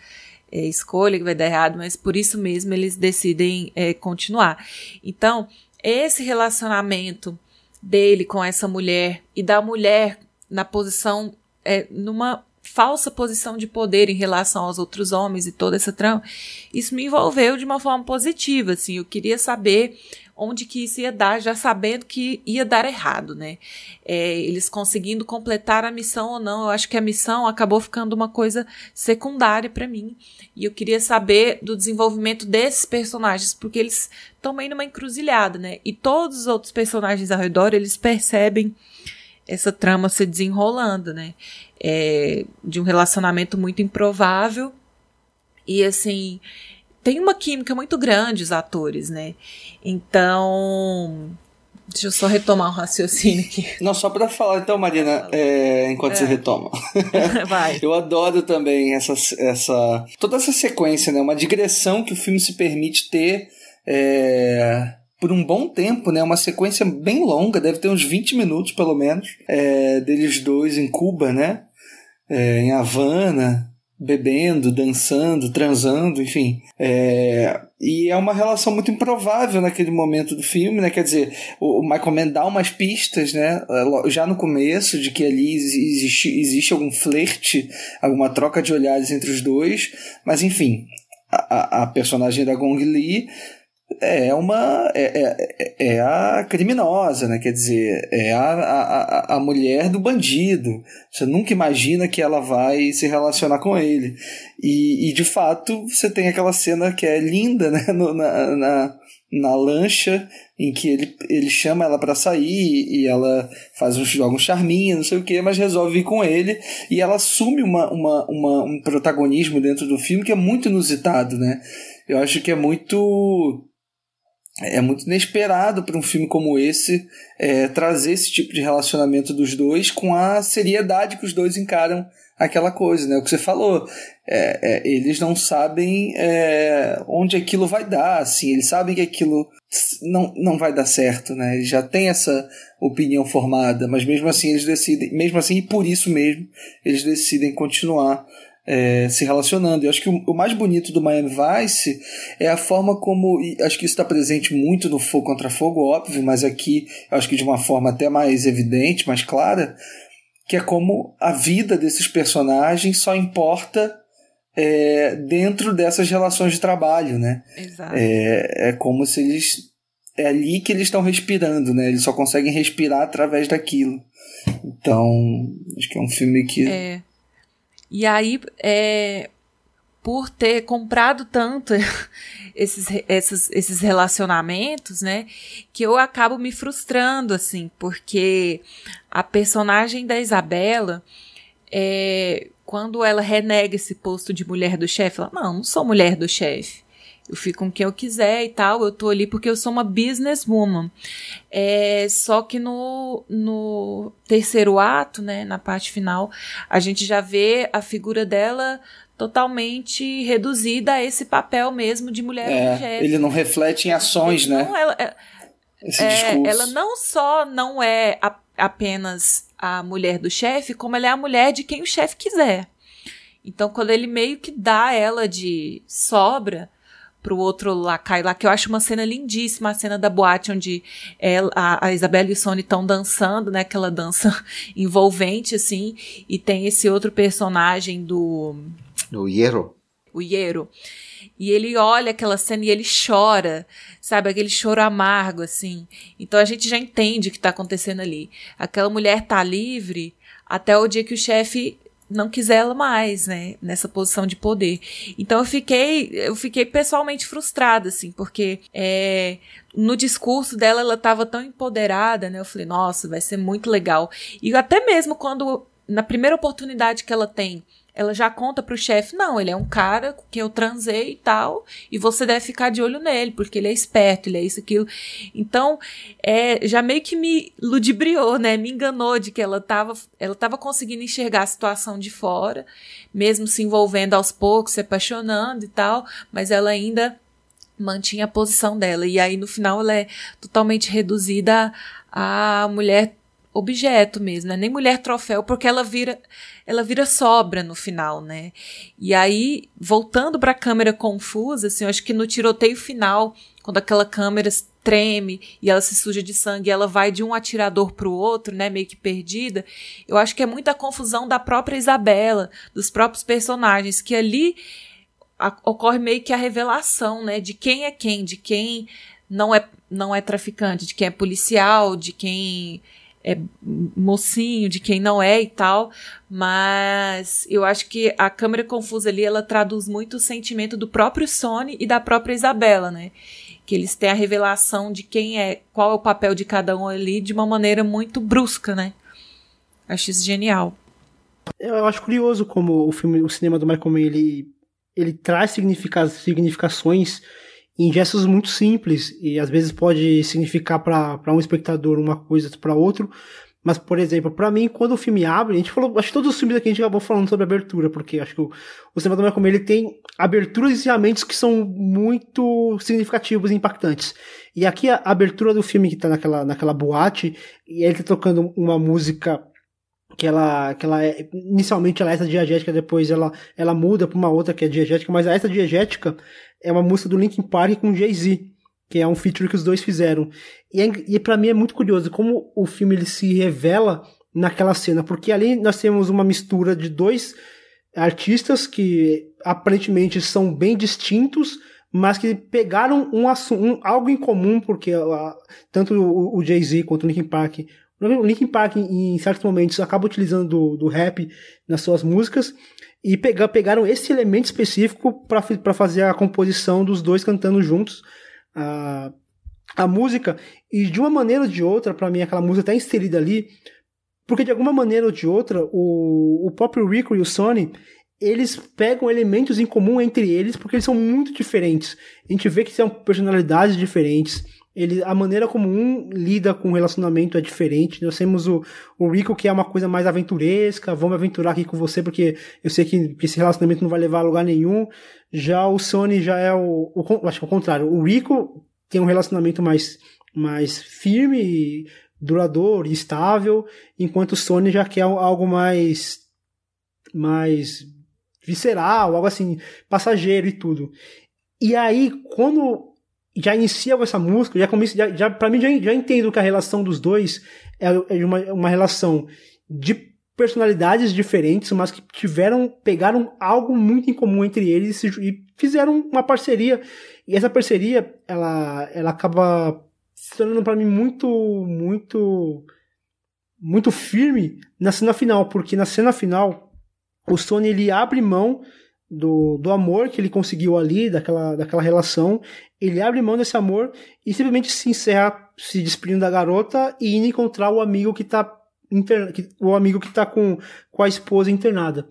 é, escolha, que vai dar errado, mas por isso mesmo eles decidem é, continuar. Então, esse relacionamento dele com essa mulher e da mulher na posição, é, numa falsa posição de poder em relação aos outros homens e toda essa trama, isso me envolveu de uma forma positiva, assim, eu queria saber onde que isso ia dar, já sabendo que ia dar errado, né? É, eles conseguindo completar a missão ou não, eu acho que a missão acabou ficando uma coisa secundária para mim. E eu queria saber do desenvolvimento desses personagens, porque eles estão meio numa encruzilhada, né? E todos os outros personagens ao redor, eles percebem essa trama se desenrolando, né? É, de um relacionamento muito improvável. E assim, tem uma química muito grande os atores, né? Então, Deixa eu só retomar o raciocínio aqui. Não, só para falar então, Marina, é, enquanto é. você retoma. Vai. Eu adoro também essa, essa. toda essa sequência, né? Uma digressão que o filme se permite ter é, por um bom tempo, né? Uma sequência bem longa, deve ter uns 20 minutos pelo menos, é, deles dois em Cuba, né? É, em Havana bebendo, dançando, transando, enfim. É, e é uma relação muito improvável naquele momento do filme, né? Quer dizer, o, Michael Mann dá umas pistas, né? É, já no começo, de que ali existe, existe algum flerte, alguma troca de olhares entre os dois, mas enfim. A, a personagem da Gong Li é uma é, é, é, a criminosa, né? Quer dizer, é a, a, a mulher do bandido. Você nunca imagina que ela vai se relacionar com ele. E, e de fato, você tem aquela cena que é linda, né? No, na, na, na lancha, em que ele, ele chama ela para sair e ela faz um, joga um charminho, não sei o que, mas resolve ir com ele e ela assume uma, uma, uma, um protagonismo dentro do filme que é muito inusitado, né? Eu acho que é muito é muito inesperado para um filme como esse é, trazer esse tipo de relacionamento dos dois com a seriedade que os dois encaram aquela coisa, né? O que você falou, é, é, eles não sabem é, onde aquilo vai dar, assim, eles sabem que aquilo não, não vai dar certo, né? Eles já têm essa opinião formada, mas mesmo assim eles decidem, mesmo assim e por isso mesmo eles decidem continuar é, se relacionando. Eu acho que o, o, mais bonito do Miami Vice é a forma como. acho que isso está presente muito no Fogo contra Fogo, óbvio, mas aqui eu acho que de uma forma até mais evidente, mais clara, que é como a vida desses personagens só importa é, dentro dessas relações de trabalho, né? Exato. É, é como se eles. É ali que eles estão respirando, né? Eles só conseguem respirar através daquilo. Então, acho que é um filme que. É e aí, é, por ter comprado tanto esses, esses, esses relacionamentos, né, que eu acabo me frustrando, assim, porque a personagem da Isabela, é, quando ela renega esse posto de mulher do chefe, ela, não, não sou mulher do chefe eu fico com quem eu quiser e tal, eu tô ali porque eu sou uma businesswoman. É, só que no, no terceiro ato, né, na parte final, a gente já vê a figura dela totalmente reduzida a esse papel mesmo de mulher é, Ele não reflete em ações, né? Não, ela, é, esse é, ela não só não é a, apenas a mulher do chefe, como ela é a mulher de quem o chefe quiser. Então, quando ele meio que dá ela de sobra, pro outro lacai lá, que eu acho uma cena lindíssima, a cena da boate onde ela, a, a Isabela e o Sony estão dançando, né? Aquela dança envolvente, assim, e tem esse outro personagem do... Do Hierro. O Hierro. E ele olha aquela cena e ele chora, sabe? Aquele choro amargo, assim. Então a gente já entende o que tá acontecendo ali. Aquela mulher tá livre até o dia que o chefe não quis ela mais, né, nessa posição de poder. Então eu fiquei, eu fiquei pessoalmente frustrada, assim, porque é, no discurso dela ela estava tão empoderada, né? Eu falei, nossa, vai ser muito legal. E até mesmo quando na primeira oportunidade que ela tem ela já conta pro chefe, não, ele é um cara com quem eu transei e tal, e você deve ficar de olho nele, porque ele é esperto, ele é isso, aquilo. Então, é, já meio que me ludibriou, né, me enganou de que ela tava, ela tava conseguindo enxergar a situação de fora, mesmo se envolvendo aos poucos, se apaixonando e tal, mas ela ainda mantinha a posição dela. E aí, no final, ela é totalmente reduzida a mulher objeto mesmo, né? Nem mulher troféu, porque ela vira ela vira sobra no final, né? E aí, voltando para a câmera confusa, assim, eu acho que no tiroteio final, quando aquela câmera treme e ela se suja de sangue e ela vai de um atirador para o outro, né, meio que perdida, eu acho que é muita confusão da própria Isabela, dos próprios personagens, que ali a, ocorre meio que a revelação, né, de quem é quem, de quem não é não é traficante, de quem é policial, de quem é mocinho, de quem não é e tal, mas eu acho que a câmera confusa ali ela traduz muito o sentimento do próprio Sony e da própria Isabela, né? Que eles têm a revelação de quem é, qual é o papel de cada um ali de uma maneira muito brusca, né? Acho isso genial. Eu acho curioso como o filme, o cinema do Michael Mann, ele, ele traz significações em gestos muito simples e às vezes pode significar para um espectador uma coisa para outro. Mas, por exemplo, para mim, quando o filme abre, a gente falou, acho que todos os filmes aqui a gente acabou falando sobre abertura, porque acho que o, o cinema do Michael ele tem aberturas e encerramentos que são muito significativos e impactantes. E aqui a abertura do filme que tá naquela, naquela boate, e ele tá tocando uma música que ela, que ela é, inicialmente ela é essa diegética, depois ela, ela muda para uma outra que é diegética, mas essa diegética é uma música do Linkin Park com Jay-Z, que é um feature que os dois fizeram. E, é, e para mim é muito curioso como o filme ele se revela naquela cena, porque ali nós temos uma mistura de dois artistas que aparentemente são bem distintos, mas que pegaram um, um algo em comum, porque uh, tanto o, o Jay-Z quanto o Linkin Park o Linkin Park, em certos momentos, acaba utilizando do, do rap nas suas músicas e pegar, pegaram esse elemento específico para fazer a composição dos dois cantando juntos a, a música. E de uma maneira ou de outra, para mim, aquela música está inserida ali, porque de alguma maneira ou de outra, o, o próprio Rico e o Sony eles pegam elementos em comum entre eles porque eles são muito diferentes. A gente vê que são personalidades diferentes ele, a maneira como um lida com o relacionamento é diferente. Nós temos o, o Rico, que é uma coisa mais aventuresca, vou me aventurar aqui com você porque eu sei que, que esse relacionamento não vai levar a lugar nenhum. Já o Sony já é o, o acho que é o contrário. O Rico tem um relacionamento mais, mais firme, duradouro estável, enquanto o Sony já quer algo mais, mais visceral, algo assim, passageiro e tudo. E aí, quando já inicia com essa música, já começa, já, já para mim já, já entendo que a relação dos dois é, é uma, uma relação de personalidades diferentes, mas que tiveram, pegaram algo muito em comum entre eles e, e fizeram uma parceria. E essa parceria, ela, ela acaba se tornando para mim muito, muito, muito firme na cena final, porque na cena final o Sony ele abre mão do, do amor que ele conseguiu ali, daquela, daquela relação, ele abre mão desse amor e simplesmente se encerra se despedindo da garota e indo encontrar o amigo que tá inter... o amigo que tá com, com a esposa internada.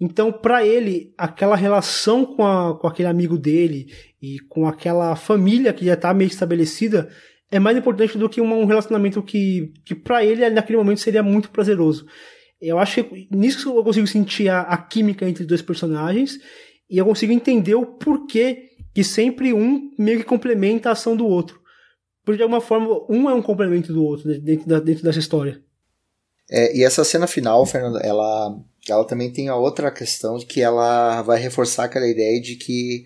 Então, para ele, aquela relação com, a, com aquele amigo dele e com aquela família que já tá meio estabelecida é mais importante do que um relacionamento que, que para ele, naquele momento, seria muito prazeroso. Eu acho que nisso eu consigo sentir a, a química entre os dois personagens e eu consigo entender o porquê que sempre um meio que complementa a ação do outro. Porque de alguma forma, um é um complemento do outro dentro, da, dentro dessa história. É, e essa cena final, Fernando, ela, ela também tem a outra questão que ela vai reforçar aquela ideia de que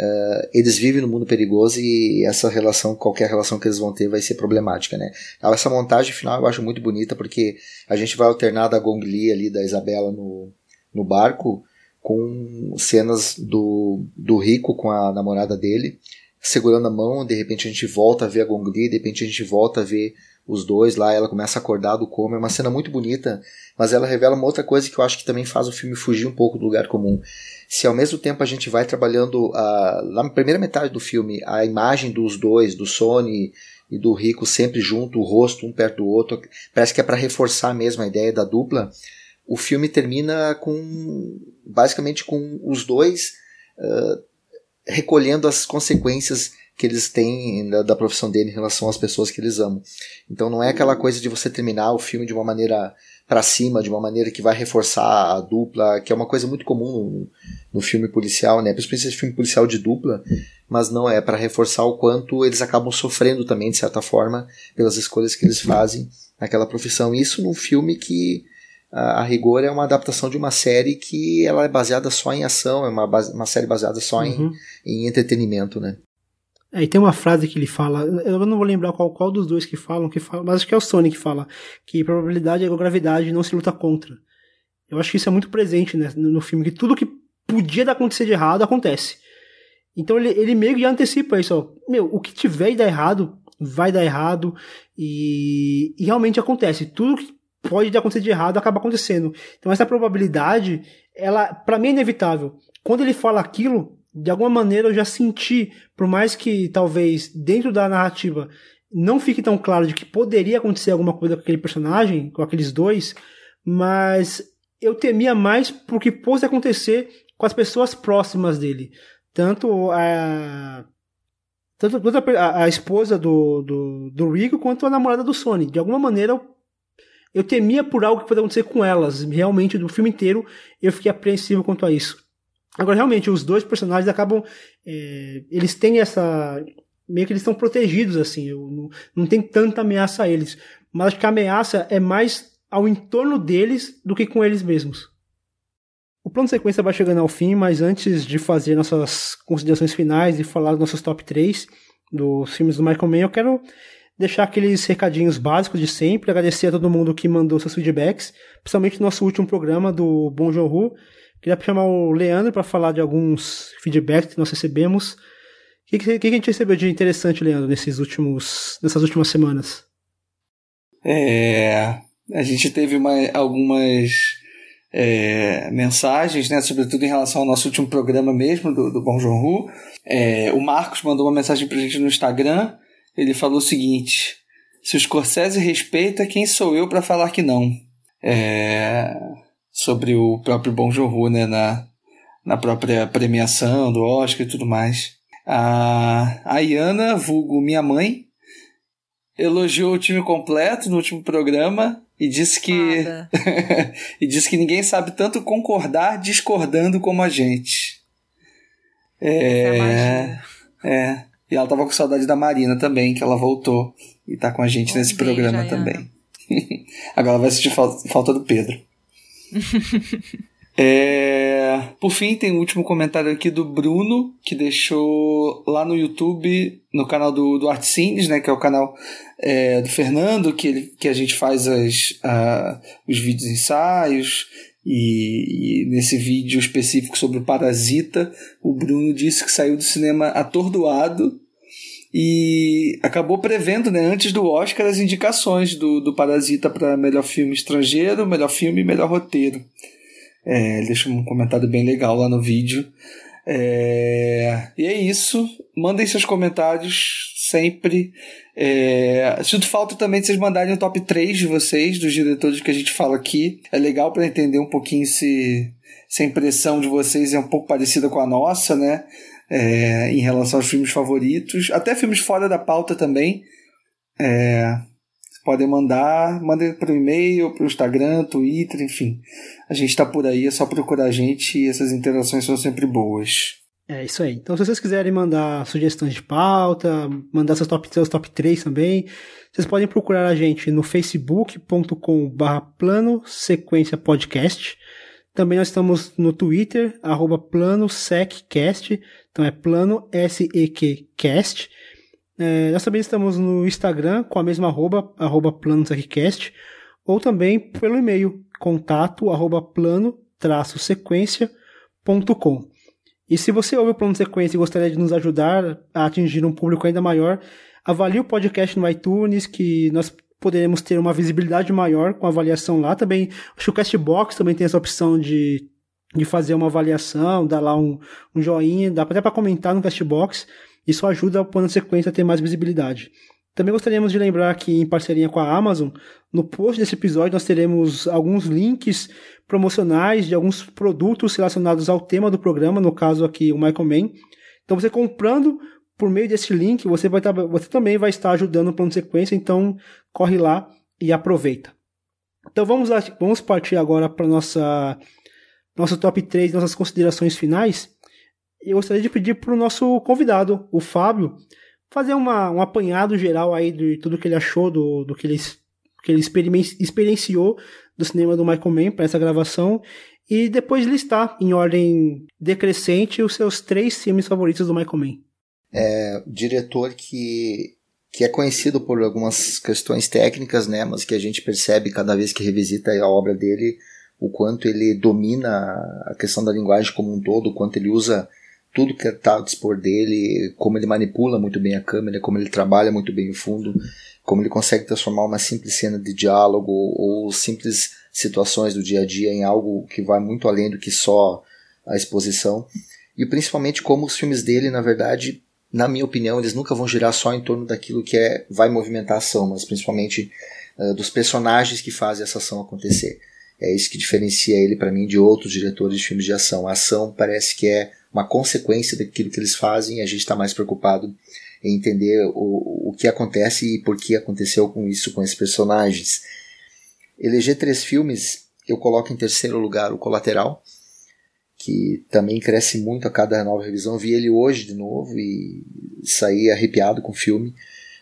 Uh, eles vivem no mundo perigoso e essa relação, qualquer relação que eles vão ter, vai ser problemática, né? Essa montagem final eu acho muito bonita porque a gente vai alternar da Gong Li ali, da Isabela no, no barco, com cenas do, do Rico com a namorada dele, segurando a mão, de repente a gente volta a ver a Gong Li, de repente a gente volta a ver os dois lá, ela começa a acordar do coma, é uma cena muito bonita, mas ela revela uma outra coisa que eu acho que também faz o filme fugir um pouco do lugar comum. Se ao mesmo tempo a gente vai trabalhando a, na primeira metade do filme a imagem dos dois, do Sony e do Rico sempre junto, o rosto um perto do outro, parece que é para reforçar mesmo a ideia da dupla. O filme termina com basicamente com os dois uh, recolhendo as consequências que eles têm da, da, profissão dele em relação às pessoas que eles amam. Então não é aquela coisa de você terminar o filme de uma maneira para cima, de uma maneira que vai reforçar a dupla, que é uma coisa muito comum no, no filme policial, né? Principalmente esse filme policial de dupla, mas não é para reforçar o quanto eles acabam sofrendo também de certa forma pelas escolhas que eles fazem naquela profissão. Isso num filme que a, a rigor é uma adaptação de uma série que ela é baseada só em ação, é uma, uma série baseada só uhum. em, em entretenimento, né? É, e tem uma frase que ele fala, eu não vou lembrar qual, qual dos dois que falam, que fala, mas acho que é o Sonic que fala, que probabilidade é igual gravidade não se luta contra. Eu acho que isso é muito presente né, no filme, que tudo que podia acontecer de errado acontece. Então ele, ele meio que antecipa isso, ó. Meu, o que tiver e dar errado, vai dar errado, e, e realmente acontece. Tudo que pode acontecer de errado acaba acontecendo. Então essa probabilidade, ela, para mim é inevitável. Quando ele fala aquilo, de alguma maneira eu já senti, por mais que talvez dentro da narrativa não fique tão claro de que poderia acontecer alguma coisa com aquele personagem, com aqueles dois, mas eu temia mais porque pôs acontecer com as pessoas próximas dele. Tanto a. Tanto, a, a, esposa do, do, do Rico quanto a namorada do Sony. De alguma maneira eu, eu temia por algo que poderia acontecer com elas. Realmente, do filme inteiro, eu fiquei apreensivo quanto a isso. Agora, realmente, os dois personagens acabam. É, eles têm essa. Meio que eles estão protegidos, assim. Eu, não, não tem tanta ameaça a eles. Mas acho que a ameaça é mais ao entorno deles do que com eles mesmos. O plano de sequência vai chegando ao fim, mas antes de fazer nossas considerações finais e falar dos nossos top 3 dos filmes do Michael Mann, eu quero deixar aqueles recadinhos básicos de sempre, agradecer a todo mundo que mandou seus feedbacks, principalmente no nosso último programa do Bom Joon Queria chamar o Leandro para falar de alguns feedbacks que nós recebemos. O que, que, que, a gente recebeu de interessante, Leandro, nesses últimos, nessas últimas semanas? É, a gente teve uma, algumas é, mensagens, né, sobretudo em relação ao nosso último programa mesmo, do, do Bom João é, O Marcos mandou uma mensagem para a gente no Instagram. Ele falou o seguinte: Se o Scorsese respeita, quem sou eu para falar que não? É, sobre o próprio Bom Joon né, na, na própria premiação do Oscar e tudo mais. A, a Iana, vulgo minha mãe, elogiou o time completo no último programa e disse que e disse que ninguém sabe tanto concordar discordando como a gente. É, é, é. E ela tava com saudade da Marina também, que ela voltou e tá com a gente nesse programa também. Agora vai sentir falta do Pedro. é... Por fim, tem um último comentário aqui do Bruno, que deixou lá no YouTube, no canal do, do Art Cines, né, que é o canal é, do Fernando, que, ele, que a gente faz as, os vídeos ensaios. E, e, nesse vídeo específico sobre o Parasita, o Bruno disse que saiu do cinema atordoado e acabou prevendo, né, antes do Oscar, as indicações do, do Parasita para melhor filme estrangeiro, melhor filme e melhor roteiro. É, deixa um comentário bem legal lá no vídeo. É, e é isso. Mandem seus comentários sempre. É, sinto falta também de vocês mandarem o top 3 de vocês, dos diretores que a gente fala aqui. É legal para entender um pouquinho se, se a impressão de vocês é um pouco parecida com a nossa, né? É, em relação aos filmes favoritos, até filmes fora da pauta também. É, podem mandar, mandem para o e-mail, para o Instagram, Twitter, enfim. A gente está por aí, é só procurar a gente e essas interações são sempre boas. É isso aí. Então, se vocês quiserem mandar sugestões de pauta, mandar seus top, seus top 3 também, vocês podem procurar a gente no facebook.com/barra plano sequência podcast. Também nós estamos no Twitter, arroba planoseccast, então é plano S-E-Q-cast. É, nós também estamos no Instagram com a mesma arroba, arroba planoseccast, ou também pelo e-mail, contato arroba plano sequência.com. E se você ouve o plano sequência e gostaria de nos ajudar a atingir um público ainda maior, avalie o podcast no iTunes, que nós poderemos ter uma visibilidade maior com a avaliação lá. Também, acho que o Castbox também tem essa opção de, de fazer uma avaliação, dar lá um, um joinha, dá até para comentar no Castbox. Isso ajuda o plano sequência a ter mais visibilidade. Também gostaríamos de lembrar que, em parceria com a Amazon, no post desse episódio nós teremos alguns links promocionais de alguns produtos relacionados ao tema do programa, no caso aqui o Michael Mann. Então você comprando por meio desse link, você, vai tá, você também vai estar ajudando o plano de sequência, então corre lá e aproveita. Então vamos, lá, vamos partir agora para nossa nosso top 3, nossas considerações finais. Eu gostaria de pedir para o nosso convidado, o Fábio, fazer uma, um apanhado geral aí de tudo que ele achou, do, do que ele, que ele experienciou do cinema do Michael Mann para essa gravação e depois listar em ordem decrescente os seus três filmes favoritos do Michael Mann. É diretor que, que é conhecido por algumas questões técnicas, né, mas que a gente percebe cada vez que revisita a obra dele o quanto ele domina a questão da linguagem como um todo, o quanto ele usa tudo que está ao dispor dele, como ele manipula muito bem a câmera, como ele trabalha muito bem o fundo, como ele consegue transformar uma simples cena de diálogo ou simples situações do dia a dia em algo que vai muito além do que só a exposição. E principalmente como os filmes dele, na verdade, na minha opinião, eles nunca vão girar só em torno daquilo que é vai movimentar a ação, mas principalmente uh, dos personagens que fazem essa ação acontecer. É isso que diferencia ele para mim de outros diretores de filmes de ação. A ação parece que é uma consequência daquilo que eles fazem e a gente está mais preocupado em entender o, o que acontece e por que aconteceu com isso com esses personagens. Eleger três filmes, eu coloco em terceiro lugar o Colateral, que também cresce muito a cada nova revisão. Vi ele hoje de novo e saí arrepiado com o filme.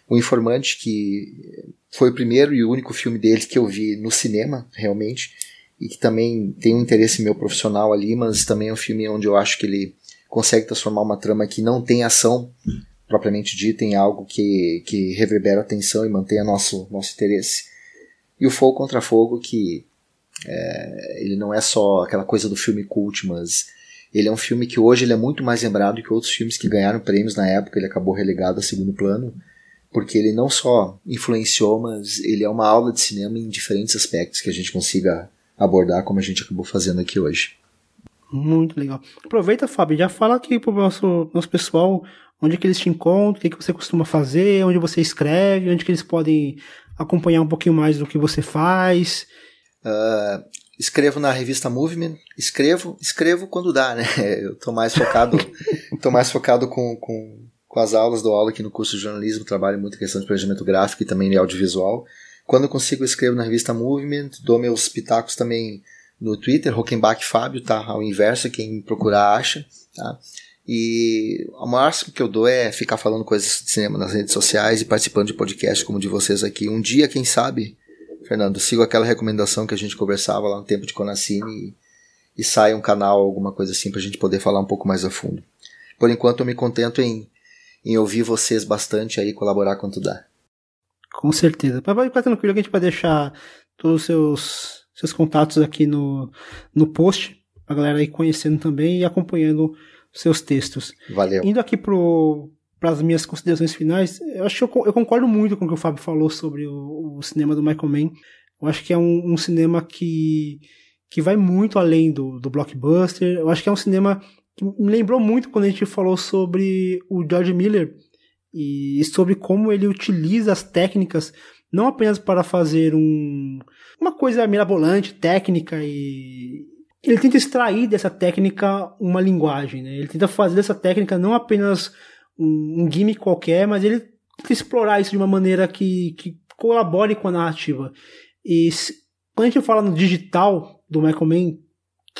O Informante, que foi o primeiro e único filme dele que eu vi no cinema, realmente e que também tem um interesse meu profissional ali, mas também é um filme onde eu acho que ele consegue transformar uma trama que não tem ação propriamente dita em algo que, que reverbera a atenção e mantenha nosso, nosso interesse. E o Fogo contra Fogo, que é, ele não é só aquela coisa do filme cult, mas ele é um filme que hoje ele é muito mais lembrado que outros filmes que ganharam prêmios na época, ele acabou relegado a segundo plano, porque ele não só influenciou, mas ele é uma aula de cinema em diferentes aspectos que a gente consiga abordar como a gente acabou fazendo aqui hoje. Muito legal. Aproveita, Fábio, já fala aqui pro nosso, nosso pessoal onde que eles te encontram, o que, que você costuma fazer, onde você escreve, onde que eles podem acompanhar um pouquinho mais do que você faz. Uh, escrevo na revista Movement, escrevo, escrevo quando dá, né? Eu tô mais focado, tô mais focado com, com, com as aulas, dou aula aqui no curso de jornalismo, trabalho muito em questão de planejamento gráfico e também de audiovisual. Quando consigo, escrevo na revista Movement, dou meus pitacos também no Twitter, Rockenbach Fábio, tá? Ao inverso, quem procurar acha, tá? E o máximo que eu dou é ficar falando coisas de cinema nas redes sociais e participando de podcasts como o de vocês aqui. Um dia, quem sabe, Fernando, sigo aquela recomendação que a gente conversava lá no tempo de Conacine e, e sai um canal, alguma coisa assim, pra gente poder falar um pouco mais a fundo. Por enquanto, eu me contento em, em ouvir vocês bastante aí, colaborar quanto dá. Com certeza. Vai ficar tranquilo que a gente vai deixar todos os seus, seus contatos aqui no, no post, a galera aí conhecendo também e acompanhando seus textos. Valeu. Indo aqui para as minhas considerações finais, eu acho que eu, eu, concordo muito com o que o Fábio falou sobre o, o cinema do Michael Mann. Eu acho que é um, um, cinema que, que vai muito além do, do blockbuster. Eu acho que é um cinema que me lembrou muito quando a gente falou sobre o George Miller e sobre como ele utiliza as técnicas não apenas para fazer um, uma coisa mirabolante, técnica e ele tenta extrair dessa técnica uma linguagem, né? Ele tenta fazer dessa técnica não apenas um, gimmick qualquer, mas ele explorar isso de uma maneira que, que colabore com a narrativa. E se, quando a gente fala no digital do Michael Mann,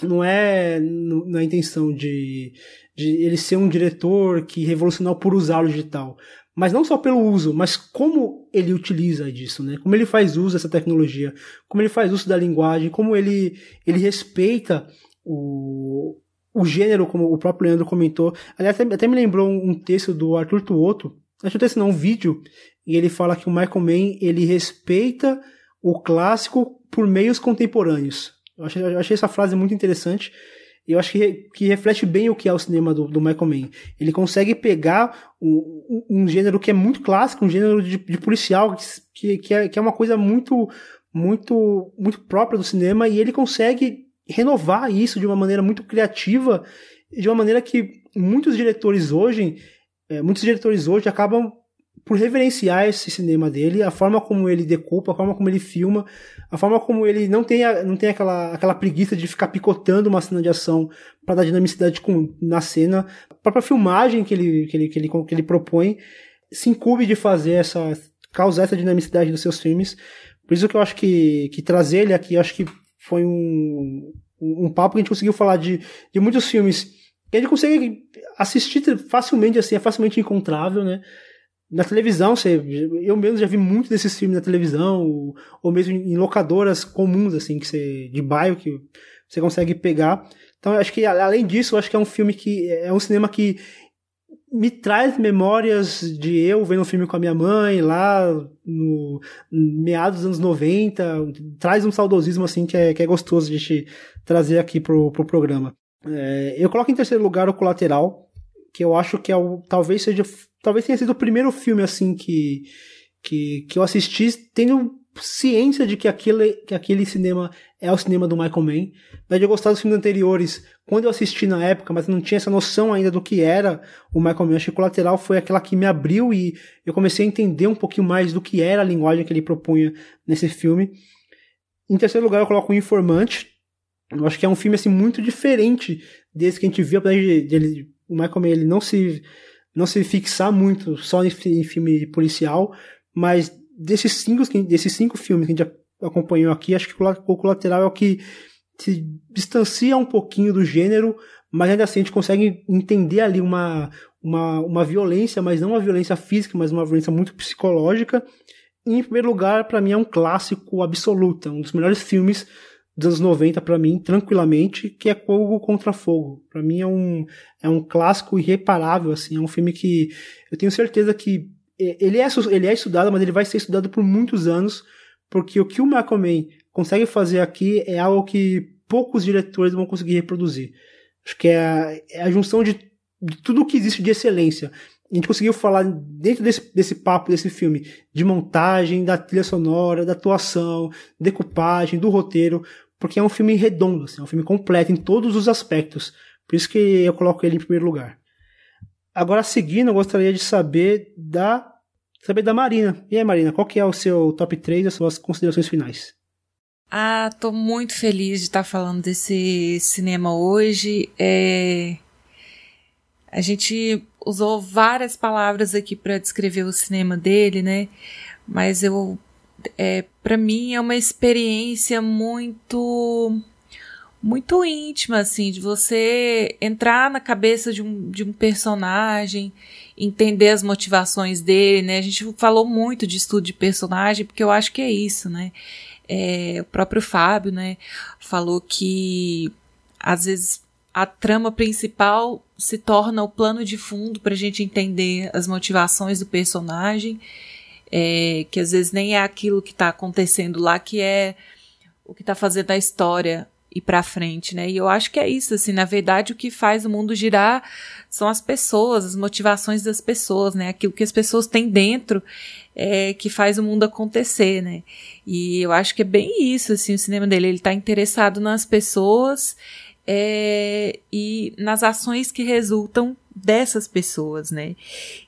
não é na intenção de, de ele ser um diretor que revolucionou por usar o digital, mas não só pelo uso, mas como ele utiliza disso, né? Como ele faz uso dessa tecnologia, como ele faz uso da linguagem, como ele, ele respeita o, o gênero, como o próprio Leandro comentou. Aliás, até, até me lembrou um, um texto do Arthur Tuoto, acho que um texto não, um vídeo, e ele fala que o Michael Mann, ele respeita o clássico por meios contemporâneos. Eu achei, eu achei essa frase muito interessante. eu acho que, que reflete bem o que é o cinema do, do Michael Mann. Ele consegue pegar um, um, gênero que é muito clássico, um gênero de, de policial, que, que, é, que é uma coisa muito, muito, muito própria do cinema, e ele consegue renovar isso de uma maneira muito criativa, de uma maneira que muitos diretores hoje, é, muitos diretores hoje acabam por reverenciar esse cinema dele, a forma como ele decupa, a forma como ele filma, a forma como ele não tem, a, não tem aquela, aquela preguiça de ficar picotando uma cena de ação para dar dinamicidade com, na cena, a própria filmagem que ele, que ele, que ele, que ele propõe se incube de fazer essa, causar essa dinamicidade dos seus filmes. Por isso que eu acho que, que trazer ele aqui, acho que foi um, um papo que a gente conseguiu falar de, de muitos filmes que a gente consegue assistir facilmente, assim, é facilmente encontrável, né? na televisão, você, eu mesmo já vi muito desses filmes na televisão, ou, ou mesmo em locadoras comuns, assim, que você, de bairro, que você consegue pegar. Então, eu acho que, além disso, eu acho que é um filme que, é um cinema que me traz memórias de eu vendo um filme com a minha mãe lá no meados dos anos 90, traz um saudosismo assim que é, que é gostoso de gente trazer aqui pro, pro programa. É, eu coloco em terceiro lugar o Colateral, que eu acho que é o, talvez seja talvez tenha sido o primeiro filme assim que que, que eu assisti tendo ciência de que aquele, que aquele cinema é o cinema do Michael Mann. Daí eu gostava dos filmes anteriores quando eu assisti na época, mas não tinha essa noção ainda do que era o Michael o Colateral foi aquela que me abriu e eu comecei a entender um pouquinho mais do que era a linguagem que ele propunha nesse filme. Em terceiro lugar, eu coloco o Informante. Eu acho que é um filme assim muito diferente desse que a gente viu, apesar de, de o Michael Mann ele não se não se fixar muito só em, em filme policial, mas desses cinco, desses cinco filmes que a gente acompanhou aqui, acho que o Colateral é o que se distancia um pouquinho do gênero, mas ainda assim a gente consegue entender ali uma, uma, uma violência, mas não uma violência física, mas uma violência muito psicológica. E, em primeiro lugar, para mim é um clássico absoluto, um dos melhores filmes dos anos 90 para mim, tranquilamente, que é Fogo contra Fogo. Para mim é um, é um clássico irreparável, assim, é um filme que eu tenho certeza que ele é, ele é estudado, mas ele vai ser estudado por muitos anos, porque o que o Mann consegue fazer aqui é algo que poucos diretores vão conseguir reproduzir. Acho que é a, é a junção de, de tudo o que existe de excelência. A gente conseguiu falar dentro desse, desse papo, desse filme, de montagem, da trilha sonora, da atuação, decupagem, do roteiro, porque é um filme redondo, assim, é um filme completo em todos os aspectos. Por isso que eu coloco ele em primeiro lugar. Agora, seguindo, eu gostaria de saber da saber da Marina. E aí, Marina, qual que é o seu top 3 e as suas considerações finais? Ah, tô muito feliz de estar falando desse cinema hoje. É... A gente usou várias palavras aqui para descrever o cinema dele, né? Mas eu é, para mim é uma experiência muito muito íntima, assim, de você entrar na cabeça de um, de um personagem, entender as motivações dele, né? A gente falou muito de estudo de personagem, porque eu acho que é isso, né? É, o próprio Fábio, né, falou que às vezes a trama principal se torna o plano de fundo para a gente entender as motivações do personagem é, que às vezes nem é aquilo que está acontecendo lá que é o que está fazendo a história ir para frente, né? E eu acho que é isso, assim, na verdade o que faz o mundo girar são as pessoas, as motivações das pessoas, né? Aquilo que as pessoas têm dentro é que faz o mundo acontecer, né? E eu acho que é bem isso, assim, o cinema dele, ele tá interessado nas pessoas é, e nas ações que resultam dessas pessoas, né?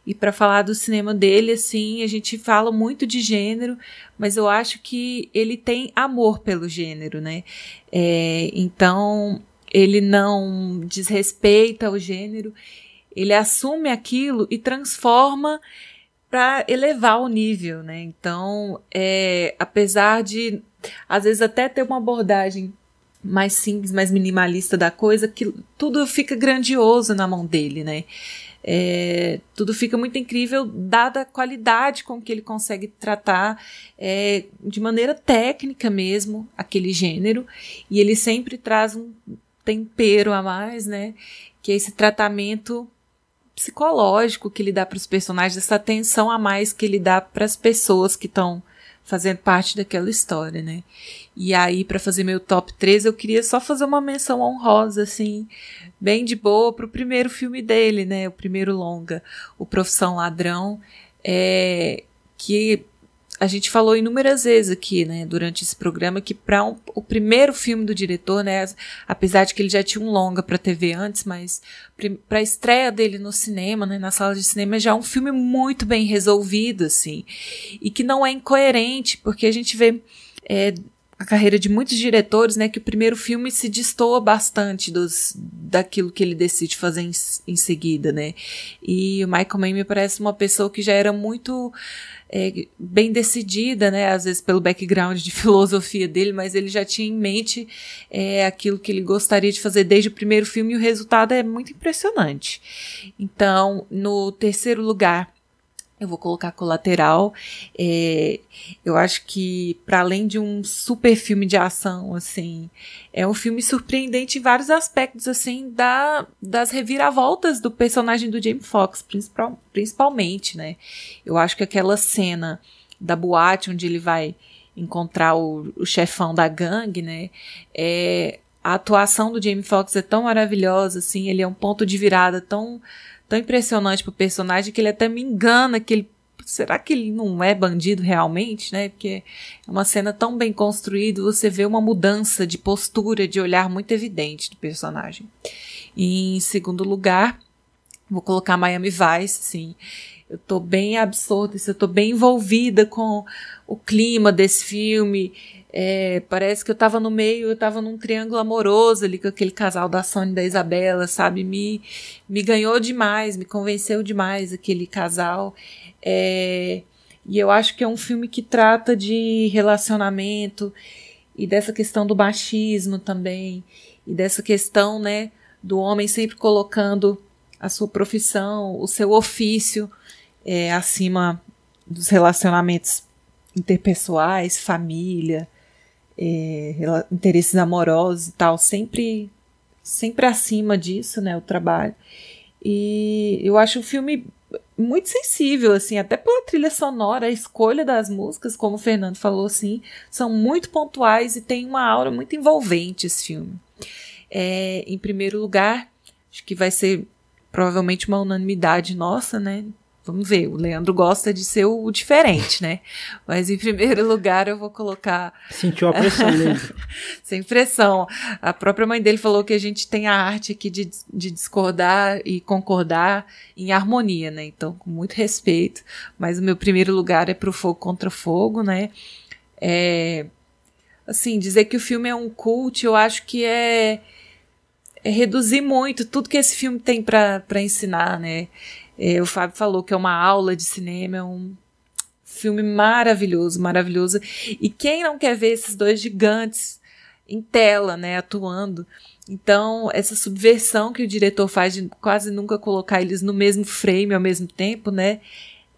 E para falar do cinema dele, assim, a gente fala muito de gênero, mas eu acho que ele tem amor pelo gênero, né? É, então ele não desrespeita o gênero, ele assume aquilo e transforma para elevar o nível, né? Então, é, apesar de às vezes até ter uma abordagem mais simples, mais minimalista da coisa, que tudo fica grandioso na mão dele, né? É, tudo fica muito incrível, dada a qualidade com que ele consegue tratar é, de maneira técnica mesmo aquele gênero, e ele sempre traz um tempero a mais, né? Que é esse tratamento psicológico que ele dá para os personagens, essa atenção a mais que ele dá para as pessoas que estão fazendo parte daquela história, né? E aí, para fazer meu top 3, eu queria só fazer uma menção honrosa, assim, bem de boa, pro primeiro filme dele, né? O primeiro longa, O Profissão Ladrão, é, que a gente falou inúmeras vezes aqui, né, durante esse programa, que para um, o primeiro filme do diretor, né, apesar de que ele já tinha um longa para TV antes, mas para a estreia dele no cinema, né, na sala de cinema, já é um filme muito bem resolvido, assim, e que não é incoerente, porque a gente vê é, a carreira de muitos diretores, né, que o primeiro filme se destoa bastante dos, daquilo que ele decide fazer em, em seguida, né, e o Michael Mann me parece uma pessoa que já era muito é, bem decidida, né? Às vezes pelo background de filosofia dele, mas ele já tinha em mente é, aquilo que ele gostaria de fazer desde o primeiro filme e o resultado é muito impressionante. Então, no terceiro lugar, eu vou colocar colateral. É, eu acho que, para além de um super filme de ação, assim, é um filme surpreendente em vários aspectos, assim, da, das reviravoltas do personagem do Jamie Foxx, principal, principalmente, né? Eu acho que aquela cena da boate onde ele vai encontrar o, o chefão da gangue, né? É, a atuação do Jamie Foxx é tão maravilhosa, assim, ele é um ponto de virada tão tão impressionante pro personagem que ele até me engana que ele será que ele não é bandido realmente, né? Porque é uma cena tão bem construída, você vê uma mudança de postura, de olhar muito evidente do personagem. E, em segundo lugar, vou colocar Miami Vice, sim. Eu tô bem absorta, eu tô bem envolvida com o clima desse filme. É, parece que eu tava no meio, eu tava num triângulo amoroso ali com aquele casal da Sônia e da Isabela, sabe? Me, me ganhou demais, me convenceu demais aquele casal. É, e eu acho que é um filme que trata de relacionamento e dessa questão do machismo também, e dessa questão, né, do homem sempre colocando a sua profissão, o seu ofício é, acima dos relacionamentos interpessoais, família é, interesses amorosos e tal, sempre, sempre acima disso, né, o trabalho. E eu acho o filme muito sensível, assim, até pela trilha sonora, a escolha das músicas, como o Fernando falou, assim, são muito pontuais e tem uma aura muito envolvente esse filme. É, em primeiro lugar, acho que vai ser provavelmente uma unanimidade nossa, né? Vamos ver, o Leandro gosta de ser o diferente, né? Mas em primeiro lugar eu vou colocar. Sentiu a pressão, Leandro. Sem pressão. A própria mãe dele falou que a gente tem a arte aqui de, de discordar e concordar em harmonia, né? Então, com muito respeito. Mas o meu primeiro lugar é pro Fogo contra Fogo, né? É. Assim, dizer que o filme é um cult, eu acho que é. É reduzir muito tudo que esse filme tem para ensinar, né? É, o Fábio falou que é uma aula de cinema, é um filme maravilhoso, maravilhoso. E quem não quer ver esses dois gigantes em tela, né, atuando? Então, essa subversão que o diretor faz de quase nunca colocar eles no mesmo frame ao mesmo tempo, né,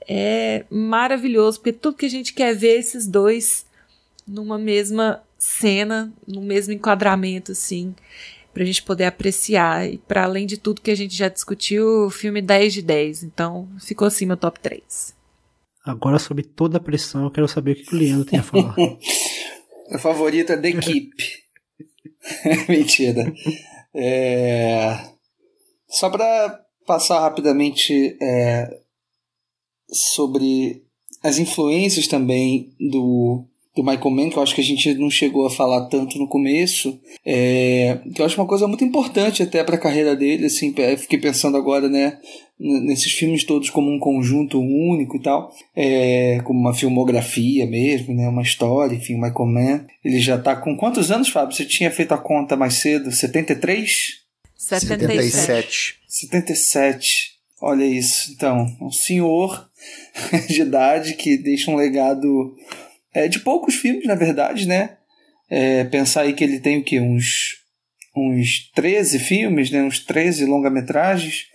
é maravilhoso, porque tudo que a gente quer ver esses dois numa mesma cena, no mesmo enquadramento, assim para a gente poder apreciar. E para além de tudo que a gente já discutiu, o filme 10 de 10. Então ficou assim meu top 3. Agora, sobre toda a pressão, eu quero saber o que o Leandro tem a falar. a favorita é The Keep. Mentira. É... Só para passar rapidamente é... sobre as influências também do do Michael Mann, que eu acho que a gente não chegou a falar tanto no começo, é, que eu acho uma coisa muito importante até para a carreira dele, assim, fiquei pensando agora, né, nesses filmes todos como um conjunto único e tal, é, como uma filmografia mesmo, né, uma história, enfim, Michael Mann, ele já está com quantos anos, Fábio? Você tinha feito a conta mais cedo? 73? 77. 77. Olha isso. Então, um senhor de idade que deixa um legado é, de poucos filmes, na verdade, né? É, pensar aí que ele tem o quê? Uns, uns 13 filmes, né? Uns 13 longa-metragens.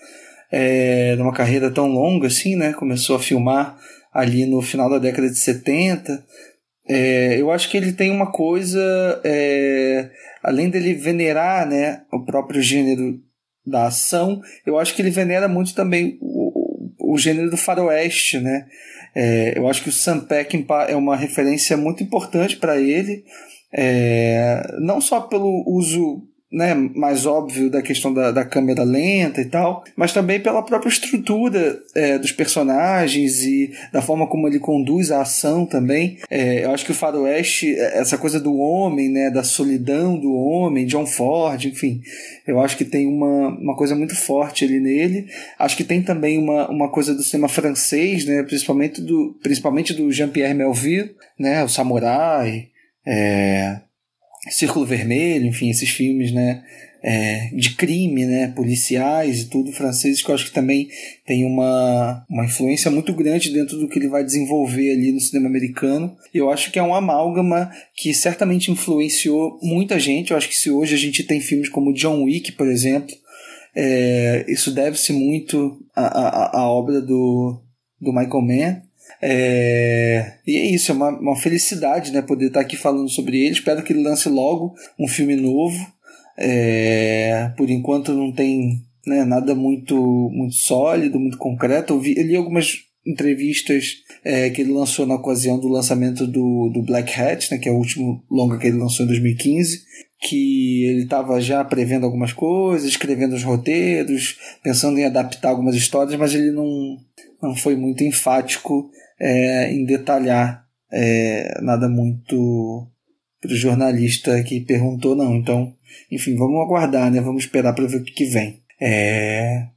É, numa carreira tão longa assim, né? Começou a filmar ali no final da década de 70. É, eu acho que ele tem uma coisa, é, além dele venerar né, o próprio gênero da ação, eu acho que ele venera muito também o, o gênero do faroeste, né? É, eu acho que o Sam Peckinpah é uma referência muito importante para ele, é, não só pelo uso né, mais óbvio da questão da, da câmera lenta e tal, mas também pela própria estrutura é, dos personagens e da forma como ele conduz a ação também. É, eu acho que o Faroeste, é, essa coisa do homem, né, da solidão do homem, John Ford, enfim, eu acho que tem uma, uma coisa muito forte ali nele. Acho que tem também uma, uma coisa do cinema francês, né, principalmente do, principalmente do Jean-Pierre Melville, né, o Samurai, é, Círculo Vermelho, enfim, esses filmes, né, é, de crime, né, policiais e tudo, franceses, que eu acho que também tem uma, uma influência muito grande dentro do que ele vai desenvolver ali no cinema americano. Eu acho que é um amálgama que certamente influenciou muita gente. Eu acho que se hoje a gente tem filmes como John Wick, por exemplo, é, isso deve-se muito à, à, à obra do, do Michael Mann. É... E é isso, é uma, uma felicidade né, poder estar aqui falando sobre ele. Espero que ele lance logo um filme novo. É... Por enquanto não tem né, nada muito, muito sólido, muito concreto. Eu, vi, eu li algumas entrevistas é, que ele lançou na ocasião do lançamento do, do Black Hat, né, que é o último longa que ele lançou em 2015, que ele estava já prevendo algumas coisas, escrevendo os roteiros, pensando em adaptar algumas histórias, mas ele não, não foi muito enfático é, em detalhar é, nada muito para o jornalista que perguntou, não. Então, enfim, vamos aguardar, né? Vamos esperar para ver o que, que vem. É...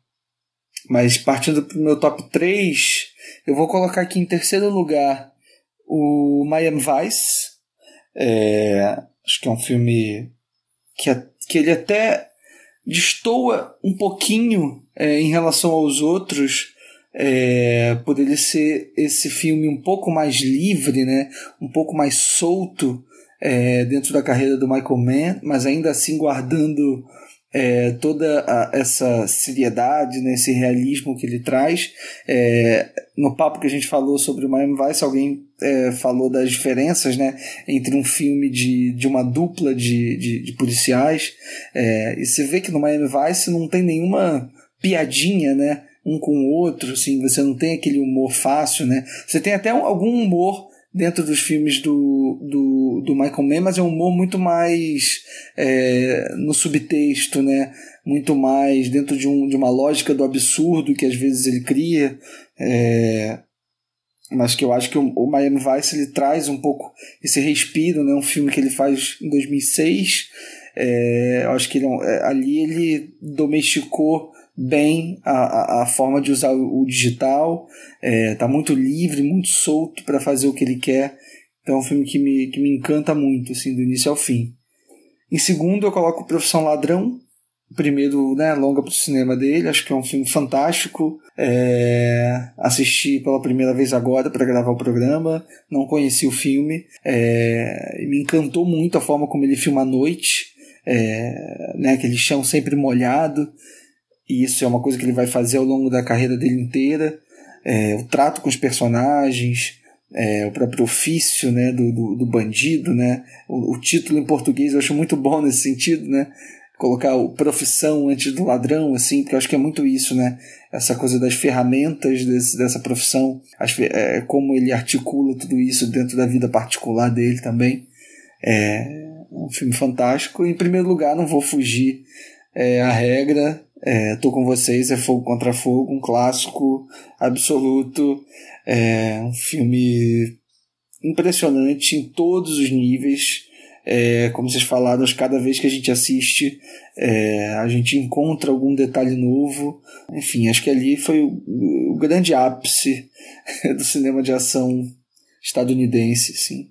Mas partindo para o meu top 3, eu vou colocar aqui em terceiro lugar o Miami Vice. É... Acho que é um filme que, que ele até destoa um pouquinho é, em relação aos outros, é, ser esse filme um pouco mais livre, né? um pouco mais solto é, dentro da carreira do Michael Mann, mas ainda assim guardando é, toda a, essa seriedade, né, esse realismo que ele traz. É, no papo que a gente falou sobre o Miami Vice, alguém é, falou das diferenças né, entre um filme de, de uma dupla de, de, de policiais. É, e você vê que no Miami Vice não tem nenhuma piadinha, né? Um com o outro, assim, você não tem aquele humor fácil, né? Você tem até algum humor dentro dos filmes do, do, do Michael Mann, mas é um humor muito mais é, no subtexto, né? Muito mais dentro de, um, de uma lógica do absurdo que às vezes ele cria. É, mas que eu acho que o, o Miami Vice ele traz um pouco esse respiro, né? Um filme que ele faz em 2006. É, eu acho que ele, é, ali ele domesticou bem a, a, forma de usar o, digital, é, tá muito livre, muito solto para fazer o que ele quer. Então é um filme que me, que me encanta muito, assim, do início ao fim. Em segundo, eu coloco Profissão Ladrão, primeiro né, longa para o cinema dele, acho que é um filme fantástico. É, assisti pela primeira vez agora para gravar o programa, não conheci o filme, é, me encantou muito a forma como ele filma à noite, é, né, aquele chão sempre molhado, e isso é uma coisa que ele vai fazer ao longo da carreira dele inteira. É, o trato com os personagens, é, o próprio ofício né, do, do, do bandido, né? O, o, título em português eu acho muito bom nesse sentido, né? Colocar o profissão antes do ladrão, assim, porque eu acho que é muito isso, né? Essa coisa das ferramentas desse, dessa profissão, as, é, como ele articula tudo isso dentro da vida particular dele também. É um filme fantástico. Em primeiro lugar, não vou fugir é, a regra é, tô com vocês, é Fogo contra Fogo, um clássico absoluto, é um filme impressionante em todos os níveis. É, como vocês falaram, cada vez que a gente assiste, é, a gente encontra algum detalhe novo. Enfim, acho que ali foi o, o grande ápice do cinema de ação estadunidense, sim.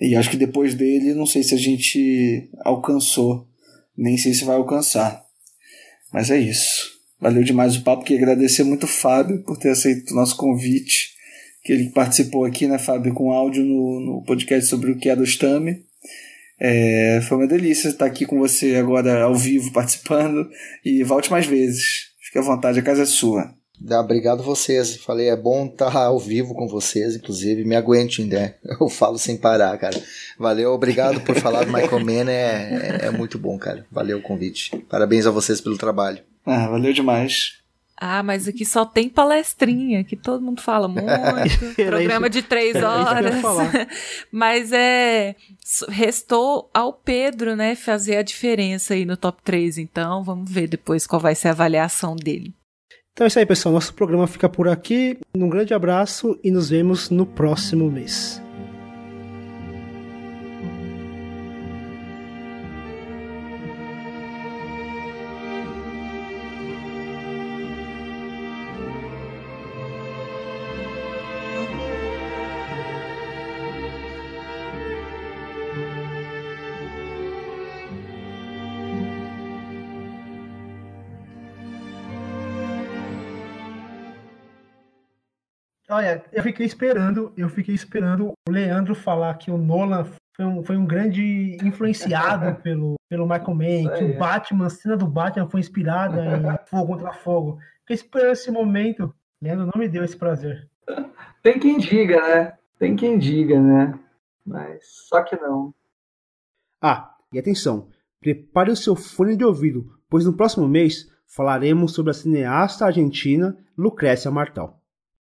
E acho que depois dele, não sei se a gente alcançou, nem sei se vai alcançar. Mas é isso. Valeu demais o papo. Queria agradecer muito o Fábio por ter aceito o nosso convite. Que ele participou aqui, né, Fábio, com áudio no, no podcast sobre o que é do Stame. É, foi uma delícia estar aqui com você agora ao vivo participando. E volte mais vezes. Fique à vontade, a casa é sua. Obrigado vocês. Falei, é bom estar ao vivo com vocês, inclusive. Me aguentem, né? Eu falo sem parar, cara. Valeu, obrigado por falar do Michael Mann. É, é, é muito bom, cara. Valeu o convite. Parabéns a vocês pelo trabalho. Ah, valeu demais. Ah, mas aqui só tem palestrinha, que todo mundo fala muito. programa de três horas. mas é. Restou ao Pedro, né, fazer a diferença aí no top 3. Então, vamos ver depois qual vai ser a avaliação dele. Então é isso aí, pessoal. Nosso programa fica por aqui. Um grande abraço e nos vemos no próximo mês. Olha, eu fiquei esperando, eu fiquei esperando o Leandro falar que o Nolan foi um, foi um grande influenciado pelo, pelo Michael Mann, que o Batman, a cena do Batman foi inspirada em Fogo contra Fogo. Fiquei esperando esse momento. Leandro não me deu esse prazer. Tem quem diga, né? Tem quem diga, né? Mas só que não. Ah, e atenção, prepare o seu fone de ouvido, pois no próximo mês falaremos sobre a cineasta argentina Lucrécia Martal.